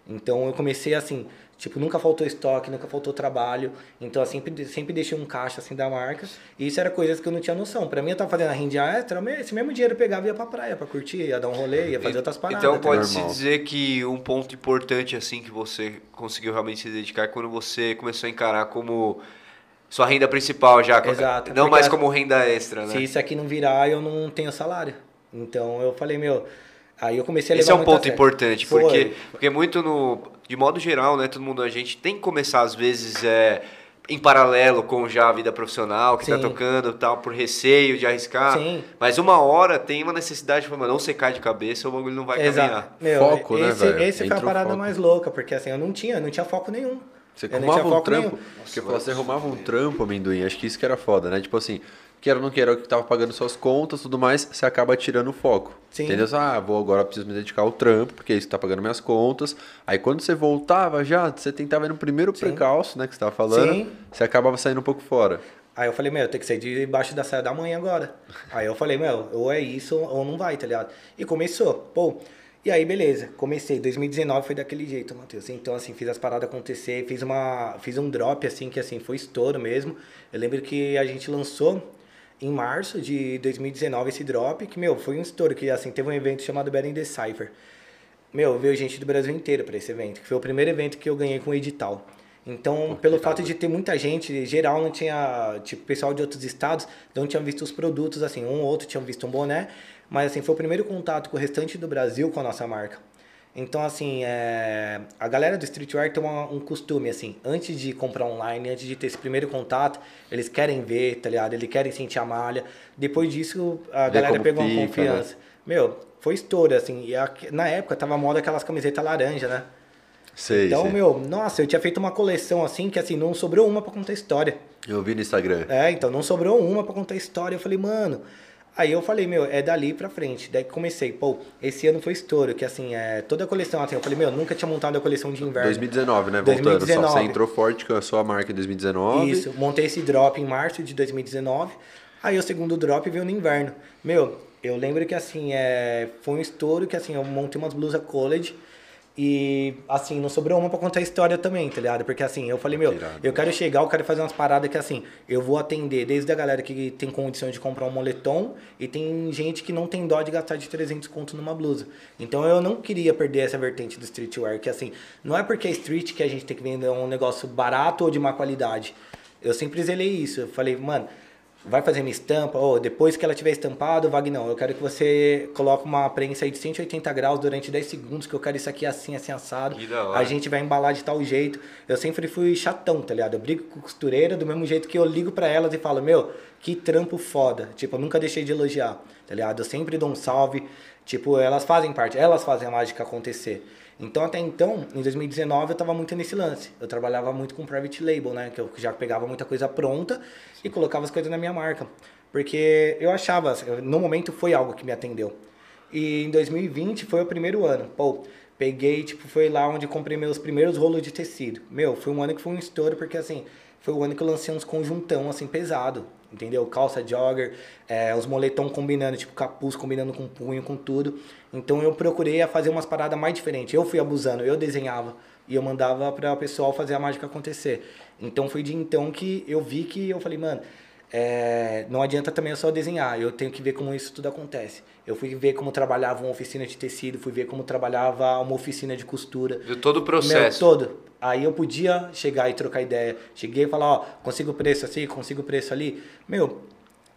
S3: Então eu comecei assim, tipo, nunca faltou estoque, nunca faltou trabalho. Então eu sempre, sempre deixei um caixa assim da marca. E isso era coisas que eu não tinha noção. Pra mim eu tava fazendo a rende extra, esse mesmo dinheiro eu pegava e ia pra praia pra curtir, ia dar um rolê, ia fazer outras paradas.
S1: Então pode-se dizer que um ponto importante assim que você conseguiu realmente se dedicar é quando você começou a encarar como sua renda principal já,
S3: Exato,
S1: não mais como renda extra, né?
S3: Se isso aqui não virar, eu não tenho salário. Então eu falei, meu. Aí eu comecei a levar
S1: Esse é um ponto importante,
S3: Foi.
S1: porque, porque muito no. De modo geral, né? Todo mundo, a gente tem que começar, às vezes, é, em paralelo com já a vida profissional que tá tocando e tal, por receio de arriscar.
S3: Sim.
S1: Mas uma hora tem uma necessidade de falar, não você cai de cabeça, o bagulho não vai caminhar.
S3: Exato. Meu,
S2: Foco, né,
S3: esse,
S2: velho?
S3: Esse foi a parada
S2: foco.
S3: mais louca, porque assim, eu não tinha, não tinha foco nenhum.
S2: Você arrumava um
S3: foco
S2: trampo.
S3: nenhum.
S2: Porque você arrumava um trampo, amendoim. Acho que isso que era foda, né? Tipo assim, queira ou não queira, o que tava pagando suas contas tudo mais, você acaba tirando o foco.
S3: Sim.
S2: Entendeu? Ah, vou agora preciso me dedicar ao trampo, porque é isso que tá pagando minhas contas. Aí quando você voltava já, você tentava ir no primeiro precalço, né? Que você tava falando,
S3: Sim.
S2: você acabava saindo um pouco fora.
S3: Aí eu falei, meu, eu tenho que sair debaixo da saia da manhã agora. Aí eu falei, meu, ou é isso ou não vai, tá ligado? E começou, pô. E aí, beleza, comecei. 2019 foi daquele jeito, Matheus. Então, assim, fiz as paradas acontecer, fiz uma. Fiz um drop, assim, que assim, foi estouro mesmo. Eu lembro que a gente lançou em março de 2019 esse drop, que, meu, foi um estouro, que assim, teve um evento chamado Better in the Cypher. Meu, veio gente do Brasil inteiro para esse evento, que foi o primeiro evento que eu ganhei com edital. Então, pelo fato de ter muita gente, geral não tinha, tipo, pessoal de outros estados não tinham visto os produtos, assim, um ou outro tinham visto um boné, mas assim, foi o primeiro contato com o restante do Brasil com a nossa marca. Então, assim, é, a galera do streetwear tem uma- um costume, assim, antes de comprar online, antes de ter esse primeiro contato, eles querem ver, tá ligado? Eles querem sentir a malha. Depois disso, a
S2: Ver
S3: galera pegou uma
S2: fica, né?
S3: confiança. Meu, foi estouro, assim, e a- na época tava moda aquelas camisetas laranja, né?
S2: Sei,
S3: então,
S2: sei.
S3: meu, nossa, eu tinha feito uma coleção assim, que assim, não sobrou uma pra contar história.
S2: Eu vi no Instagram.
S3: É, então não sobrou uma pra contar história. Eu falei, mano. Aí eu falei, meu, é dali pra frente. Daí que comecei, pô, esse ano foi estouro, que assim, é toda a coleção, assim, eu falei, meu, nunca tinha montado a coleção de inverno.
S2: 2019, né? Voltando. Só,
S3: 2019.
S2: você entrou forte com a sua marca em 2019.
S3: Isso, montei esse drop em março de 2019. Aí o segundo drop veio no inverno. Meu, eu lembro que assim, é, foi um estouro que assim, eu montei umas blusas college e assim, não sobrou uma pra contar a história também, tá ligado? Porque assim, eu falei, meu,
S2: Irado.
S3: eu quero chegar, eu quero fazer umas paradas que assim, eu vou atender desde a galera que tem condição de comprar um moletom e tem gente que não tem dó de gastar de 300 conto numa blusa. Então eu não queria perder essa vertente do streetwear, que assim, não é porque é street que a gente tem que vender um negócio barato ou de má qualidade. Eu sempre zelei isso. Eu falei, mano, vai fazer minha estampa, ou depois que ela tiver estampado, Vagnão, eu quero que você coloque uma prensa aí de 180 graus durante 10 segundos, que eu quero isso aqui assim, assim, assado.
S1: Que da hora.
S3: A gente vai embalar de tal jeito. Eu sempre fui chatão, tá ligado? Eu brigo com costureira do mesmo jeito que eu ligo pra elas e falo, meu, que trampo foda. Tipo, eu nunca deixei de elogiar, tá ligado? Eu sempre dou um salve. Tipo, elas fazem parte, elas fazem a mágica acontecer. Então, até então, em 2019, eu tava muito nesse lance. Eu trabalhava muito com private label, né? Que eu já pegava muita coisa pronta e colocava as coisas na minha marca. Porque eu achava, no momento foi algo que me atendeu. E em 2020 foi o primeiro ano. Pô, peguei, tipo, foi lá onde comprei meus primeiros rolos de tecido. Meu, foi um ano que foi um estouro, porque assim, foi o ano que eu lancei uns conjuntão, assim, pesado. Entendeu? Calça jogger, é, os moletom combinando, tipo, capuz combinando com punho, com tudo. Então eu procurei fazer umas paradas mais diferentes. Eu fui abusando, eu desenhava e eu mandava para o pessoal fazer a mágica acontecer. Então foi de então que eu vi que eu falei, mano, é, não adianta também eu só desenhar, eu tenho que ver como isso tudo acontece. Eu fui ver como trabalhava uma oficina de tecido, fui ver como trabalhava uma oficina de costura.
S1: De todo o processo.
S3: Meu, todo. Aí eu podia chegar e trocar ideia. Cheguei e falar, ó, consigo preço assim, consigo preço ali. Meu,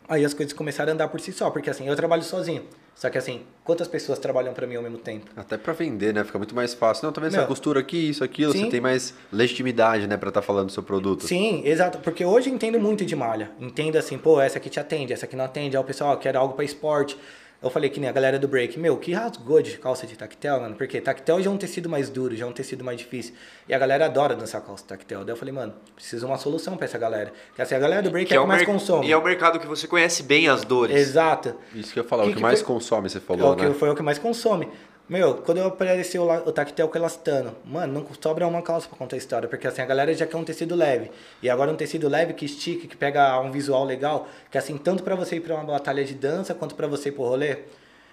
S3: aí as coisas começaram a andar por si só, porque assim, eu trabalho sozinho. Só que assim, quantas pessoas trabalham para mim ao mesmo tempo?
S2: Até para vender, né? Fica muito mais fácil. Não, tá vendo essa costura aqui, isso, aquilo, sim. você tem mais legitimidade, né, para estar tá falando do seu produto.
S3: Sim, exato, porque hoje eu entendo muito de malha. Entendo assim, pô, essa aqui te atende, essa aqui não atende. Aí o pessoal, ó, quer algo para esporte. Eu falei que nem a galera do break, meu, que rasgou de calça de tactel, mano. Porque tactel já é um tecido mais duro, já é um tecido mais difícil. E a galera adora dançar calça tactel. Daí eu falei, mano, precisa uma solução pra essa galera. Porque assim, a galera do break que é, é o que mais consome.
S1: E é o mercado que você conhece bem as dores.
S3: Exato.
S2: Isso que eu ia falar, que o que, que mais foi... consome, você falou,
S3: é o que
S2: né?
S3: Foi o que mais consome. Meu, quando apareceu o tactel com elastano, mano, não sobra uma calça pra contar a história, porque assim, a galera já quer um tecido leve. E agora um tecido leve que estica, que pega um visual legal, que assim, tanto para você ir pra uma batalha de dança, quanto para você ir pro rolê.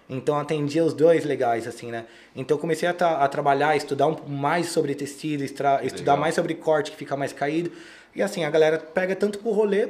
S3: Então atendia os dois legais, assim, né? Então comecei a, a trabalhar, estudar um, mais sobre tecido, estudar mais sobre corte que fica mais caído. E assim, a galera pega tanto pro rolê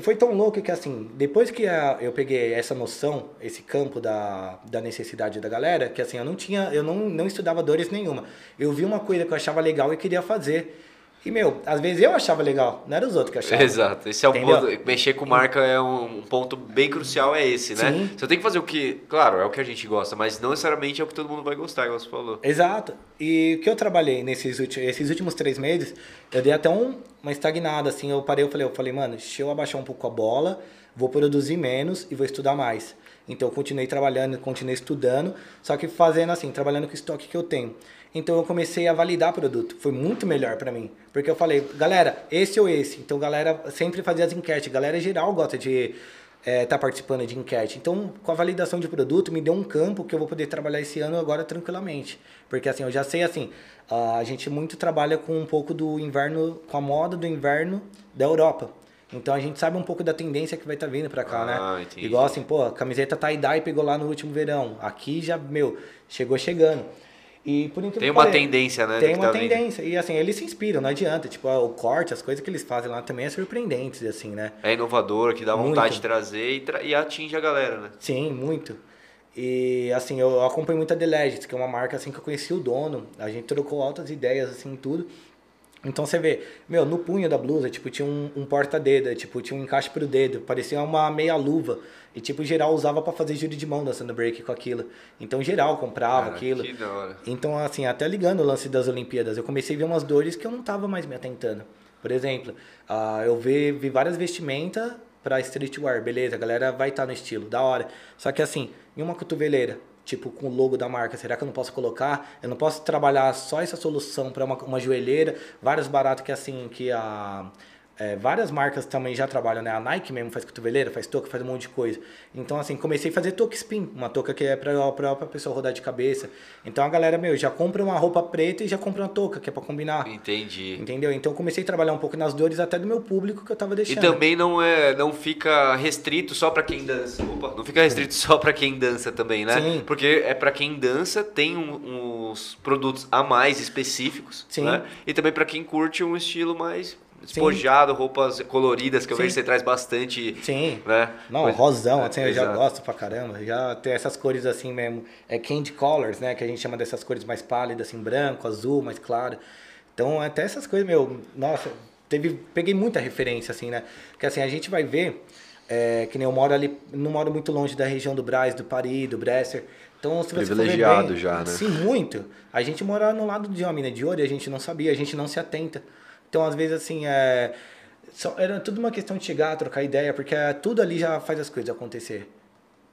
S3: foi tão louco que assim, depois que eu peguei essa noção, esse campo da, da necessidade da galera, que assim, eu não tinha, eu não, não estudava dores nenhuma. Eu vi uma coisa que eu achava legal e queria fazer. E, meu, às vezes eu achava legal, não era os outros que achavam.
S1: Exato. Esse é o ponto. Mexer com marca é um, ponto bem crucial, é esse, né? Sim. Você tem que fazer o que. Claro, é o que a gente gosta, mas não necessariamente é o que todo mundo vai gostar, igual você falou.
S3: Exato. E o que eu trabalhei nesses últimos, esses últimos três meses, eu dei até um, uma estagnada, assim. Eu parei, eu falei, eu falei, mano, deixa eu abaixar um pouco a bola, vou produzir menos e vou estudar mais. Então eu continuei trabalhando, continuei estudando, só que fazendo assim, trabalhando com o estoque que eu tenho. Então eu comecei a validar produto. Foi muito melhor para mim. Porque eu falei, galera, esse ou esse. Então galera sempre fazia as enquetes. Galera geral gosta de estar é, tá participando de enquete. Então, com a validação de produto, me deu um campo que eu vou poder trabalhar esse ano agora tranquilamente. Porque assim, eu já sei assim, a gente muito trabalha com um pouco do inverno, com a moda do inverno da Europa. Então a gente sabe um pouco da tendência que vai estar tá vindo para cá, né? ah, né? Entendi. Igual assim, pô, a camiseta tie-dye pegou lá no último verão. Aqui já, meu, chegou chegando. E por
S1: Tem uma tendência, né?
S3: Tem uma tá tendência. Vindo. E assim, eles se inspiram, não adianta. Tipo, o corte, as coisas que eles fazem lá também é surpreendentes, assim, né?
S1: É inovador, que dá muito. vontade de trazer e, tra e atinge a galera, né?
S3: Sim, muito. E assim, eu acompanho muito a The Legends, que é uma marca assim que eu conheci o dono. A gente trocou altas ideias, assim, tudo. Então você vê, meu, no punho da blusa, tipo, tinha um, um porta-dedo, tipo, tinha um encaixe pro dedo, parecia uma meia-luva. E, tipo, geral usava para fazer giro de mão dançando break com aquilo. Então, geral comprava Cara, aquilo.
S1: Que da hora.
S3: Então, assim, até ligando o lance das Olimpíadas, eu comecei a ver umas dores que eu não tava mais me atentando. Por exemplo, uh, eu vi, vi várias vestimentas para streetwear, beleza, a galera vai estar tá no estilo, da hora. Só que, assim, em uma cotoveleira, tipo com o logo da marca, será que eu não posso colocar? Eu não posso trabalhar só essa solução para uma, uma joelheira, vários baratos que assim que a é, várias marcas também já trabalham, né? A Nike mesmo faz cotoveleira, faz touca, faz um monte de coisa. Então, assim, comecei a fazer touca spin, uma touca que é pra, pra, pra pessoa rodar de cabeça. Então, a galera, meu, já compra uma roupa preta e já compra uma touca, que é pra combinar.
S1: Entendi.
S3: Entendeu? Então, comecei a trabalhar um pouco nas dores até do meu público que eu tava deixando.
S1: E também não, é, não fica restrito só pra quem dança. Opa, não fica restrito só pra quem dança também, né? Sim. Porque é pra quem dança, tem um, uns produtos a mais específicos, Sim. né? E também pra quem curte um estilo mais despojado, Sim. roupas coloridas, que eu Sim. vejo que você traz bastante.
S3: Sim.
S1: Né?
S3: Não, Mas, rosão, assim, eu já gosto pra caramba. Já tem essas cores assim mesmo. É candy colors, né? Que a gente chama dessas cores mais pálidas, assim, branco, azul, mais claro. Então, até essas coisas, meu, nossa, teve, peguei muita referência, assim, né? Porque assim, a gente vai ver. É, que nem eu moro ali, não moro muito longe da região do Braz, do Paris, do Bresser. Então, se você
S2: Privilegiado
S3: bem,
S2: já, né?
S3: Sim, muito. A gente mora no lado de uma mina de ouro e a gente não sabia, a gente não se atenta. Então, às vezes, assim, é, era tudo uma questão de chegar, trocar ideia, porque é, tudo ali já faz as coisas acontecer.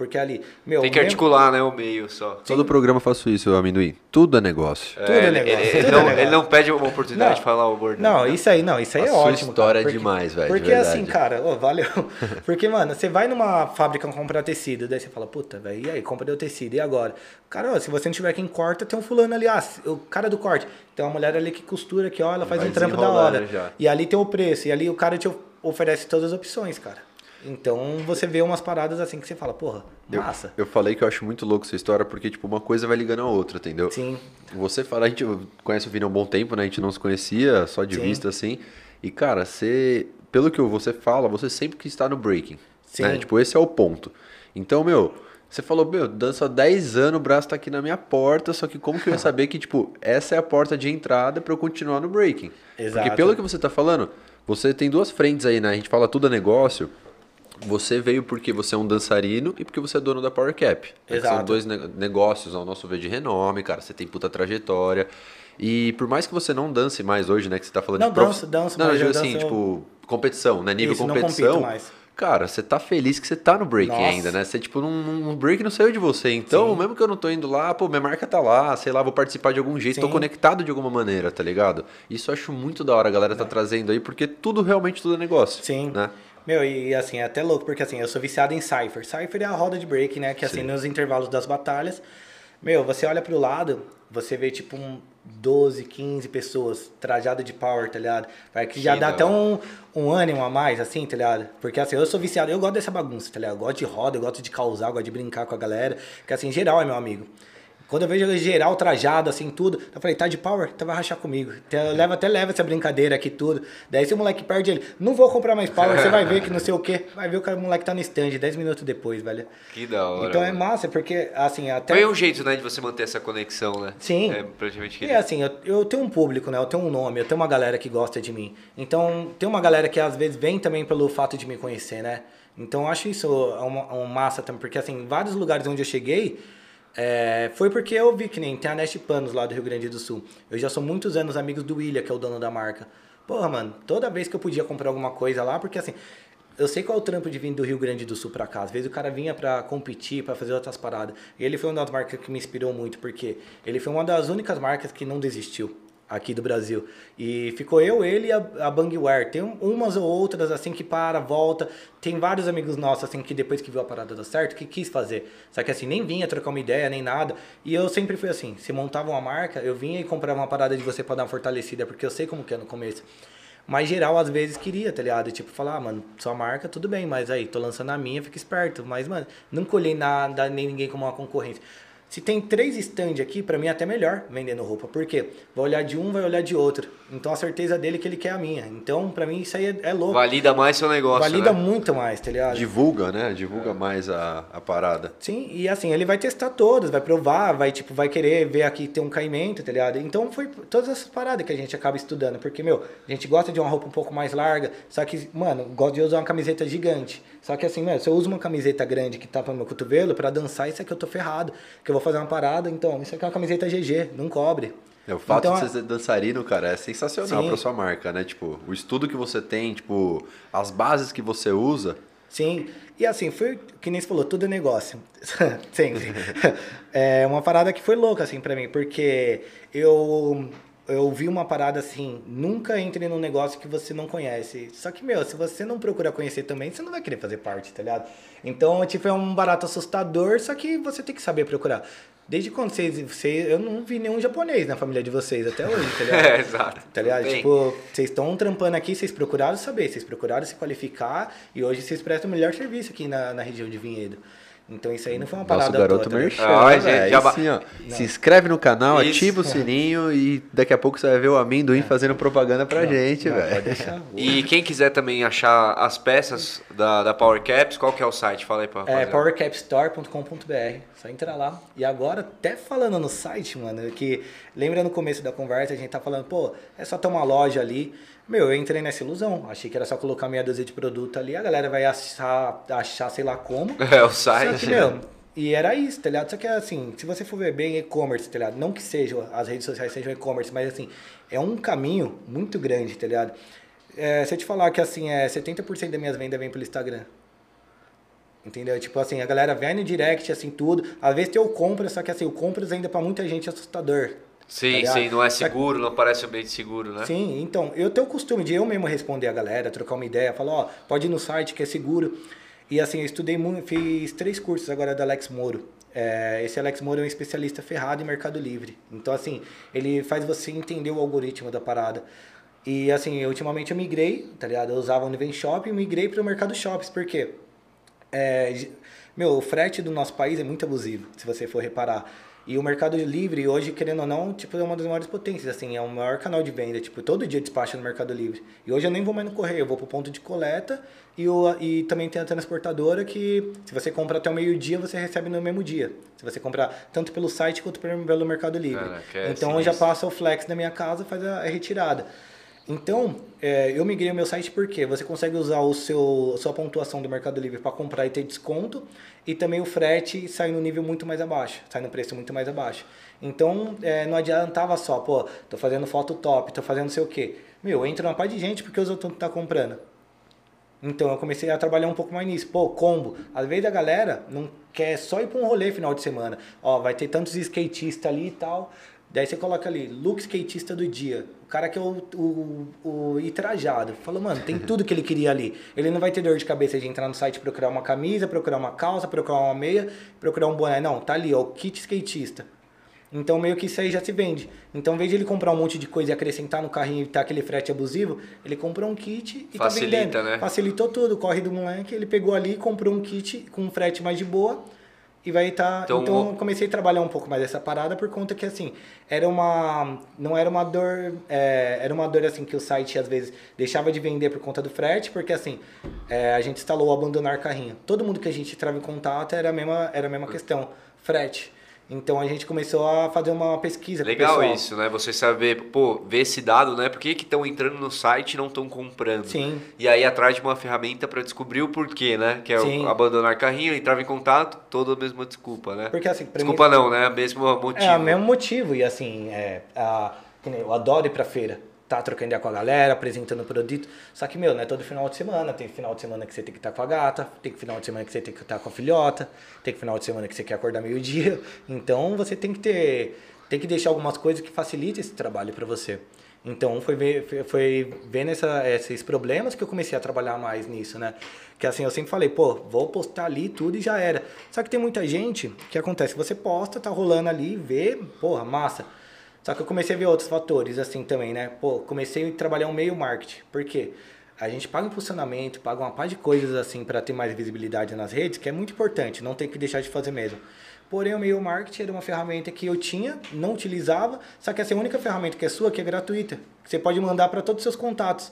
S3: Porque ali, meu.
S1: Tem que
S3: mesmo-
S1: articular, né, o meio só.
S2: Todo programa eu faço isso, amendoim. Tudo é negócio.
S3: Tudo é negócio,
S1: ele- ele
S3: tudo é
S1: não,
S3: negócio.
S1: ele não pede uma oportunidade
S3: Não.
S1: de falar o bordão.
S3: Não,
S1: né?
S3: isso aí, não, isso aí
S2: A
S3: é
S2: sua
S3: ótimo.
S2: história é
S3: cara, porque-
S2: demais, velho, de
S3: Porque
S2: verdade.
S3: assim, cara, ô, valeu. Porque, mano, você vai numa fábrica comprar tecido, daí você fala, puta, velho, e aí, comprei o tecido, e agora? Cara, ó, se você não tiver quem corta, tem um fulano ali, ah, o cara do corte. Tem uma mulher ali que costura, que ó, ela faz
S2: Vai
S3: um trampo da hora.
S2: já.
S3: E ali tem o preço, e ali o cara te of- oferece todas as opções, cara. Então você vê umas paradas assim que você fala, porra,
S2: Eu,
S3: massa.
S2: eu falei que eu acho muito louco essa história, porque, tipo, uma coisa vai ligando a outra, entendeu?
S3: Sim.
S2: Você fala, a gente conhece o Vini há um bom tempo, né? A gente não se conhecia, só de
S3: Sim.
S2: vista, assim. E, cara, você... Pelo que você fala, você sempre quis estar no breaking.
S3: Sim.
S2: Né? Tipo, esse é o ponto. Então, meu... Você falou, meu, danço há 10 anos, o braço tá aqui na minha porta, só que como que eu ia saber que, tipo, essa é a porta de entrada pra eu continuar no breaking?
S3: Exato.
S2: Porque pelo que você tá falando, você tem duas frentes aí, né? A gente fala tudo é negócio. Você veio porque você é um dançarino e porque você é dono da Power Cap. né? São dois ne- negócios, ao nosso ver, de renome, cara. Você tem puta trajetória. E por mais que você não dance mais hoje, né? Que você tá falando
S3: Não,
S2: de prof-
S3: danço, danço,
S2: Não, eu
S3: mas
S2: digo
S3: eu
S2: assim,
S3: danço-
S2: tipo, competição, né? Nível
S3: Isso, não
S2: competição.
S3: compito mais.
S2: Cara, você tá feliz que você tá no break
S3: Nossa.
S2: ainda, né? Você, tipo, num, num break não saiu de você. Então,
S3: Sim.
S2: mesmo que eu não tô indo lá, pô, minha marca tá lá, sei lá, vou participar de algum jeito, tô
S3: Sim.
S2: conectado de alguma maneira, tá ligado? Isso eu acho muito da hora a galera tá trazendo aí, porque tudo, realmente, tudo é negócio.
S3: Sim.
S2: Né?
S3: Meu, e assim, é até louco, porque assim, eu sou viciado em Cypher. Cypher é a roda de break, né? Que assim,
S2: Sim.
S3: nos intervalos das batalhas, meu, você olha pro lado, você vê tipo um 12, 15 pessoas trajadas de power, tá ligado? Vai que já dá até um, um ânimo a mais, assim, tá ligado? Porque assim, eu sou viciado, eu gosto dessa bagunça, tá ligado? Eu gosto de roda, eu gosto de causar, eu gosto de brincar com a galera. Porque assim, geral é meu amigo. Quando eu vejo geral trajado, assim, tudo, eu falei, tá de power? Então vai rachar comigo. Então, levo, até leva essa brincadeira aqui, tudo. Daí se o moleque perde ele, não vou comprar mais power, você vai ver que não sei o quê. Vai ver o cara, o moleque tá no stand 10 minutos depois, velho.
S1: Que da hora.
S3: então é
S1: mano.
S3: massa, porque, assim, até...
S1: Foi um jeito, né, de você manter essa conexão, né?
S3: Sim.
S1: É praticamente que
S3: E assim, eu, eu tenho um público, né? Eu tenho um nome, eu tenho uma galera que gosta de mim. Então, tem uma galera que às vezes vem também pelo fato de me conhecer, né? Então, eu acho isso uma, uma massa também, porque assim, vários lugares onde eu cheguei, é, foi porque eu vi que nem tem a Nest Panos lá do Rio Grande do Sul. Eu já sou muitos anos amigos do William, que é o dono da marca. Porra, mano, toda vez que eu podia comprar alguma coisa lá, porque assim, eu sei qual é o trampo de vir do Rio Grande do Sul pra cá. Às vezes o cara vinha pra competir, pra fazer outras paradas. E ele foi uma das marcas que me inspirou muito, porque ele foi uma das únicas marcas que não desistiu aqui do Brasil. E ficou eu, ele e a, a Bangware. Tem um- umas ou outras assim que para, volta. Tem vários amigos nossos assim que depois que viu a parada dar certo, que quis fazer. Só que assim, nem vinha trocar uma ideia, nem nada. E eu sempre fui assim, se montava uma marca, eu vinha e comprava uma parada de você pra dar uma fortalecida, porque eu sei como que é no começo. Mas geral, às vezes, queria, tá ligado? Tipo, falar, ah, mano, sua marca, tudo bem, mas aí, tô lançando a minha, fica esperto. Mas, mano, não colhei nada, nem ninguém como uma concorrência. Se tem três stand aqui, pra mim é até melhor vendendo roupa. Por quê? Vai olhar de um, vai olhar de outro. Então a certeza dele é que ele quer a minha. Então, pra mim, isso aí é, é louco.
S1: Valida mais seu negócio,
S3: Valida
S1: né?
S3: muito mais, tá ligado?
S2: Divulga, né? Divulga mais a, a parada.
S3: Sim, e assim, ele vai testar todas, vai provar, vai tipo, vai querer ver aqui ter um caimento, tá ligado? Então foi todas essas paradas que a gente acaba estudando, porque, meu, a gente gosta de uma roupa um pouco mais larga, só que, mano, gosto de usar uma camiseta gigante. Só que assim, meu, se eu uso uma camiseta grande que tapa meu cotovelo, pra dançar, isso aqui eu tô ferrado. Que eu vou fazer uma parada, então, isso aqui é uma camiseta GG, não cobre.
S2: É, o fato
S3: Então,
S2: de você ser dançarino, cara, é sensacional pra sua marca, né? Tipo, o estudo que você tem, tipo, as bases que você usa.
S3: Sim, e assim, foi que nem você falou, tudo é negócio. Sempre. é uma parada que foi louca, assim, pra mim, porque eu, eu vi uma parada assim, nunca entre num negócio que você não conhece. Só que, meu, se você não procura conhecer também, você não vai querer fazer parte, tá ligado? Então, tipo, é um barato assustador, só que você tem que saber procurar. Desde quando vocês, vocês. Eu não vi nenhum japonês na família de vocês até hoje, tá ligado?
S1: É, exato.
S3: Tá ligado? Tipo, vocês estão trampando aqui, vocês procuraram saber, vocês procuraram se qualificar e hoje vocês prestam o melhor serviço aqui na, na região de Vinhedo. Então isso aí não foi uma
S2: Nosso
S3: parada
S2: garoto
S3: toda, né?
S2: merchan,
S1: Ah, gente,
S2: velho?
S1: já
S2: sim, ó, Se inscreve no canal,
S1: Isso.
S2: ativa o sininho e daqui a pouco você vai ver o amendoim fazendo propaganda pra gente,
S3: Não,
S2: velho.
S3: pode deixar.
S1: E quem quiser também achar as peças da, da Power Caps, qual que é o site? Fala aí pra
S3: É powercapstore.com.br. Só entra lá. E agora, até falando no site, mano, que lembra no começo da conversa, a gente tá falando, pô, é só ter uma loja ali. Meu, eu entrei nessa ilusão. Achei que era só colocar meia dúzia de produto ali, a galera vai achar, achar sei lá como.
S1: É o
S3: Só
S1: site.
S3: que, meu, e era isso, tá ligado? Só que assim, se você for ver bem e-commerce, tá ligado? Não que seja, as redes sociais sejam e-commerce, mas assim, é um caminho muito grande, tá ligado? É, se eu te falar que assim, é 70% das minhas vendas vem pelo Instagram. Entendeu? Tipo assim, a galera vem no direct, assim, tudo. Às vezes tem o compras, só que assim, o compras ainda pra muita gente é assustador.
S1: Sim,
S3: Tá
S1: sim, não é seguro, não parece um ambiente seguro, né?
S3: Sim, então, eu tenho o costume de eu mesmo responder a galera, trocar uma ideia, falar, ó, pode ir no site que é seguro. E assim, eu estudei muito, fiz três cursos agora da Alex Moro. É, esse Alex Moro é um especialista ferrado em Mercado Livre. Então, assim, ele faz você entender o algoritmo da parada. E assim, ultimamente eu migrei, tá ligado? Eu usava o Univen Shop e migrei para o Mercado Shops, por quê? É, meu, o frete do nosso país é muito abusivo, se você for reparar. E o Mercado Livre, hoje, querendo ou não, tipo, é uma das maiores potências, assim, é o maior canal de venda, tipo, todo dia despacha no Mercado Livre. E hoje eu nem vou mais no correio, eu vou pro ponto de coleta e, o, e também tem a transportadora que, se você compra até o meio-dia, você recebe no mesmo dia. Se você comprar tanto pelo site quanto pelo Mercado Livre.
S1: Caraca, é
S3: então eu já passa o flex da minha casa, faz a, a retirada. Então, é, eu migrei o meu site porque você consegue usar o seu, sua pontuação do Mercado Livre para comprar e ter desconto, e também o frete sai no nível muito mais abaixo, sai no preço muito mais abaixo. Então, é, não adiantava só, pô, tô fazendo foto top, tô fazendo sei o quê. Meu, entra uma par de gente porque os outros tá comprando. Então eu comecei a trabalhar um pouco mais nisso. Pô, combo. Às vezes a galera não quer só ir pra um rolê final de semana. Ó, vai ter tantos skatistas ali e tal. Daí você coloca ali, look skatista do dia. O cara que é o, o, o ir trajado. Fala, mano, tem tudo que ele queria ali. Ele não vai ter dor de cabeça de entrar no site e procurar uma camisa, procurar uma calça, procurar uma meia, procurar um boné. Não, tá ali, ó, o kit skatista. Então meio que isso aí já se vende. Então, em vez de ele comprar um monte de coisa e acrescentar no carrinho e tá aquele frete abusivo, ele comprou um kit e
S1: Facilita,
S3: tá vendendo.
S1: né?
S3: Facilitou tudo. Corre do moleque, ele pegou ali, comprou um kit com um frete mais de boa e vai estar.
S1: Então,
S3: Então,
S1: o-
S3: eu comecei a trabalhar um pouco mais essa parada por conta que assim era uma não era uma dor é, era uma dor assim que o site às vezes deixava de vender por conta do frete porque assim é, a gente instalou abandonar carrinho. Todo mundo que a gente entrava em contato era a mesma era a mesma questão frete. Então a gente começou a fazer uma pesquisa o
S1: Legal isso, né? Você saber, pô, ver esse dado, né? Por que estão entrando no site e não estão comprando?
S3: Sim.
S1: E aí atrás de uma ferramenta para descobrir o porquê, né? Que é o
S3: Sim.
S1: abandonar carrinho, entrava em contato, toda a mesma desculpa, né?
S3: Porque assim, pra mim-
S1: desculpa não, né? Mesmo motivo.
S3: É, o mesmo motivo. E assim, é, a, eu adoro ir pra feira. Tá trocando ideia com a galera, apresentando o produto. Só que, meu, não é todo final de semana. Tem final de semana que você tem que estar com a gata, tem final de semana que você tem que estar com a filhota, tem final de semana que você quer acordar meio-dia. Então você tem que ter. Tem que deixar algumas coisas que facilitem esse trabalho pra você. Então foi, ver, foi vendo essa, esses problemas que eu comecei a trabalhar mais nisso, né? Que assim, eu sempre falei, pô, vou postar ali tudo e já era. Só que tem muita gente que acontece, você posta, tá rolando ali, vê, porra, massa. Só que eu comecei a ver outros fatores assim também, né? Pô, comecei a trabalhar um meio marketing. Por quê? A gente paga impulsionamento, paga uma par de coisas assim para ter mais visibilidade nas redes, que é muito importante, não tem que deixar de fazer mesmo. Porém, o meio marketing era uma ferramenta que eu tinha, não utilizava, só que essa é a única ferramenta que é sua que é gratuita, que você pode mandar para todos os seus contatos.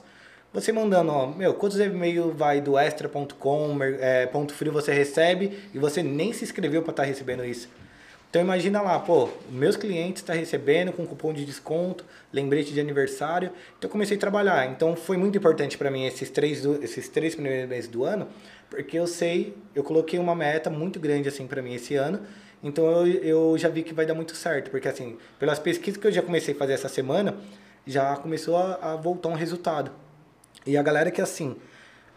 S3: Você mandando, ó, meu, quantos e-mails vai do extra.com, é, ponto frio você recebe e você nem se inscreveu para estar recebendo isso. Então imagina lá, pô, meus clientes estão recebendo com cupom de desconto, lembrete de aniversário. Então eu comecei a trabalhar. Então foi muito importante para mim esses três, esses três primeiros meses do ano, porque eu sei, eu coloquei uma meta muito grande assim para mim esse ano. Então eu, eu já vi que vai dar muito certo, porque assim, pelas pesquisas que eu já comecei a fazer essa semana, já começou a, a voltar um resultado. E a galera que assim,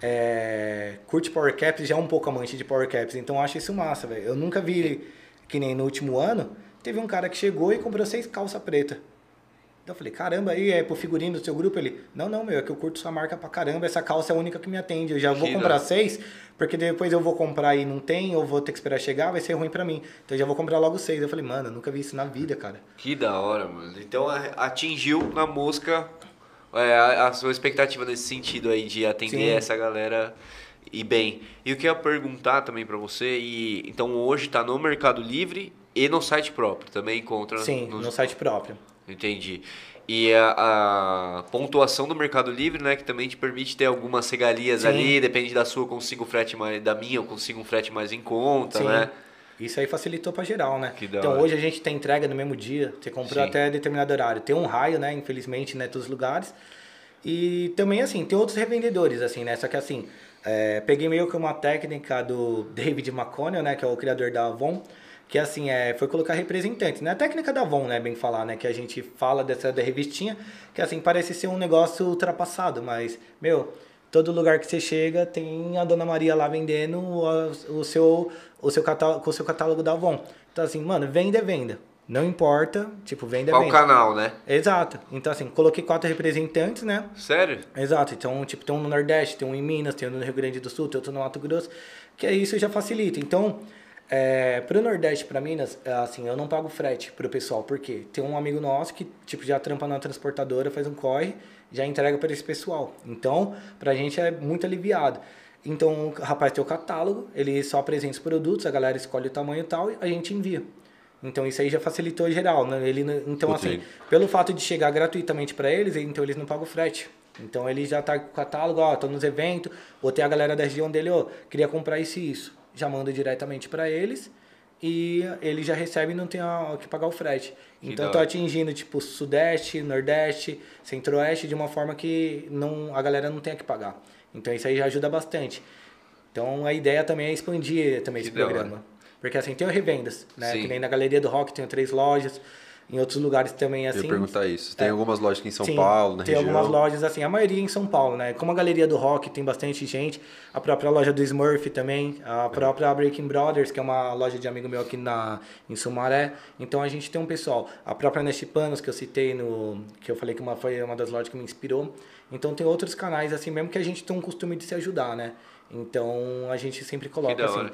S3: é, curte Power Caps já é um pouco amante de Power Caps, então eu acho isso massa, velho. Eu nunca vi, que nem no último ano, teve um cara que chegou e comprou seis calças preta. Então eu falei, caramba, aí é pro figurino do seu grupo? Ele, não, não, meu, é que eu curto sua marca pra caramba, essa calça é a única que me atende. Eu já vou comprar seis, porque depois eu vou comprar e não tem, eu vou ter que esperar chegar, vai ser ruim pra mim. Então eu já vou comprar logo seis. Eu falei, mano, eu nunca vi isso na vida, cara.
S1: Que da hora, mano. Então atingiu na mosca é, a, a sua expectativa nesse sentido aí de atender
S3: Sim.
S1: essa galera e bem. E o que eu ia perguntar também pra você, e então hoje tá no Mercado Livre e no site próprio, também encontra
S3: Sim,
S1: nos-
S3: no site próprio.
S1: Entendi. E a, a pontuação do Mercado Livre, né, que também te permite ter algumas regalias
S3: Sim.
S1: ali, depende da sua, eu consigo um frete mais, da minha, eu consigo um frete mais em conta,
S3: Sim.
S1: né?
S3: Isso aí facilitou pra geral, né?
S1: Que
S3: então hoje a gente tem entrega no mesmo dia, você comprou
S1: Sim.
S3: até determinado horário. Tem um raio, né? Infelizmente, né? Todos os lugares. E também, assim, tem outros revendedores, assim, né? Só que, assim, é, peguei meio que uma técnica do David McConnell, né? Que é o criador da Avon. Que, assim, é, foi colocar representantes, né? A técnica da Avon, né? Bem falar, né? Que a gente fala dessa da revistinha. Que, assim, parece ser um negócio ultrapassado. Mas, meu, todo lugar que você chega tem a Dona Maria lá vendendo o, o seu, o seu catálogo, o seu catálogo da Avon. Então, assim, mano, venda é venda. Não importa, tipo, venda
S1: Qual
S3: venda.
S1: canal, né?
S3: Exato. Então, assim, coloquei quatro representantes, né?
S1: Sério?
S3: Exato. Então, tipo, tem um no Nordeste, tem um em Minas, tem um no Rio Grande do Sul, tem outro no Mato Grosso, que isso já facilita. Então, é, pro Nordeste, para Minas, é, assim, eu não pago frete pro pessoal, porque tem um amigo nosso que, tipo, já trampa na transportadora, faz um corre, já entrega para esse pessoal. Então, pra gente é muito aliviado. Então, o rapaz tem o catálogo, ele só apresenta os produtos, a galera escolhe o tamanho e tal, e a gente envia. Então isso aí já facilitou geral, né? Ele, então assim,
S2: hein?
S3: pelo fato de chegar gratuitamente para eles, então eles não pagam frete. Então ele já tá com o catálogo, ó, tô nos eventos, ou tem a galera da região dele, ó, queria comprar isso e isso. Já manda diretamente para eles e ele já recebe e não tem a- que pagar o frete. Então tô atingindo tipo Sudeste, Nordeste, Centro-Oeste de uma forma que não a galera não tenha que pagar. Então isso aí já ajuda bastante. Então a ideia também é expandir também
S1: Que
S3: esse
S1: da hora.
S3: Porque assim, tem revendas, né?
S1: Sim.
S3: Que nem na Galeria do Rock tem três lojas, em outros lugares também
S2: Eu
S3: assim.
S2: ia perguntar isso. Tem
S3: é.
S2: algumas lojas aqui em São
S3: Sim,
S2: Paulo, na
S3: tem
S2: região.
S3: algumas lojas assim, a maioria em São Paulo, né? Como a Galeria do Rock tem bastante gente, a própria loja do Smurf também, a própria Breaking Brothers, que é uma loja de amigo meu aqui na, em Sumaré. Então a gente tem um pessoal, a própria Neste Panos, que eu citei no. que eu falei que uma, foi uma das lojas que me inspirou. Então tem outros canais assim mesmo que a gente tem um costume de se ajudar, né? Então a gente sempre coloca assim.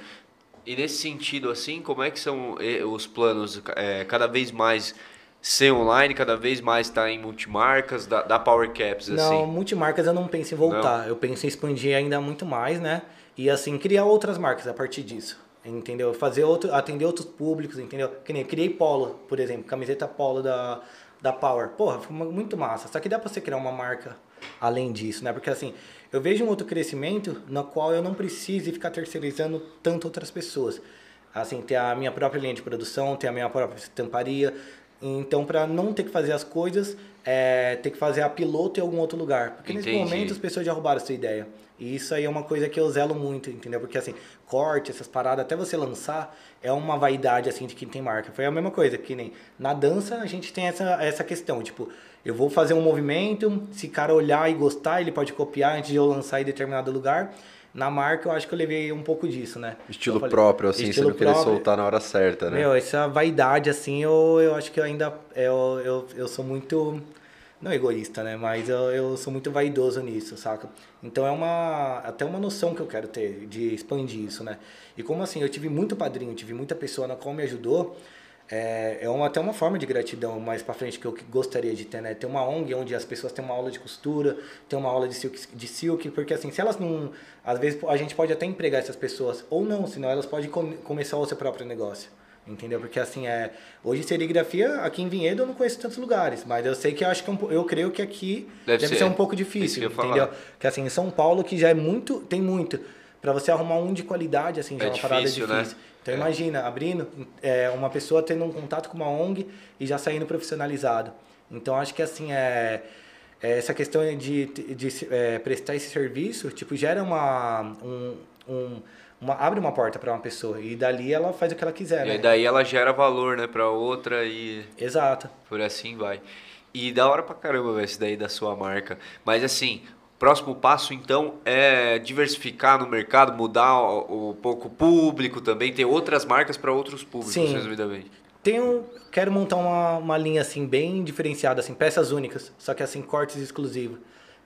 S1: E nesse sentido, assim, como é que são eh, os planos eh, cada vez mais ser online, cada vez mais estar em multimarcas, da, da Power Caps,
S3: Não,
S1: assim?
S3: multimarcas eu não penso em voltar. Eu penso em expandir ainda muito mais, né? E assim, criar outras marcas a partir disso. Entendeu? Fazer outro, atender outros públicos, entendeu? Que nem criei polo, por exemplo, camiseta polo da, da Power. Porra, foi muito massa. Só que dá pra você criar uma marca além disso, né? Porque assim, eu vejo um outro crescimento no qual eu não preciso ficar terceirizando tanto outras pessoas. Assim, ter a minha própria linha de produção, ter a minha própria estamparia. Então, para não ter que fazer as coisas, é, ter que fazer a piloto em algum outro lugar. Porque nesse
S1: Entendi.
S3: momento as pessoas já roubaram a sua ideia. E isso aí é uma coisa que eu zelo muito, entendeu? Porque assim, corte, essas paradas, até você lançar, é uma vaidade assim de quem tem marca. Foi a mesma coisa, que nem na dança a gente tem essa, essa questão, tipo, eu vou fazer um movimento, se o cara olhar e gostar, ele pode copiar antes de eu lançar em determinado lugar. Na marca eu acho que eu levei um pouco disso, né?
S2: Estilo
S3: falei,
S2: próprio, assim,
S3: estilo
S2: você não querer
S3: próprio.
S2: soltar na hora certa, né?
S3: Meu, essa vaidade, assim, eu, eu acho que eu ainda. Eu, eu, eu sou muito. Não egoísta, né? Mas eu, eu sou muito vaidoso nisso, saca? Então é uma. Até uma noção que eu quero ter de expandir isso, né? E como assim, eu tive muito padrinho, tive muita pessoa na qual me ajudou. É, é uma, até uma forma de gratidão mais pra frente que eu gostaria de ter, né? Ter uma ONG onde as pessoas têm uma aula de costura, tem uma aula de silk, de silk, porque assim, se elas não. Às vezes a gente pode até empregar essas pessoas, ou não, senão elas podem com- começar o seu próprio negócio. Entendeu? Porque assim, é. Hoje serigrafia, aqui em Vinhedo eu não conheço tantos lugares, mas eu sei que eu acho que é um po- eu creio que aqui
S1: Deve
S3: deve,
S1: ser.
S3: ser. um pouco
S1: que
S3: difícil,
S1: eu ia falar.
S3: entendeu? Que assim, em São Paulo, que já é muito. Tem muito. Pra você arrumar um de qualidade, assim, já
S1: É
S3: é uma parada
S1: difícil, né?
S3: difícil. Então
S1: É.
S3: imagina, abrindo, é, uma pessoa tendo um contato com uma ONG e já saindo profissionalizado. Então acho que assim, é, é, essa questão de, de, se- é, prestar esse serviço, tipo, gera uma. Um, um- uma abre uma porta para uma pessoa e dali ela faz o que ela quiser,
S1: E
S3: né?
S1: aí daí ela gera valor, né, pra outra e
S3: Exato.
S1: por assim vai. E da hora pra caramba esse daí da sua marca. Mas assim, próximo passo então é diversificar no mercado, mudar o- um pouco o público também, ter outras marcas para outros públicos,
S3: Sim.
S1: resumidamente.
S3: Tenho, quero montar uma, uma linha assim bem diferenciada, assim, peças únicas, só que assim cortes exclusivos.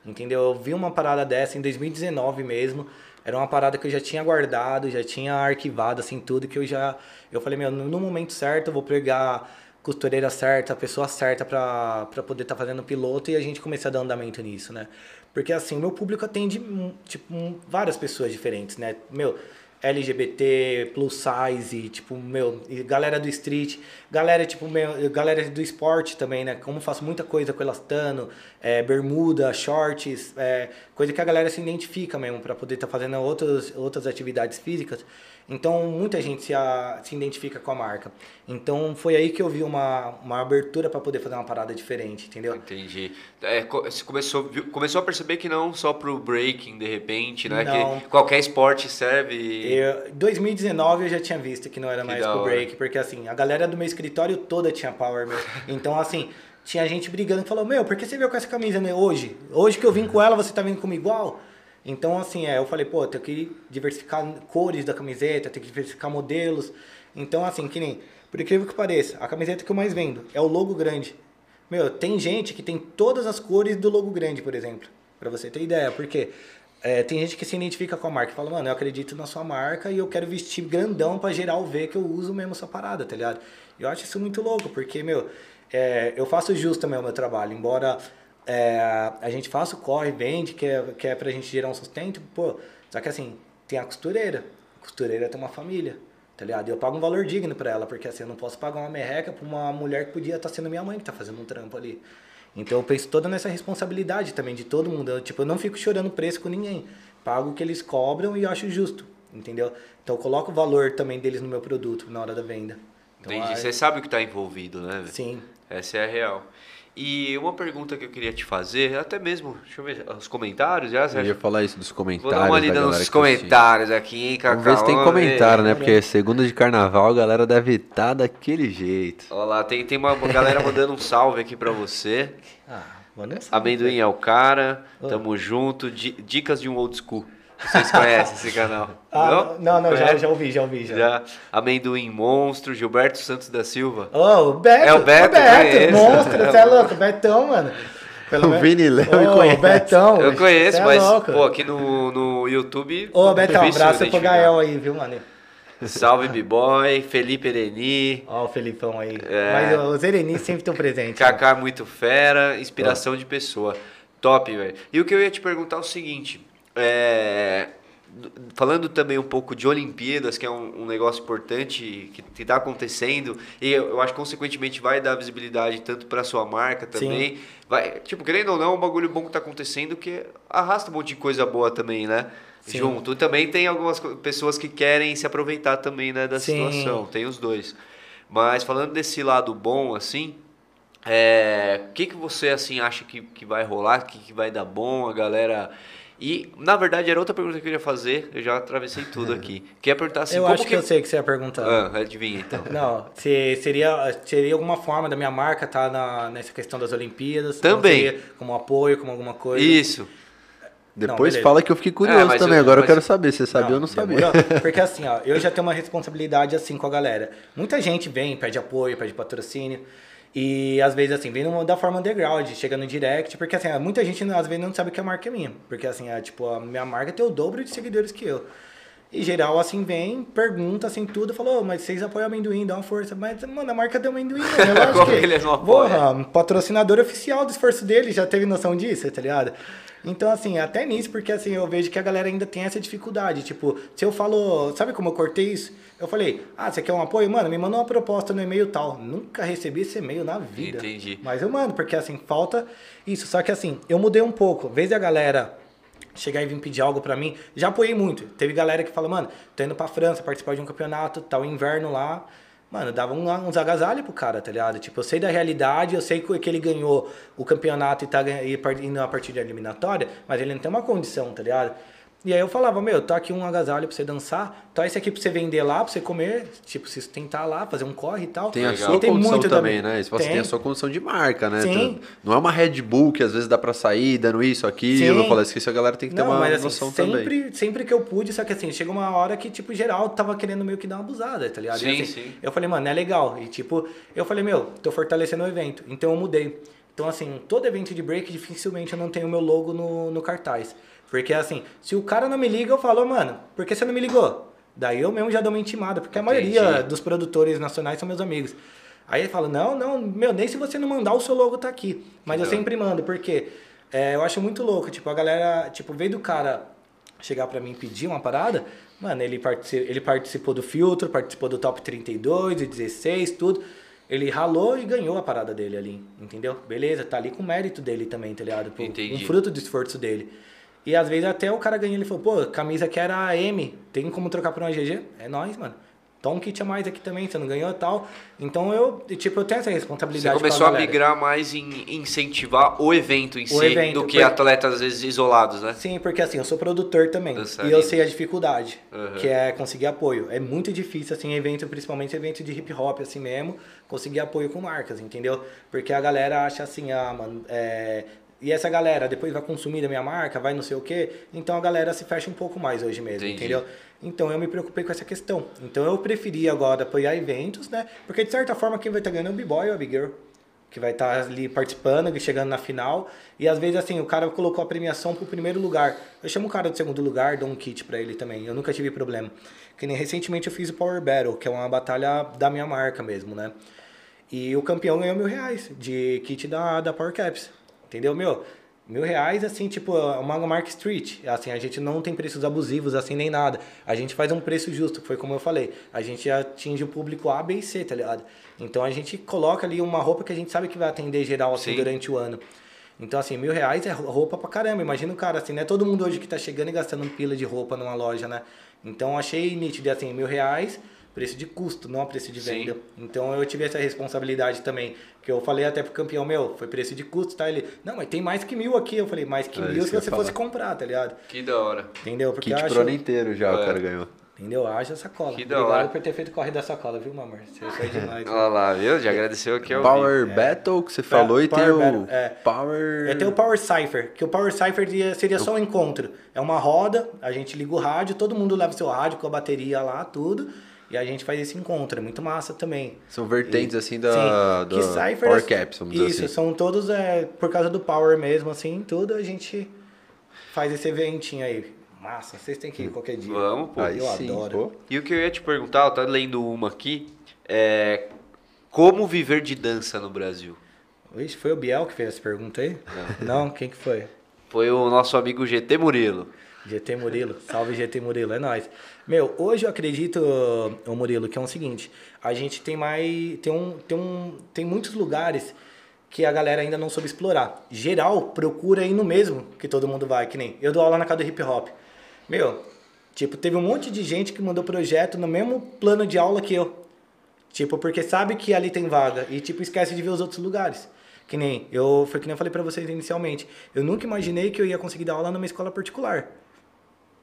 S3: Entendeu? Eu vi uma parada dessa em 2019 mesmo. Era uma parada que eu já tinha guardado, já tinha arquivado assim tudo que eu já eu falei, meu, no momento certo eu vou pegar costureira certa, a pessoa certa pra poder estar fazendo piloto e a gente começar a dar andamento nisso, né? Porque assim, o meu público atende hum, tipo hum, várias pessoas diferentes, né? Meu, LGBT, plus size, tipo, meu, galera do street, galera, tipo, meu, galera do esporte também, né? Como faço muita coisa com elastano, é, bermuda, shorts, é, coisa que a galera se identifica mesmo para poder estar fazendo outras, outras atividades físicas. Então, muita gente se, a, se identifica com a marca. Então, foi aí que eu vi uma, uma abertura para poder fazer uma parada diferente, entendeu?
S1: Entendi. É, você começou, viu- começou a perceber que não só pro breaking, de repente, né?
S3: Não.
S1: Que qualquer esporte serve.
S3: Eu, 2019 eu já tinha visto que não era
S1: Que
S3: mais pro break, porque assim, a galera do meu escritório toda tinha power, meu. Então, assim, tinha gente brigando que falou, meu, por que você veio com essa camisa né, hoje? Hoje que eu vim com ela, você tá vindo comigo igual? Então, assim, é, eu falei, pô, tenho que diversificar cores da camiseta, tenho que diversificar modelos. Então, assim, que nem, por incrível que pareça, a camiseta que eu mais vendo é o logo grande. Meu, tem gente que tem todas as cores do logo grande, por exemplo. Pra você ter ideia. Porque é, tem gente que se identifica com a marca e fala, mano, eu acredito na sua marca e eu quero vestir grandão pra geral ver que eu uso mesmo essa parada, tá ligado? Eu acho isso muito louco, porque, meu, é, eu faço justo também o meu trabalho. Embora é, a gente faça o corre, vende, que é, que é pra gente gerar um sustento, pô, só que assim, tem a costureira. A costureira tem uma família, tá ligado? E eu pago um valor digno pra ela, porque assim, eu não posso pagar uma merreca pra uma mulher que podia estar tá sendo minha mãe que tá fazendo um trampo ali. Então eu penso toda nessa responsabilidade também de todo mundo. Eu, tipo, eu não fico chorando preço com ninguém. Pago o que eles cobram e eu acho justo, entendeu? Então eu coloco o valor também deles no meu produto na hora da venda. Então,
S1: Entendi.
S3: aí-
S1: Você sabe o que está envolvido, né?
S3: Sim.
S1: Essa é a real. E uma pergunta que eu queria te fazer, até mesmo, deixa eu ver os comentários já,
S2: Eu ia falar isso dos comentários.
S1: Vou dar uma
S2: da
S1: lida
S2: galera
S1: nos comentários aqui, hein, Cacau?
S2: Vamos ver se tem comentário, né? Porque segunda de carnaval a galera deve estar daquele jeito.
S1: Olha lá, tem, tem uma galera mandando um salve aqui pra você.
S3: Ah, mano,
S1: Amendoim é o cara, tamo junto. Di- Dicas de um old school. Vocês conhecem esse canal?
S3: Ah, não, não, já,
S1: Conhece?
S3: já ouvi, já ouvi. Já.
S1: Já. Amendoim Monstro, Gilberto Santos da Silva.
S3: Ô, o Beto.
S1: É o Beto, conheço.
S3: monstro, você é louco, Betão, mano. Pelo
S2: O Vini Léo me
S3: Ô,
S2: conhece.
S3: O Betão.
S1: Eu conheço,
S3: é
S1: mas
S3: louco.
S1: pô, aqui no, no YouTube.
S3: Ô, Betão,
S1: difícil
S3: abraço pro. Gael aí, viu, mano?
S1: Salve B-Boy, Felipe Ereni,
S3: Ó, o Felipão aí.
S1: É.
S3: Mas ó, os Ereni sempre estão presentes. né?
S1: Kaká muito fera, inspiração de pessoa. Top, velho. E o que eu ia te perguntar é o seguinte: é, falando também um pouco de Olimpíadas, que é um, um negócio importante que está acontecendo, e eu, eu acho que consequentemente vai dar visibilidade tanto para sua marca também. Vai, tipo, querendo ou não, é um bagulho bom que está acontecendo que arrasta um monte de coisa boa também, né?
S3: Sim.
S1: Junto. E também tem algumas pessoas que querem se aproveitar também né, da
S3: Sim.
S1: situação. Tem os dois. Mas falando desse lado bom, assim, é, o que, que você assim acha que, que vai rolar, que, que vai dar bom, a galera. E, na verdade, era outra pergunta que eu queria fazer, eu já atravessei tudo aqui. Queria perguntar assim,
S3: eu
S1: como
S3: acho que... eu sei o que você ia perguntar.
S1: Ah, adivinha então.
S3: Não, se seria, seria alguma forma da minha marca estar na, nessa questão das Olimpíadas?
S1: Também.
S3: Não seria Como apoio, como alguma coisa?
S1: Isso.
S2: Depois
S3: beleza.
S2: fala que eu fiquei curioso
S1: É,
S2: também.
S1: eu-
S2: Agora eu
S1: mas-
S2: quero saber. Você sabia ou não sabia?
S3: Porque assim, ó, eu já tenho uma responsabilidade assim com a galera. Muita gente vem, pede apoio, pede patrocínio. E às vezes assim, vem numa- da forma underground, chega no direct, porque assim, muita gente às vezes não sabe que a marca é minha. Porque assim, é, tipo, a minha marca tem o dobro de seguidores que eu. E geral, assim, vem, pergunta, assim, tudo, falou, "Ô, mas vocês apoiam o amendoim, dá uma força. Mas, mano, a marca deu amendoim, acho
S1: Como
S3: que,
S1: eles não apoiam?
S3: Porra, patrocinador oficial do esforço dele, já teve noção disso, tá ligado? Então, assim, até nisso, porque assim, eu vejo que a galera ainda tem essa dificuldade. Tipo, se eu falo, sabe como eu cortei isso? Eu falei, ah, você quer um apoio? Mano, me manda uma proposta no e-mail tal. Nunca recebi esse e-mail na vida.
S1: Entendi.
S3: Mas eu mando, porque assim, falta isso. Só que assim, eu mudei um pouco. Vez da galera chegar e vir pedir algo pra mim, já apoiei muito. Teve galera que fala, mano, tô indo pra França participar de um campeonato, tá o inverno lá. Mano, dava um, uns agasalhos pro cara, tá ligado? Tipo, eu sei da realidade, eu sei que ele ganhou o campeonato e tá indo a partir da eliminatória, mas ele não tem uma condição, tá ligado? E aí eu falava, meu, tá aqui um agasalho pra você dançar, tá esse aqui pra você vender lá, pra você comer, tipo, se sustentar lá, fazer um corre e tal.
S2: Tem a
S1: Legal.
S2: sua
S3: tem
S2: condição
S3: muito
S2: também,
S3: também.
S2: né? Você tem.
S3: Tem.
S2: a sua condição de marca, né?
S3: Sim.
S2: Não é uma Red Bull que às vezes dá pra sair dando isso, aquilo. Falei, isso a galera tem que ter
S3: Não,
S2: uma
S3: mas assim,
S2: noção
S3: sempre,
S2: também.
S3: sempre que eu pude, só que assim, chega uma hora que, tipo, geral tava querendo meio que dar uma abusada, tá ligado?
S1: Sim,
S3: assim,
S1: sim.
S3: Eu falei, mano, é legal. E tipo, eu falei, meu, tô fortalecendo o evento. Então eu mudei. Então, assim, todo evento de break, dificilmente eu não tenho o meu logo no, no cartaz. Porque assim, se o cara não me liga, eu falo, mano, por que você não me ligou? Daí eu mesmo já dou uma intimada, porque a maioria
S1: Entendi.
S3: dos produtores nacionais são meus amigos. Aí ele fala, não, não, meu, nem se você não mandar, o seu logo tá aqui. Mas eu
S1: Não.
S3: sempre mando, porque é, eu acho muito louco, tipo, a galera, tipo, veio do cara chegar pra mim pedir uma parada, mano, ele, ele participou do filtro, participou do top 32, do 16, tudo. Ele ralou e ganhou a parada dele ali, entendeu? Beleza, tá ali com o mérito dele também, tá ligado?
S1: Entendi.
S3: Um fruto do esforço dele. E às vezes até o cara ganha, ele falou, pô, camisa que era a M, tem como trocar por uma GG? É nóis, mano. Toma um kit a mais aqui também, você não ganhou e tal. Então eu, tipo, eu tenho essa
S1: Você
S3: responsabilidade
S1: começou
S3: com
S1: a
S3: galera.
S1: migrar mais em incentivar o evento em
S3: O
S1: si
S3: evento,
S1: do que
S3: por-
S1: atletas às vezes isolados, né?
S3: Sim, porque assim, eu sou produtor também.
S1: Dançarino.
S3: E eu sei a dificuldade,
S1: Uhum.
S3: que é conseguir apoio. É muito difícil, assim, evento, principalmente evento de hip hop, assim mesmo, conseguir apoio com marcas, entendeu? Porque a galera acha assim, ah, mano, é, e essa galera depois vai consumir da minha marca, vai não sei o quê. Então a galera se fecha um pouco mais hoje mesmo,
S1: Entendi.
S3: entendeu? Então eu me preocupei com essa questão. Então eu preferi agora apoiar eventos, né? Porque de certa forma quem vai estar ganhando é o B-Boy ou a Big Girl. Que vai estar ali participando, chegando na final. E às vezes assim, o cara colocou a premiação pro primeiro lugar. Eu chamo o cara do segundo lugar, dou um kit pra ele também. Eu nunca tive problema. Que nem recentemente eu fiz o Power Battle, que é uma batalha da minha marca mesmo, né? E o campeão ganhou mil reais de kit da, da Power Caps. Entendeu, meu? Mil reais, assim, tipo, uma marca street. Assim, a gente não tem preços abusivos, assim, nem nada. A gente faz um preço justo, foi como eu falei. A gente atinge o público A, B e C, tá ligado? Então a gente coloca ali uma roupa que a gente sabe que vai atender geral, assim,
S1: Sim.
S3: durante o ano. Então, assim, mil reais é roupa pra caramba. Imagina o cara, assim, não é todo mundo hoje que tá chegando e gastando pila de roupa numa loja, né? Então, achei nítido, assim, mil reais, preço de custo, não preço de
S1: Sim.
S3: venda. Então, eu tive essa responsabilidade também. Que eu falei até pro campeão, meu, foi preço de custo, tá? Ele, não, mas tem mais que mil aqui. Eu falei, mais que
S2: É
S3: mil se
S2: que
S3: você fosse comprar, tá ligado?
S1: Que da hora.
S3: Entendeu? Porque
S2: Kit pro ano inteiro já o
S1: É.
S2: cara ganhou.
S3: Entendeu? Haja sacola.
S1: Que da
S3: Obrigado
S1: hora.
S3: por ter feito corre da sacola, viu, meu amor? Você foi demais.
S1: Olha lá, viu? Já agradeceu aqui
S2: Power
S1: vivo.
S2: Battle que você falou e tem o
S3: é.
S2: Power...
S3: É, tem o Power Cypher, que o Power Cypher seria- seria só um encontro. É uma roda, a gente liga o rádio, todo mundo leva seu rádio com a bateria lá, tudo, e a gente faz esse encontro. É muito massa também.
S2: São vertentes, assim, da,
S3: Sim,
S2: da
S3: que Cypher
S2: Power
S3: é-
S2: Caps, vamos dizer
S3: Isso,
S2: assim.
S3: são todos é, por causa do Power mesmo, assim, tudo a gente faz esse eventinho aí. Massa, vocês têm que ir qualquer dia.
S1: Vamos, pô.
S2: Aí
S3: eu
S2: sim,
S3: adoro.
S2: pô.
S1: E o que eu ia te perguntar, eu tava lendo uma aqui, é como viver de dança no Brasil?
S3: Ixi, foi o Biel que fez essa pergunta aí? Não. Quem que foi?
S1: Foi o nosso amigo GT Murilo.
S3: GT Murilo, salve GT Murilo, é nóis. Meu, hoje eu acredito, ô Murilo, que é o seguinte, a gente tem mais, tem um, tem um, tem muitos lugares que a galera ainda não soube explorar. Geral, procura ir no mesmo que todo mundo vai, que nem, eu dou aula na casa do hip hop. Meu, tipo, teve um monte de gente que mandou projeto no mesmo plano de aula que eu. Tipo, porque sabe que ali tem vaga e tipo esquece de ver os outros lugares. Que nem eu, foi que nem eu falei pra vocês inicialmente. Eu nunca imaginei que eu ia conseguir dar aula numa escola particular.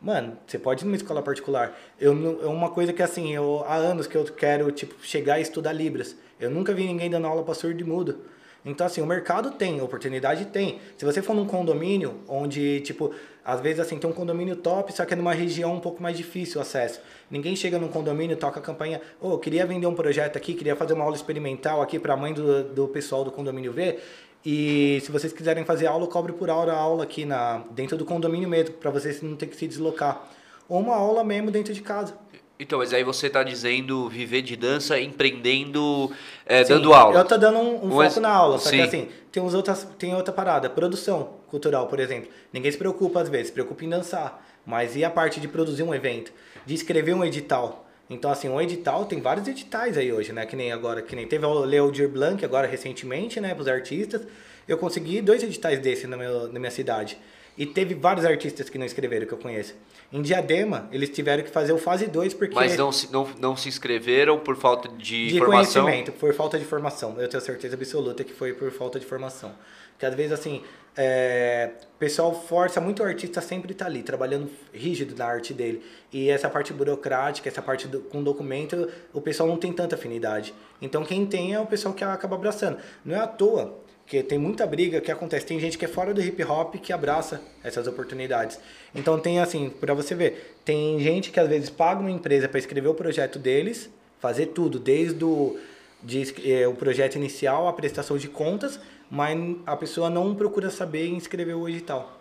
S3: Mano, você pode ir numa escola particular. Eu, é uma coisa que assim, eu, há anos que eu quero tipo chegar e estudar Libras. Eu nunca vi ninguém dando aula para surdo e mudo. Então assim, o mercado tem, oportunidade tem. Se você for num condomínio onde tipo, às vezes assim, tem um condomínio top, só que é numa região um pouco mais difícil o acesso. Ninguém chega num condomínio, toca a campanha, ô, eu queria vender um projeto aqui, queria fazer uma aula experimental aqui para a mãe do, do pessoal do condomínio ver. E se vocês quiserem fazer aula, eu cobro por hora a aula aqui na, dentro do condomínio mesmo, para vocês não ter que se deslocar. Ou uma aula mesmo dentro de casa.
S1: Então, mas aí você tá dizendo viver de dança empreendendo, é,
S3: Sim,
S1: dando aula.
S3: Eu tô dando um, um
S1: Mas-
S3: foco na aula, só
S1: sim.
S3: que assim, tem, uns outras, tem outra parada, produção cultural, por exemplo. Ninguém se preocupa às vezes, se preocupa em dançar. Mas e a parte de produzir um evento? De escrever um edital? Então, assim, um edital, tem vários editais aí hoje, né? Que nem agora, que nem teve o Leo Dir Blanc agora recentemente, né? Para os artistas. Eu consegui dois editais desse na, meu, na minha cidade. E teve vários artistas que não escreveram, que eu conheço. Em Diadema, eles tiveram que fazer o fase 2 porque...
S1: Mas não se, não, não se inscreveram por falta de,
S3: De
S1: formação?
S3: conhecimento, por falta de formação. Eu tenho certeza absoluta que foi por falta de formação. Porque às vezes, assim, é, o pessoal força muito o artista sempre estar ali, trabalhando rígido na arte dele. E essa parte burocrática, essa parte do, com documento, o pessoal não tem tanta afinidade. Então quem tem é o pessoal que acaba abraçando. Não é à toa que tem muita briga que acontece. Tem gente que é fora do hip hop que abraça essas oportunidades. Então tem assim, para você ver, tem gente que às vezes paga uma empresa para escrever o projeto deles, fazer tudo, desde o de, eh, o projeto inicial, a prestação de contas, mas a pessoa não procura saber e inscrever o edital.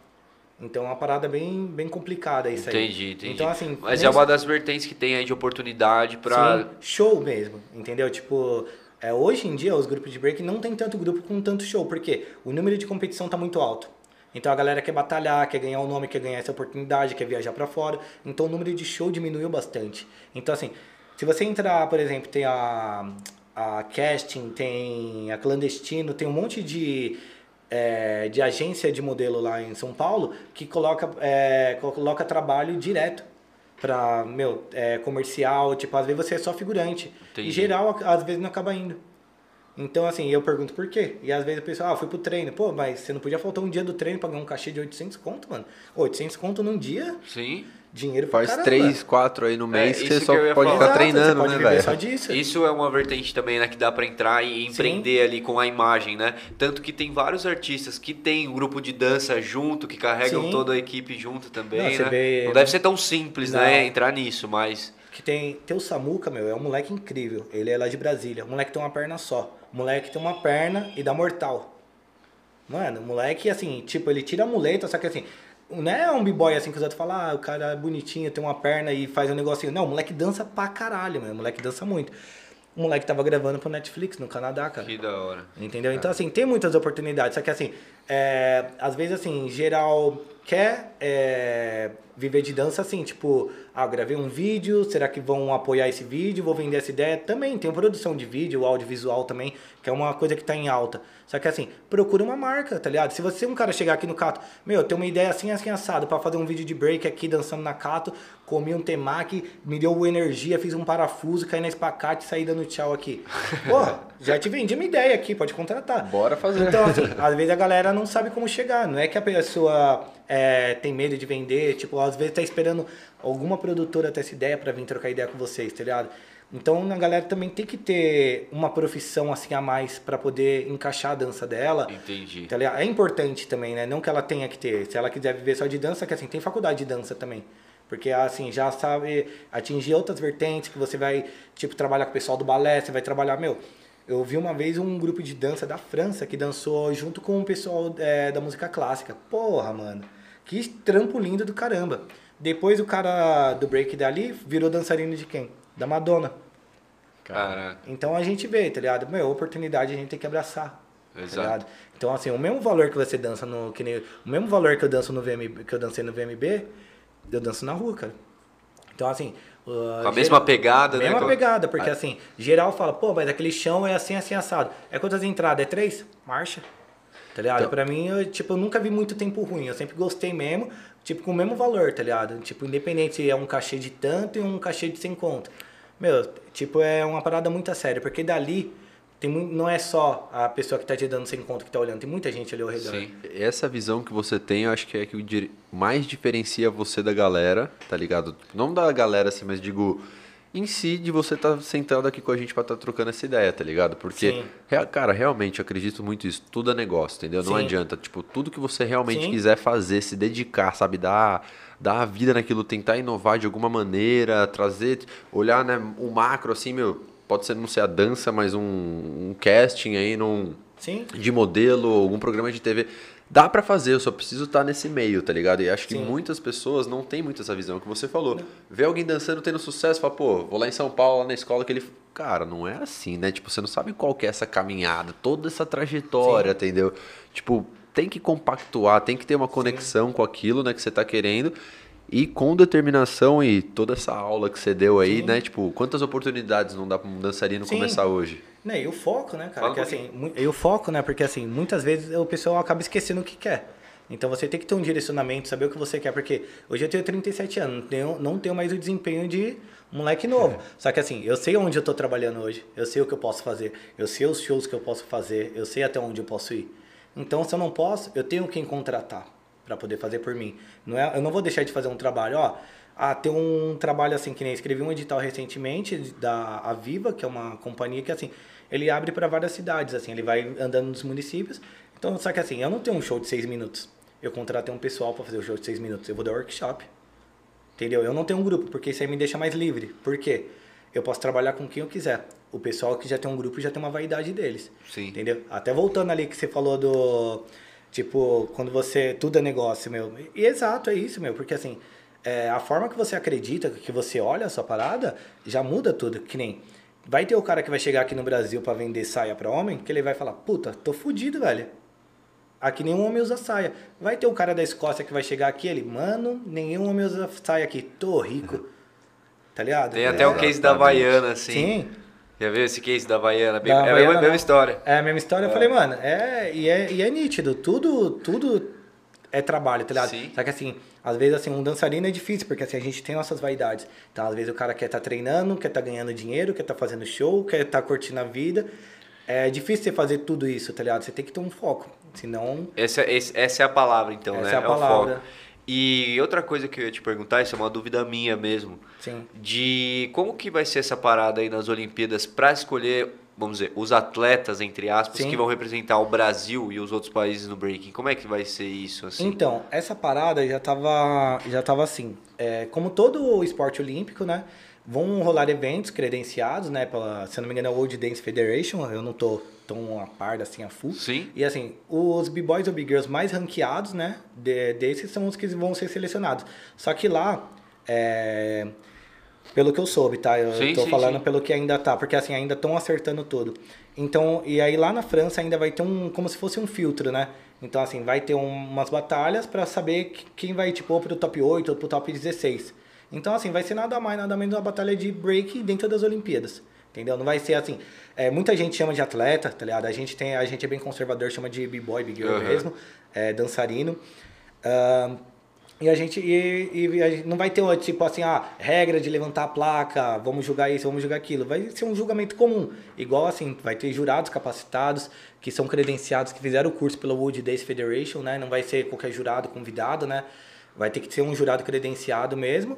S3: Então é uma parada bem, bem complicada isso aí.
S1: Entendi, entendi.
S3: Então, assim,
S1: Mas é uma das vertentes que tem aí de oportunidade pra.
S3: Sim, show mesmo, entendeu? Tipo, é, hoje em dia os grupos de break não tem tanto grupo com tanto show, porque o número de competição tá muito alto. Então a galera quer batalhar, quer ganhar o nome, quer ganhar essa oportunidade, quer viajar para fora. Então o número de show diminuiu bastante. Então assim, se você entrar, por exemplo, tem a, a casting, tem a clandestino, tem um monte de é, de agência de modelo lá em São Paulo que coloca, é, coloca trabalho direto pra, meu, é, comercial, tipo, às vezes você é só figurante.
S1: Entendi.
S3: E geral, às vezes não acaba indo. Então, assim, eu pergunto por quê. E às vezes o pessoal, ah, fui pro treino. Pô, mas você não podia faltar um dia do treino pra ganhar um cachê de 800 conto, mano? 800 conto num dia,
S1: Sim.
S3: Dinheiro pra
S2: Faz
S3: caramba.
S2: três, quatro aí no mês
S1: É,
S2: que você
S1: isso
S2: só
S1: que
S2: pode
S1: falar.
S2: ficar
S3: Exato,
S2: treinando,
S3: você pode
S2: né,
S3: viver
S2: velho?
S3: só disso.
S1: Isso é uma vertente também, né, que dá pra entrar e empreender ali com a imagem, né? Tanto que tem vários artistas que tem um grupo de dança junto, que carregam
S3: Sim.
S1: toda a equipe junto também,
S3: Não,
S1: né?
S3: vê-
S1: Não deve ser tão simples,
S3: Não.
S1: né, entrar nisso, mas
S3: Que tem, tem o Samuca, meu, é um moleque incrível. Ele é lá de Brasília. O moleque tem uma perna só. O moleque tem uma perna e dá mortal. Mano, o moleque, assim, tipo, ele tira a muleta, só que assim, não é um b-boy assim que os outros falam, ah, o cara é bonitinho, tem uma perna e faz um negocinho. Não, o moleque dança pra caralho, meu. O moleque dança muito. O moleque tava gravando pro Netflix no Canadá, cara.
S1: que da hora.
S3: Entendeu? Então, assim, tem muitas oportunidades. Só que, assim, é, às vezes, assim, geral, quer é, viver de dança assim, tipo, ah, gravei um vídeo, será que vão apoiar esse vídeo? Vou vender essa ideia? Também tem produção de vídeo, audiovisual também, que é uma coisa que tá em alta. Só que assim, procura uma marca, tá ligado? Se você um cara chegar aqui no Cato, meu, tem uma ideia assim, assim, assado, pra fazer um vídeo de break aqui dançando na Cato, comi um temaki, me deu energia, fiz um parafuso, caí na espacate e saí dando tchau aqui. Porra, já te vendi uma ideia aqui, pode contratar.
S2: Bora fazer.
S3: Então, assim, às vezes a galera não sabe como chegar. Não é que a pessoa é, tem medo de vender, tipo, às vezes tá esperando alguma produtora ter essa ideia pra vir trocar ideia com vocês, tá ligado? Então a galera também tem que ter uma profissão assim a mais pra poder encaixar a dança dela.
S1: Entendi.
S3: Tá? É importante também, né? Não que ela tenha que ter. Se ela quiser viver só de dança, que assim, tem faculdade de dança também. Porque assim, já sabe atingir outras vertentes, que você vai, tipo, trabalhar com o pessoal do balé, você vai trabalhar, meu. Eu vi uma vez um grupo de dança da França que dançou junto com o pessoal é, da música clássica. Porra, mano. Que trampo lindo do caramba. Depois o cara do break dali virou dançarino de quem? Da Madonna.
S1: Caraca.
S3: Então a gente vê, tá ligado? Meu, oportunidade a gente tem que abraçar. Tá
S1: Exato.
S3: ligado? Então, assim, o mesmo valor que você dança no. Que nem, o mesmo valor que eu danço no VMB, que eu dancei no VMB, eu danço na rua, cara. Então, assim. uh,
S1: Com a mesma pegada, né?
S3: Mesma pegada, porque assim, geral fala, pô, mas aquele chão é assim, assim, assado. É quantas entradas? É três? Marcha. Tá ligado?
S2: Então-
S3: Pra mim, eu, tipo, eu nunca vi muito tempo ruim. Eu sempre gostei mesmo, tipo, com o mesmo valor, tá ligado? Tipo, independente se é um cachê de tanto e um cachê de 100 conto. Meu, tipo, é uma parada muito a sério, porque dali tem não é só a pessoa que tá te dando 100 conto que tá olhando, tem muita gente ali ao redor.
S1: Sim.
S2: Essa visão que você tem, eu acho que é que mais diferencia você da galera, tá ligado? Não da galera assim, mas digo em si de você estar sentado aqui com a gente pra estar trocando essa ideia, tá ligado? Porque, cara, realmente eu acredito muito isso. Tudo é negócio, entendeu? Não
S3: Sim.
S2: adianta. Tipo, tudo que você realmente
S3: Sim.
S2: quiser fazer, se dedicar, sabe? Dar, dar a vida naquilo, tentar inovar de alguma maneira, trazer, olhar, né, o macro, assim, meu. Pode ser, não ser a dança, mas um, um casting aí num
S3: Sim?
S2: de modelo, algum programa de TV. Dá pra fazer, eu só preciso estar nesse meio, tá ligado? E acho que
S3: Sim.
S2: muitas pessoas não têm muito essa visão que você falou. Vê alguém dançando, tendo sucesso, fala, pô, vou lá em São Paulo, lá na escola, que ele. Cara, não é assim, né? Tipo, você não sabe qual que é essa caminhada, toda essa trajetória, entendeu? Tipo, tem que compactuar, tem que ter uma conexão com aquilo, né, que você tá querendo. E com determinação e toda essa aula que você deu aí,
S3: Sim.
S2: né? Tipo, quantas oportunidades não dá pra um dançarino
S3: Sim.
S2: começar hoje?
S3: Né, e o foco, né, cara?
S1: Fala um
S3: que, assim, e o foco, né? Porque assim, muitas vezes o pessoal acaba esquecendo o que quer. Então você tem que ter um direcionamento, saber o que você quer, porque hoje eu tenho 37 anos, não tenho, não tenho mais o desempenho de um moleque novo. Só que assim, eu sei onde eu tô trabalhando hoje, eu sei o que eu posso fazer, eu sei os shows que eu posso fazer, eu sei até onde eu posso ir. Então, se eu não posso, eu tenho quem contratar para poder fazer por mim. Não é, eu não vou deixar de fazer um trabalho, ó. Ah, tem um trabalho assim que nem escrevi um edital recentemente da Aviva, que é uma companhia que assim, ele abre para várias cidades, assim, ele vai andando nos municípios. Então, só que assim, eu não tenho um show de seis minutos. Eu contratei um pessoal para fazer o show de seis minutos. Eu vou dar workshop. Entendeu? Eu não tenho um grupo, porque isso aí me deixa mais livre. Por quê? Eu posso trabalhar com quem eu quiser. O pessoal que já tem um grupo já tem uma vaidade deles.
S1: Sim.
S3: Entendeu? Até voltando ali que você falou do. Tipo, quando você. Tudo é negócio, meu. E exato, é isso, meu. Porque assim, é, a forma que você acredita, que você olha a sua parada, já muda tudo. Que nem. Vai ter o cara que vai chegar aqui no Brasil para vender saia para homem, que ele vai falar: puta, tô fudido, velho. Aqui nenhum homem usa saia. Vai ter o cara da Escócia que vai chegar aqui, ele, mano, nenhum homem usa saia aqui, tô rico. Tá ligado?
S1: Tem até o case da
S2: Exatamente.
S1: Havaiana, assim.
S3: Sim.
S1: Já viu esse case da? Bem-
S3: Da
S1: é a mesma,
S3: não.
S1: história.
S3: É a mesma história. Eu falei, mano, é e, é, e é nítido. Tudo, tudo é trabalho, tá ligado?
S1: Sim.
S3: Só que assim, às vezes assim, um dançarino é difícil, porque assim, a gente tem nossas vaidades. Então, às vezes o cara quer estar treinando, quer estar ganhando dinheiro, quer estar fazendo show, quer estar curtindo a vida. é difícil você fazer tudo isso, tá ligado? Você tem que ter um foco, senão...
S1: Essa, essa é a palavra, então,
S3: Essa
S1: né?
S3: é a
S1: o
S3: palavra.
S1: foco. E outra coisa que eu ia te perguntar, isso é uma dúvida minha mesmo,
S3: Sim.
S1: de como que vai ser essa parada aí nas Olimpíadas para escolher, vamos dizer, os atletas, entre aspas,
S3: Sim.
S1: que vão representar o Brasil e os outros países no breaking. Como é que vai ser isso, assim?
S3: Então, essa parada já tava, já tava assim. É, como todo o esporte olímpico, né? Vão rolar eventos credenciados, né? Pela, se eu não me engano, é a World Dance Federation. Eu não tô tão a par assim a full.
S1: Sim.
S3: E assim, os B-Boys ou B-Girls mais ranqueados, né? de- desses são os que vão ser selecionados. Só que lá, é, pelo que eu soube, tá? Eu
S1: Sim,
S3: tô
S1: sim,
S3: falando
S1: sim.
S3: pelo que ainda tá, porque assim, ainda estão acertando tudo. Então, e aí lá na França ainda vai ter um, como se fosse um filtro, né? Então, assim, vai ter um- umas batalhas pra saber que- quem vai, tipo, ou pro top 8 ou pro top 16. Então, assim, vai ser nada mais, nada menos uma batalha de break dentro das Olimpíadas. Entendeu? Não vai ser assim. É, muita gente chama de atleta, tá ligado? A gente, tem, a gente é bem conservador, chama de b-boy, b-girl
S1: Aham.
S3: mesmo, é, dançarino. Ahn, e a gente e, e a gente não vai ter tipo assim, ah, regra de levantar a placa, vamos julgar isso, vamos julgar aquilo. Vai ser um julgamento comum. Igual assim, vai ter jurados capacitados que são credenciados, que fizeram o curso pela Wood Days Federation, né? Não vai ser qualquer jurado convidado, né? Vai ter que ser um jurado credenciado mesmo.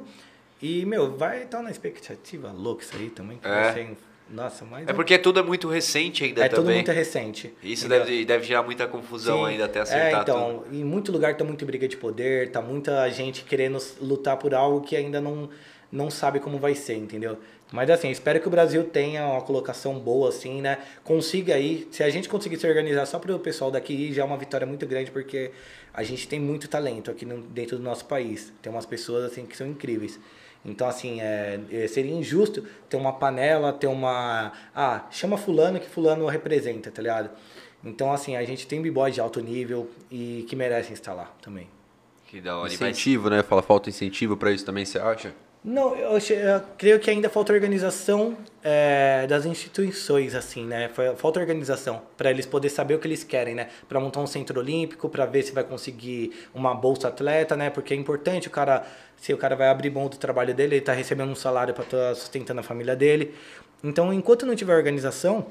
S3: E, meu, vai estar na expectativa louca isso aí também. Que
S1: É.
S3: vai ser, nossa, mas
S1: É porque tudo é muito recente ainda
S3: é tudo
S1: também.
S3: muito recente.
S1: Isso
S3: entendeu?
S1: deve, deve gerar muita confusão
S3: Sim.
S1: ainda até acertar
S3: é, então,
S1: tudo.
S3: em muito lugar tá muita briga de poder, tá muita gente querendo lutar por algo que ainda não, não sabe como vai ser, entendeu? Mas assim, espero que o Brasil tenha uma colocação boa, assim, né? Consiga aí, se a gente conseguir se organizar só para o pessoal daqui já é uma vitória muito grande, porque a gente tem muito talento aqui no- dentro do nosso país. Tem umas pessoas, assim, que são incríveis. Então, assim, é, é, seria injusto ter uma panela, ter uma... Ah, chama fulano que fulano representa, tá ligado? Então, assim, a gente tem b-boys de alto nível e que merecem estar lá também.
S1: Que da hora.
S2: Incentivo, né? Fala, falta incentivo pra isso também, você acha?
S3: Não, eu, eu creio que ainda falta organização é, das instituições, assim, né? Falta organização para eles poderem saber o que eles querem, né? Para montar um centro olímpico, para ver se vai conseguir uma bolsa atleta, né? Porque é importante o cara, se o cara vai abrir mão do trabalho dele, ele tá recebendo um salário para estar sustentando a família dele. Então, enquanto não tiver organização,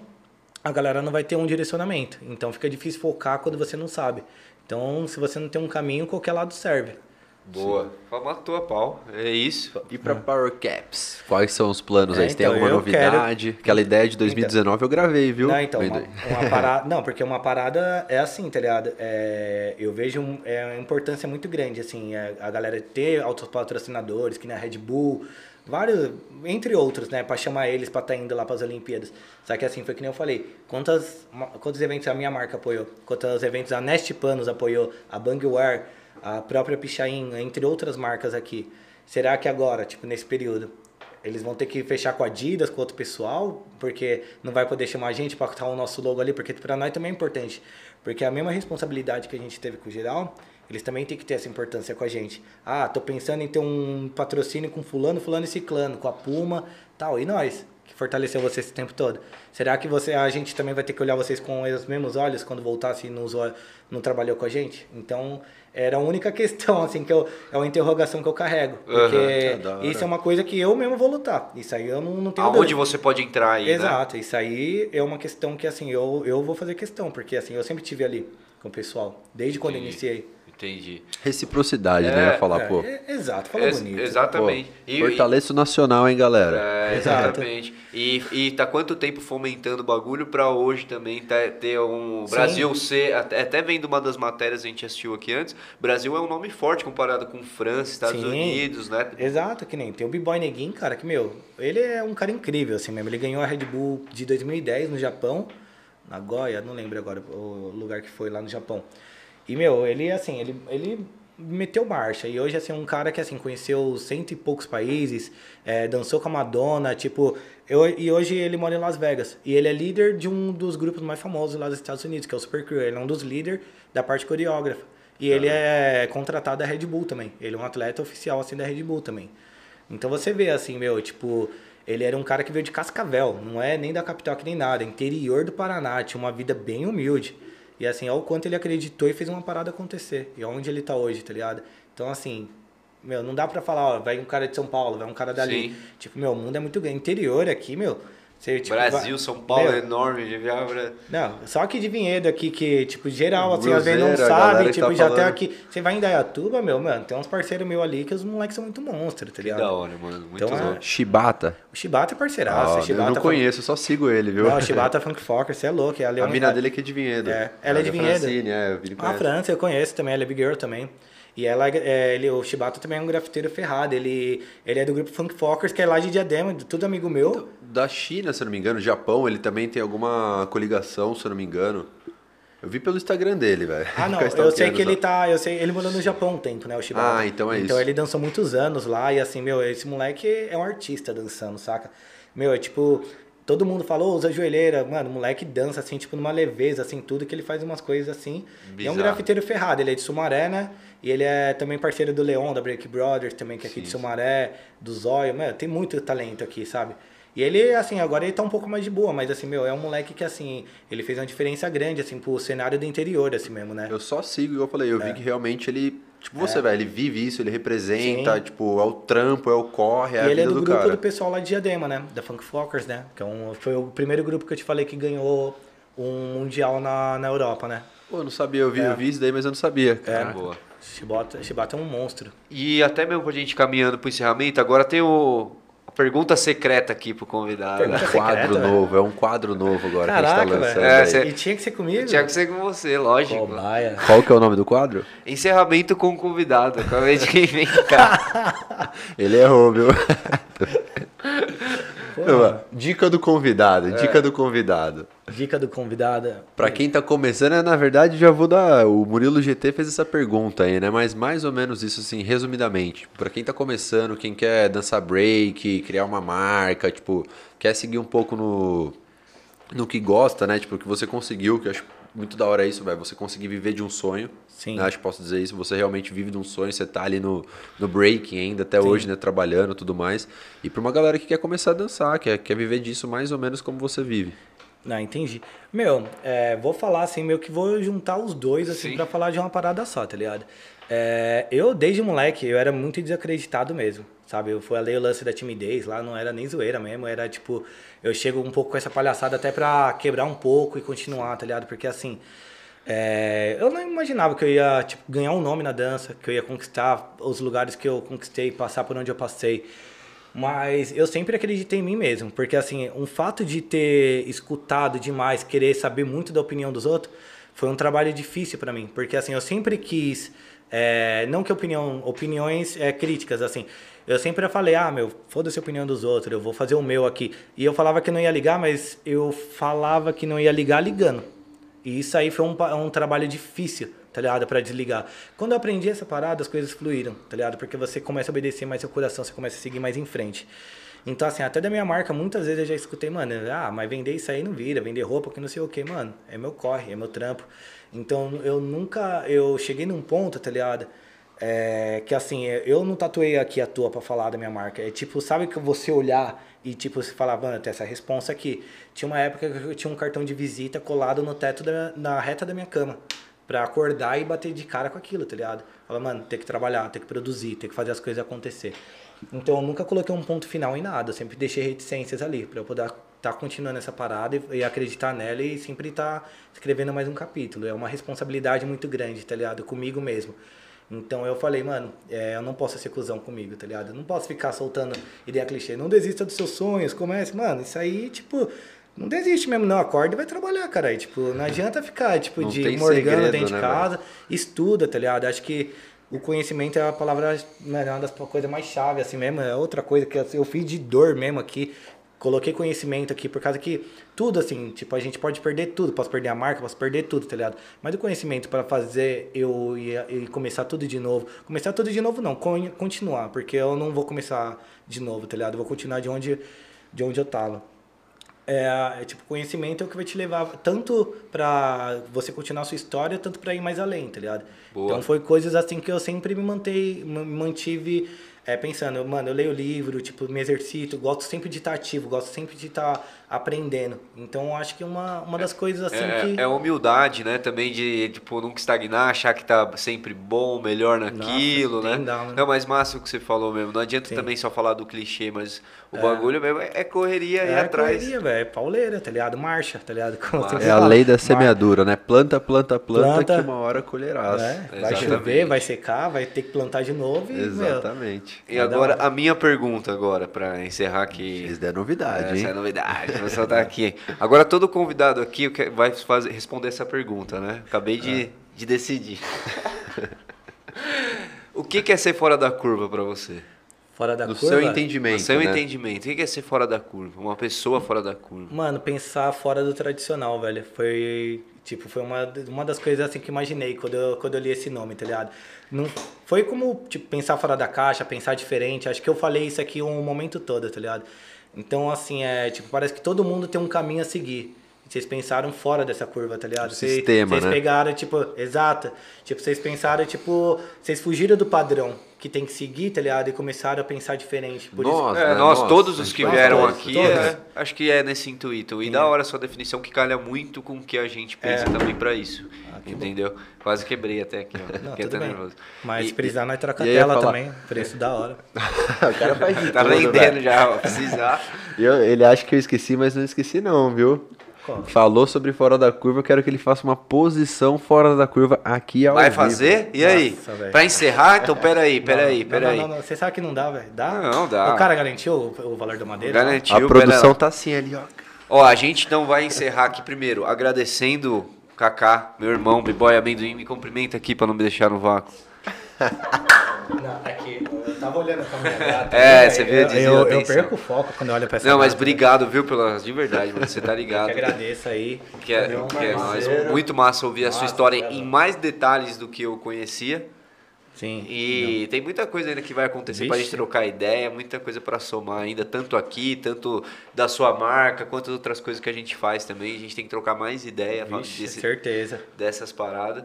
S3: a galera não vai ter um direcionamento. Então, fica difícil focar quando você não sabe. Então, se você não tem um caminho, qualquer lado serve.
S1: Boa. Matou a pau. É isso.
S2: E pra Power Caps? Quais são os planos
S3: É,
S2: aí? Você tem
S3: então,
S2: alguma novidade? Aquela ideia de 2019 eu gravei, viu?
S3: Não, então, uma, uma parada. Não, porque uma parada é assim, tá ligado? É, eu vejo um- é, uma importância muito grande, assim, é, a galera ter outros patrocinadores, que nem a Red Bull, vários, entre outros, né, pra chamar eles pra estar indo lá pras Olimpíadas. Só que assim, foi que nem eu falei, quantas, quantos eventos a minha marca apoiou, quantos eventos a Nest Panos apoiou, a Bangwear, a própria Pichain, entre outras marcas aqui. Será que agora, tipo, nesse período, eles vão ter que fechar com a Adidas, com outro pessoal, porque não vai poder chamar a gente para estar o nosso logo ali, porque para nós também é importante. Porque a mesma responsabilidade que a gente teve com o geral, eles também têm que ter essa importância com a gente. Ah, tô pensando em ter um patrocínio com fulano, fulano e ciclano, com a Puma, tal. E nós, que fortaleceu você esse tempo todo. Será que você, a gente também vai ter que olhar vocês com os mesmos olhos quando voltar se não, usou- não trabalhou com a gente? Então, era a única questão, assim, que eu, é uma interrogação que eu carrego. Porque
S2: É hora.
S3: isso é uma coisa que eu mesmo vou lutar. Isso aí eu não, não tenho
S1: Aonde
S3: dúvida.
S1: você pode entrar aí, né?
S3: Exato, isso aí é uma questão que assim, eu, eu vou fazer questão, porque assim, eu sempre tive ali com o pessoal, desde quando eu
S1: Entendi.
S3: iniciei.
S1: Entendi.
S2: Reciprocidade,
S1: É,
S2: né? Eu ia falar,
S3: É,
S2: pô.
S3: é- exato, falou
S1: Ex-
S3: bonito.
S1: exatamente.
S2: Pô,
S1: E-
S2: Fortaleça o nacional, hein, galera?
S1: É, exatamente. E, e tá quanto tempo fomentando o bagulho pra hoje também ter, ter um
S3: Sim.
S1: Brasil ser, até, até vendo uma das matérias a gente assistiu aqui antes, Brasil é um nome forte comparado com França, Estados
S3: Sim.
S1: Unidos, né?
S3: Exato, que nem tem o B-Boy Neguin, cara, que, meu, ele é um cara incrível, assim mesmo. Ele ganhou a Red Bull de 2010 no Japão, Nagoya, não lembro agora o lugar que foi lá no Japão. E, meu, ele, assim, ele, ele meteu marcha. E hoje, assim, é um cara que, assim, conheceu cento e poucos países, é, dançou com a Madonna, tipo... Eu, e hoje ele mora em Las Vegas. E ele é líder de um dos grupos mais famosos lá dos Estados Unidos, que é o Super Crew. Ele é um dos líderes da parte coreógrafa. E ele é contratado da Red Bull também. Ele é um atleta oficial, assim, da Red Bull também. Então você vê assim, meu, tipo, ele era um cara que veio de Cascavel, não é nem da capital que nem nada, interior do Paraná, tinha uma vida bem humilde. E assim, olha o quanto ele acreditou e fez uma parada acontecer. E onde ele tá hoje, tá ligado? Então assim, meu, não dá pra falar, ó, vai um cara de São Paulo, vai um cara dali.
S1: Sim.
S3: Tipo, meu, o mundo é muito grande. Interior aqui, meu, Você, tipo,
S1: Brasil,
S3: vai-
S1: São Paulo
S3: Meu,
S1: é enorme, de Viabra.
S3: Não, só aqui de Vinhedo aqui, que, tipo, geral, assim, às vezes não
S2: a
S3: sabe,
S2: que
S3: tipo,
S2: tá
S3: já até
S2: falando.
S3: aqui. Você vai em Dayatuba, meu, mano, tem uns parceiros meus ali que os moleques são muito monstros, tá
S1: Que
S3: ligado?
S1: da hora, mano. Muito
S3: Então, é-.
S2: Shibata.
S3: O Shibata é parceiraço,
S2: Ah,
S3: o
S2: eu
S3: Shibata
S2: não conheço, só sigo ele, viu?
S3: Não, o Shibata é Funk Fokker, você é louco. É
S2: A
S3: um-
S2: mina dele é que é de Vinhedo.
S3: É, ela é de Vinhedo.
S2: Francine, é, Vini
S3: A. França eu conheço também, ela é Big Girl também. E ela, é, ele, o Shibata também é um grafiteiro ferrado. Ele, ele é do grupo Funk Fokkers, que é lá de Diadema, tudo amigo meu.
S2: Da China, se eu não me engano, Japão, ele também tem alguma coligação, se eu não me engano. Eu vi pelo Instagram dele, velho.
S3: Ah, não, eu sei que ele tá. Eu sei, ele morou no Japão um tempo, né? O Shibata.
S2: Ah, então é
S3: Então
S2: isso.
S3: ele dançou muitos anos lá e assim, meu, esse moleque é um artista dançando, saca? Meu, é tipo. Todo mundo falou, usa joelheira. Mano, o moleque dança assim, tipo, numa leveza, assim, tudo que ele faz umas coisas assim. E é um grafiteiro ferrado, ele é de Sumaré, né? E ele é também parceiro do Leon, da Break Brothers, também, que é aqui de Sumaré, do Zóio. Mano, tem muito talento aqui, sabe? E ele, assim, agora ele tá um pouco mais de boa, mas assim, meu, é um moleque que, assim, ele fez uma diferença grande, assim, pro cenário do interior, assim mesmo, né?
S2: Eu só sigo, igual eu falei, eu
S3: É.
S2: vi que realmente ele. Tipo, você, velho, ele vive isso, ele representa,
S3: Sim.
S2: tipo, é o trampo, é o corre, é a
S3: E ele
S2: vida
S3: é do,
S2: do,
S3: grupo
S2: cara.
S3: do pessoal lá de Diadema, né? Da Funk Fokkers, né? Que é um, foi o primeiro grupo que eu te falei que ganhou um mundial na, na Europa, né?
S2: Pô, eu não sabia, eu vi,
S3: É.
S2: eu vi isso daí, mas eu não sabia.
S3: É.
S2: cara.
S1: Boa.
S3: Shibata, Shibata é um monstro.
S1: E até mesmo pra gente caminhando pro encerramento, agora tem o... a pergunta secreta aqui pro convidado.
S2: É um
S3: Pergunta
S2: quadro
S3: velho.
S2: novo, é um quadro novo agora
S3: Caraca,
S2: que a gente tá lançando.
S1: É,
S2: aí.
S1: cê-
S3: E tinha que ser comigo?
S1: Tinha que ser com você, lógico.
S3: Cobaia.
S2: Qual que é o nome do quadro?
S1: Encerramento com o convidado. Acabei de inventar.
S2: Ele errou, viu?
S3: Porra.
S2: dica do convidado,
S3: É.
S2: dica do convidado.
S3: Dica do convidado.
S2: Pra quem tá começando, é, na verdade, já vou dar. O Murilo GT fez essa pergunta aí, né? Mas mais ou menos isso, assim, resumidamente. Pra quem tá começando, quem quer dançar break, criar uma marca, tipo, quer seguir um pouco no, no que gosta, né? Tipo, o que você conseguiu, que eu acho muito da hora isso, velho. Você conseguir viver de um sonho.
S3: Sim.
S2: né? Acho que posso dizer isso. Você realmente vive de um sonho, você tá ali no, no breaking ainda, até hoje, né? Trabalhando e tudo mais. E pra uma galera que quer começar a dançar, quer, quer viver disso mais ou menos como você vive.
S3: Não, entendi. Meu, é, vou falar assim, meio que vou juntar os dois, assim,
S1: Sim.
S3: pra falar de uma parada só, tá ligado? É, eu, desde moleque, eu era muito desacreditado mesmo, sabe? Eu falei o lance da timidez lá, não era nem zoeira mesmo, era tipo, eu chego um pouco com essa palhaçada até pra quebrar um pouco e continuar, tá ligado? Porque assim, é, eu não imaginava que eu ia tipo, ganhar um nome na dança, que eu ia conquistar os lugares que eu conquistei, passar por onde eu passei. Mas eu sempre acreditei em mim mesmo, porque assim, um fato de ter escutado demais, querer saber muito da opinião dos outros, foi um trabalho difícil pra mim, porque assim, eu sempre quis, é, não que opinião, opiniões é, críticas, assim, eu sempre falei, ah, meu, foda-se a opinião dos outros, eu vou fazer o meu aqui. E eu falava que não ia ligar, mas eu falava que não ia ligar ligando. E isso aí foi um, um trabalho difícil, tá ligado? Pra desligar. Quando eu aprendi essa parada, as coisas fluíram, tá ligado? Porque você começa a obedecer mais seu coração, você começa a seguir mais em frente. Então, assim, até da minha marca, muitas vezes eu já escutei, mano, ah, mas vender isso aí não vira, vender roupa que não sei o que, mano, é meu corre, é meu trampo. Então, eu nunca, eu cheguei num ponto, tá ligado? É, que assim, eu não tatuei aqui à toa pra falar da minha marca. É tipo, sabe que você olhar e tipo, você falar, mano, tem essa responsa aqui. Tinha uma época que eu tinha um cartão de visita colado no teto, da, na reta da minha cama. Pra acordar e bater de cara com aquilo, tá ligado? Fala, mano, tem que trabalhar, tem que produzir, tem que fazer as coisas acontecer. Então eu nunca coloquei um ponto final em nada, eu sempre deixei reticências ali, pra eu poder estar tá continuando essa parada e, e acreditar nela e sempre estar escrevendo mais um capítulo. É uma responsabilidade muito grande, tá ligado? Comigo mesmo. Então eu falei, mano, é, eu não posso ser cuzão comigo, tá ligado? Eu não posso ficar soltando ideia clichê. Não desista dos seus sonhos, comece. Mano, isso aí, tipo, não desiste mesmo, não. Acorda e vai trabalhar, cara. Aí, tipo, não adianta ficar, tipo,
S2: Não
S3: de morgando dentro de
S2: né,
S3: casa. Estuda, tá ligado? Acho que o conhecimento é a palavra, é uma das coisas mais chave, assim mesmo. É outra coisa que eu fiz de dor mesmo aqui. Coloquei conhecimento aqui por causa que tudo assim, tipo, a gente pode perder tudo, posso perder a marca, posso perder tudo, tá ligado? Mas o conhecimento para fazer eu ir começar tudo de novo. Começar tudo de novo não, con- continuar, porque eu não vou começar de novo, tá ligado? Eu vou continuar de onde de onde eu tava. É, é, tipo, conhecimento é o que vai te levar tanto pra você continuar a sua história, tanto pra ir mais além, tá ligado?
S1: Boa.
S3: Então foi coisas assim que eu sempre me mantei, me mantive é, pensando, mano, eu leio livro, tipo, me exercito, gosto sempre de estar ativo, gosto sempre de estar aprendendo. Então, eu acho que uma, uma das coisas assim
S1: É,
S3: que...
S1: é humildade, né? Também de, tipo, nunca estagnar, achar que tá sempre bom, melhor naquilo,
S3: Nossa,
S1: né?
S3: dá, né?
S1: Não, mas massa o que você falou mesmo. Não adianta
S3: Sim.
S1: também só falar do clichê, mas o bagulho mesmo é é correria aí
S3: É
S1: atrás.
S3: correria, velho, é pauleira, tá ligado? Marcha, tá ligado?
S1: Marcha.
S2: É a lei da semeadura, né? Planta, planta, planta,
S3: Planta.
S2: que uma hora colherás.
S3: É, vai chover, vai secar, vai ter que plantar de novo e, meu,
S2: Exatamente.
S1: E
S3: Vai dar
S1: agora, a minha pergunta agora, pra encerrar aqui.
S2: Isso é novidade,
S1: Essa
S2: hein?
S1: é novidade, vou soltar aqui. Agora todo convidado aqui vai fazer, responder essa pergunta, né? Acabei de,
S2: É.
S1: de decidir. o que que é ser fora da curva pra você?
S3: fora da
S2: No
S3: curva.
S2: seu entendimento,
S1: No seu
S2: né?
S1: entendimento, o que é ser fora da curva? Uma pessoa fora da curva.
S3: Mano, pensar fora do tradicional, velho. Foi, tipo, foi uma, uma das coisas assim que imaginei quando eu, quando eu li esse nome, tá ligado? Não, foi como, tipo, pensar fora da caixa, pensar diferente. Acho que eu falei isso aqui o momento todo, tá ligado? Então, assim, é, tipo, parece que todo mundo tem um caminho a seguir. Vocês pensaram fora dessa curva, tá ligado? Vocês-
S2: sistema,
S3: Vocês
S2: né?
S3: pegaram, tipo, exato. Tipo, vocês pensaram, tipo, vocês fugiram do padrão que tem que seguir, tá ligado? E começaram a pensar diferente. Por isso,
S2: Nossa,
S1: É,
S2: né?
S1: nós,
S2: Nossa,
S1: todos os que
S3: nós
S1: vieram
S3: todos,
S1: aqui,
S3: todos.
S1: é, acho que é nesse intuito. E da hora a sua definição que calha muito com o que a gente pensa também pra isso. Entendeu? Quase quebrei até aqui, ó.
S3: Não,
S1: Fiquei
S3: tudo
S1: até
S3: bem.
S1: nervoso.
S3: Mas se precisar, nós troca a
S2: aí eu ia
S3: tela
S2: falar-
S3: também. Preço da hora.
S2: o cara faz de
S1: Tá
S2: velho.
S1: já, ó, precisar.
S2: Eu- ele acha que eu esqueci, mas não esqueci não, viu?
S3: Qual?
S2: Falou sobre fora da curva, eu quero que ele faça uma posição fora da curva aqui ao
S1: Vai
S2: vivo.
S1: fazer? E aí?
S3: Nossa.
S1: Pra encerrar? Então, peraí, peraí,
S3: Não,
S1: peraí.
S3: Não, não, não. Você sabe que não dá, velho? Dá?
S1: Não, dá.
S3: O cara garantiu o, o valor da madeira?
S1: Garantiu,
S2: A produção tá assim ali, ó.
S1: Ó, a gente então vai encerrar aqui primeiro agradecendo Kaká, meu irmão, B-Boy Amendoim, me cumprimenta aqui pra não me deixar no vácuo.
S3: Não, é que eu tava olhando pra minha gata.
S1: É,
S3: velho.
S1: você viu,
S3: Eu, eu,
S1: a
S3: perco o foco quando eu olho pra essa
S1: Não, mas obrigado, viu, pela, de verdade, mano, você tá
S3: velho. Eu
S1: ligado.
S3: que agradeço aí.
S1: Que é, que é nóis. muito massa ouvir a sua história em mais detalhes do que eu conhecia.
S3: Sim.
S1: E tem muita coisa ainda que vai acontecer pra
S3: Vixe.
S1: gente trocar ideia, muita coisa pra somar ainda, tanto aqui, tanto da sua marca, quanto outras coisas que a gente faz também. A gente tem que trocar mais ideia falar
S3: Vixe,
S1: desse-
S3: certeza.
S1: dessas paradas.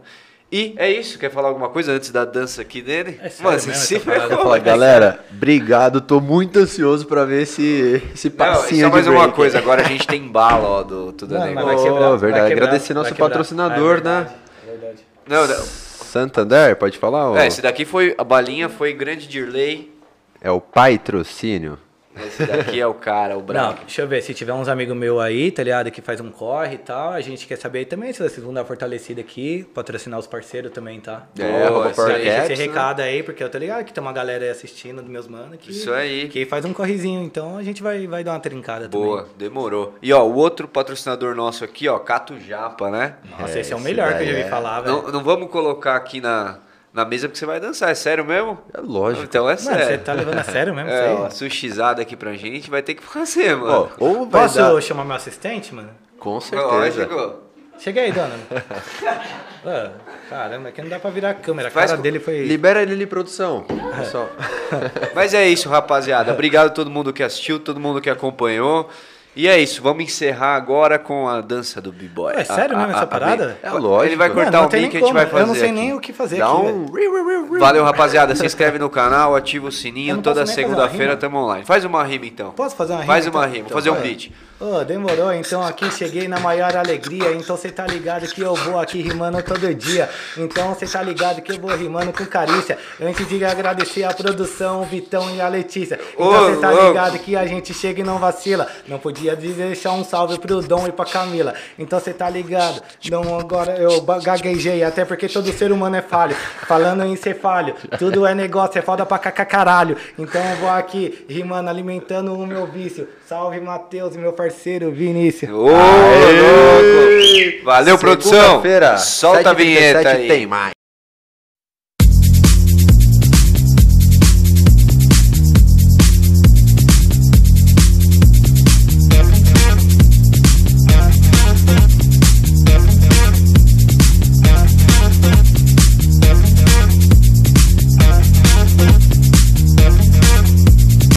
S1: E é isso, quer falar alguma coisa antes da dança aqui dele?
S3: É
S1: Mano, se
S3: essa parada?
S1: ferrou,
S2: Fala,
S1: velho.
S2: galera, obrigado, tô muito ansioso pra ver esse, esse
S1: Não,
S2: passinho
S1: só
S2: de
S1: mais uma
S2: break.
S1: coisa, agora a gente tem bala, ó, do Tudo
S3: Não,
S1: Negócio.
S3: vai
S2: Oh,
S3: quebrar, vai
S2: verdade.
S3: quebrar,
S2: Agradecer nosso
S3: vai
S2: patrocinador,
S3: É verdade,
S2: né?
S3: é verdade.
S1: Não, não.
S2: Santander, pode falar? ó?
S1: É, esse daqui foi, a balinha foi grande Dirley.
S2: É o patrocínio.
S1: Esse daqui é o cara, o
S3: Não,
S1: brabo.
S3: deixa eu ver, se tiver uns amigos meus aí, tá ligado, que faz um corre e tal, a gente quer saber aí também se vocês vão dar fortalecida aqui, patrocinar os parceiros também, tá?
S2: É. Power
S3: Deixa
S2: Caps,
S3: esse
S2: né?
S3: recado aí, porque eu tô ligado que tem uma galera aí assistindo dos meus manos que,
S1: Isso aí.
S3: que faz um correzinho, então a gente vai, vai dar uma trincada
S1: Boa, demorou. E ó, o outro patrocinador nosso aqui, ó, Cato Japa, né?
S3: também. Nossa,
S2: É,
S3: esse é o
S2: esse
S3: melhor que eu já vi
S2: é-
S3: falar, velho.
S1: Não, não vamos colocar aqui na, na mesa porque você vai dançar, é sério mesmo?
S2: É lógico.
S1: Então é
S3: Mano, você
S1: sério.
S3: tá levando a sério mesmo
S1: É, ó,
S3: isso aí?
S1: sushizada aqui pra gente, vai ter que fazer,
S2: Ó,
S1: mano.
S2: ou vai
S3: Posso
S2: dar...
S3: chamar meu assistente, mano?
S2: Com certeza.
S1: Lógico.
S3: Chega aí, dona. Ah, caramba, aqui não dá pra virar a câmera. A
S1: Faz
S3: cara
S1: com-
S3: dele foi...
S2: Libera ele ali, produção. Pessoal.
S1: Mas é isso, rapaziada. Obrigado a todo mundo que assistiu, todo mundo que acompanhou. E é isso, vamos encerrar agora com a dança do B-Boy.
S3: É sério
S1: A-
S3: mesmo
S1: a-
S3: essa
S1: a-
S3: parada?
S2: É lógico.
S1: Ele vai cortar
S3: não
S1: o link que a gente vai fazer
S3: Eu não sei
S1: aqui.
S3: nem o que fazer
S2: Dá
S3: aqui,
S2: um...
S1: Valeu, rapaziada. Se inscreve no canal, ativa o sininho. Toda segunda-feira tamo online. Faz uma rima então.
S3: Posso fazer uma rima?
S1: Faz uma
S3: então?
S1: rima,
S3: Então
S1: fazer um
S3: vai.
S1: beat.
S3: Ô, demorou, então aqui cheguei na maior alegria, então você tá ligado que eu vou aqui rimando todo dia. Então você tá ligado que eu vou rimando com carícia. Antes de agradecer a produção, o Vitão e a Letícia. Então você tá ligado que a gente chega e não vacila. Não podia deixar um salve pro Dom e pra Camila. Então você tá ligado. Não, agora eu gaguejei, até porque todo ser humano é falho. Falando em ser falho, tudo é negócio, é foda pra caca caralho. Então eu vou aqui rimando, alimentando o meu vício. Salve Matheus meu parceiro Vinícius.
S1: Ô, louco! Valeu, produção! Solta a
S2: 7h37
S1: vinheta aí.
S2: tem mais.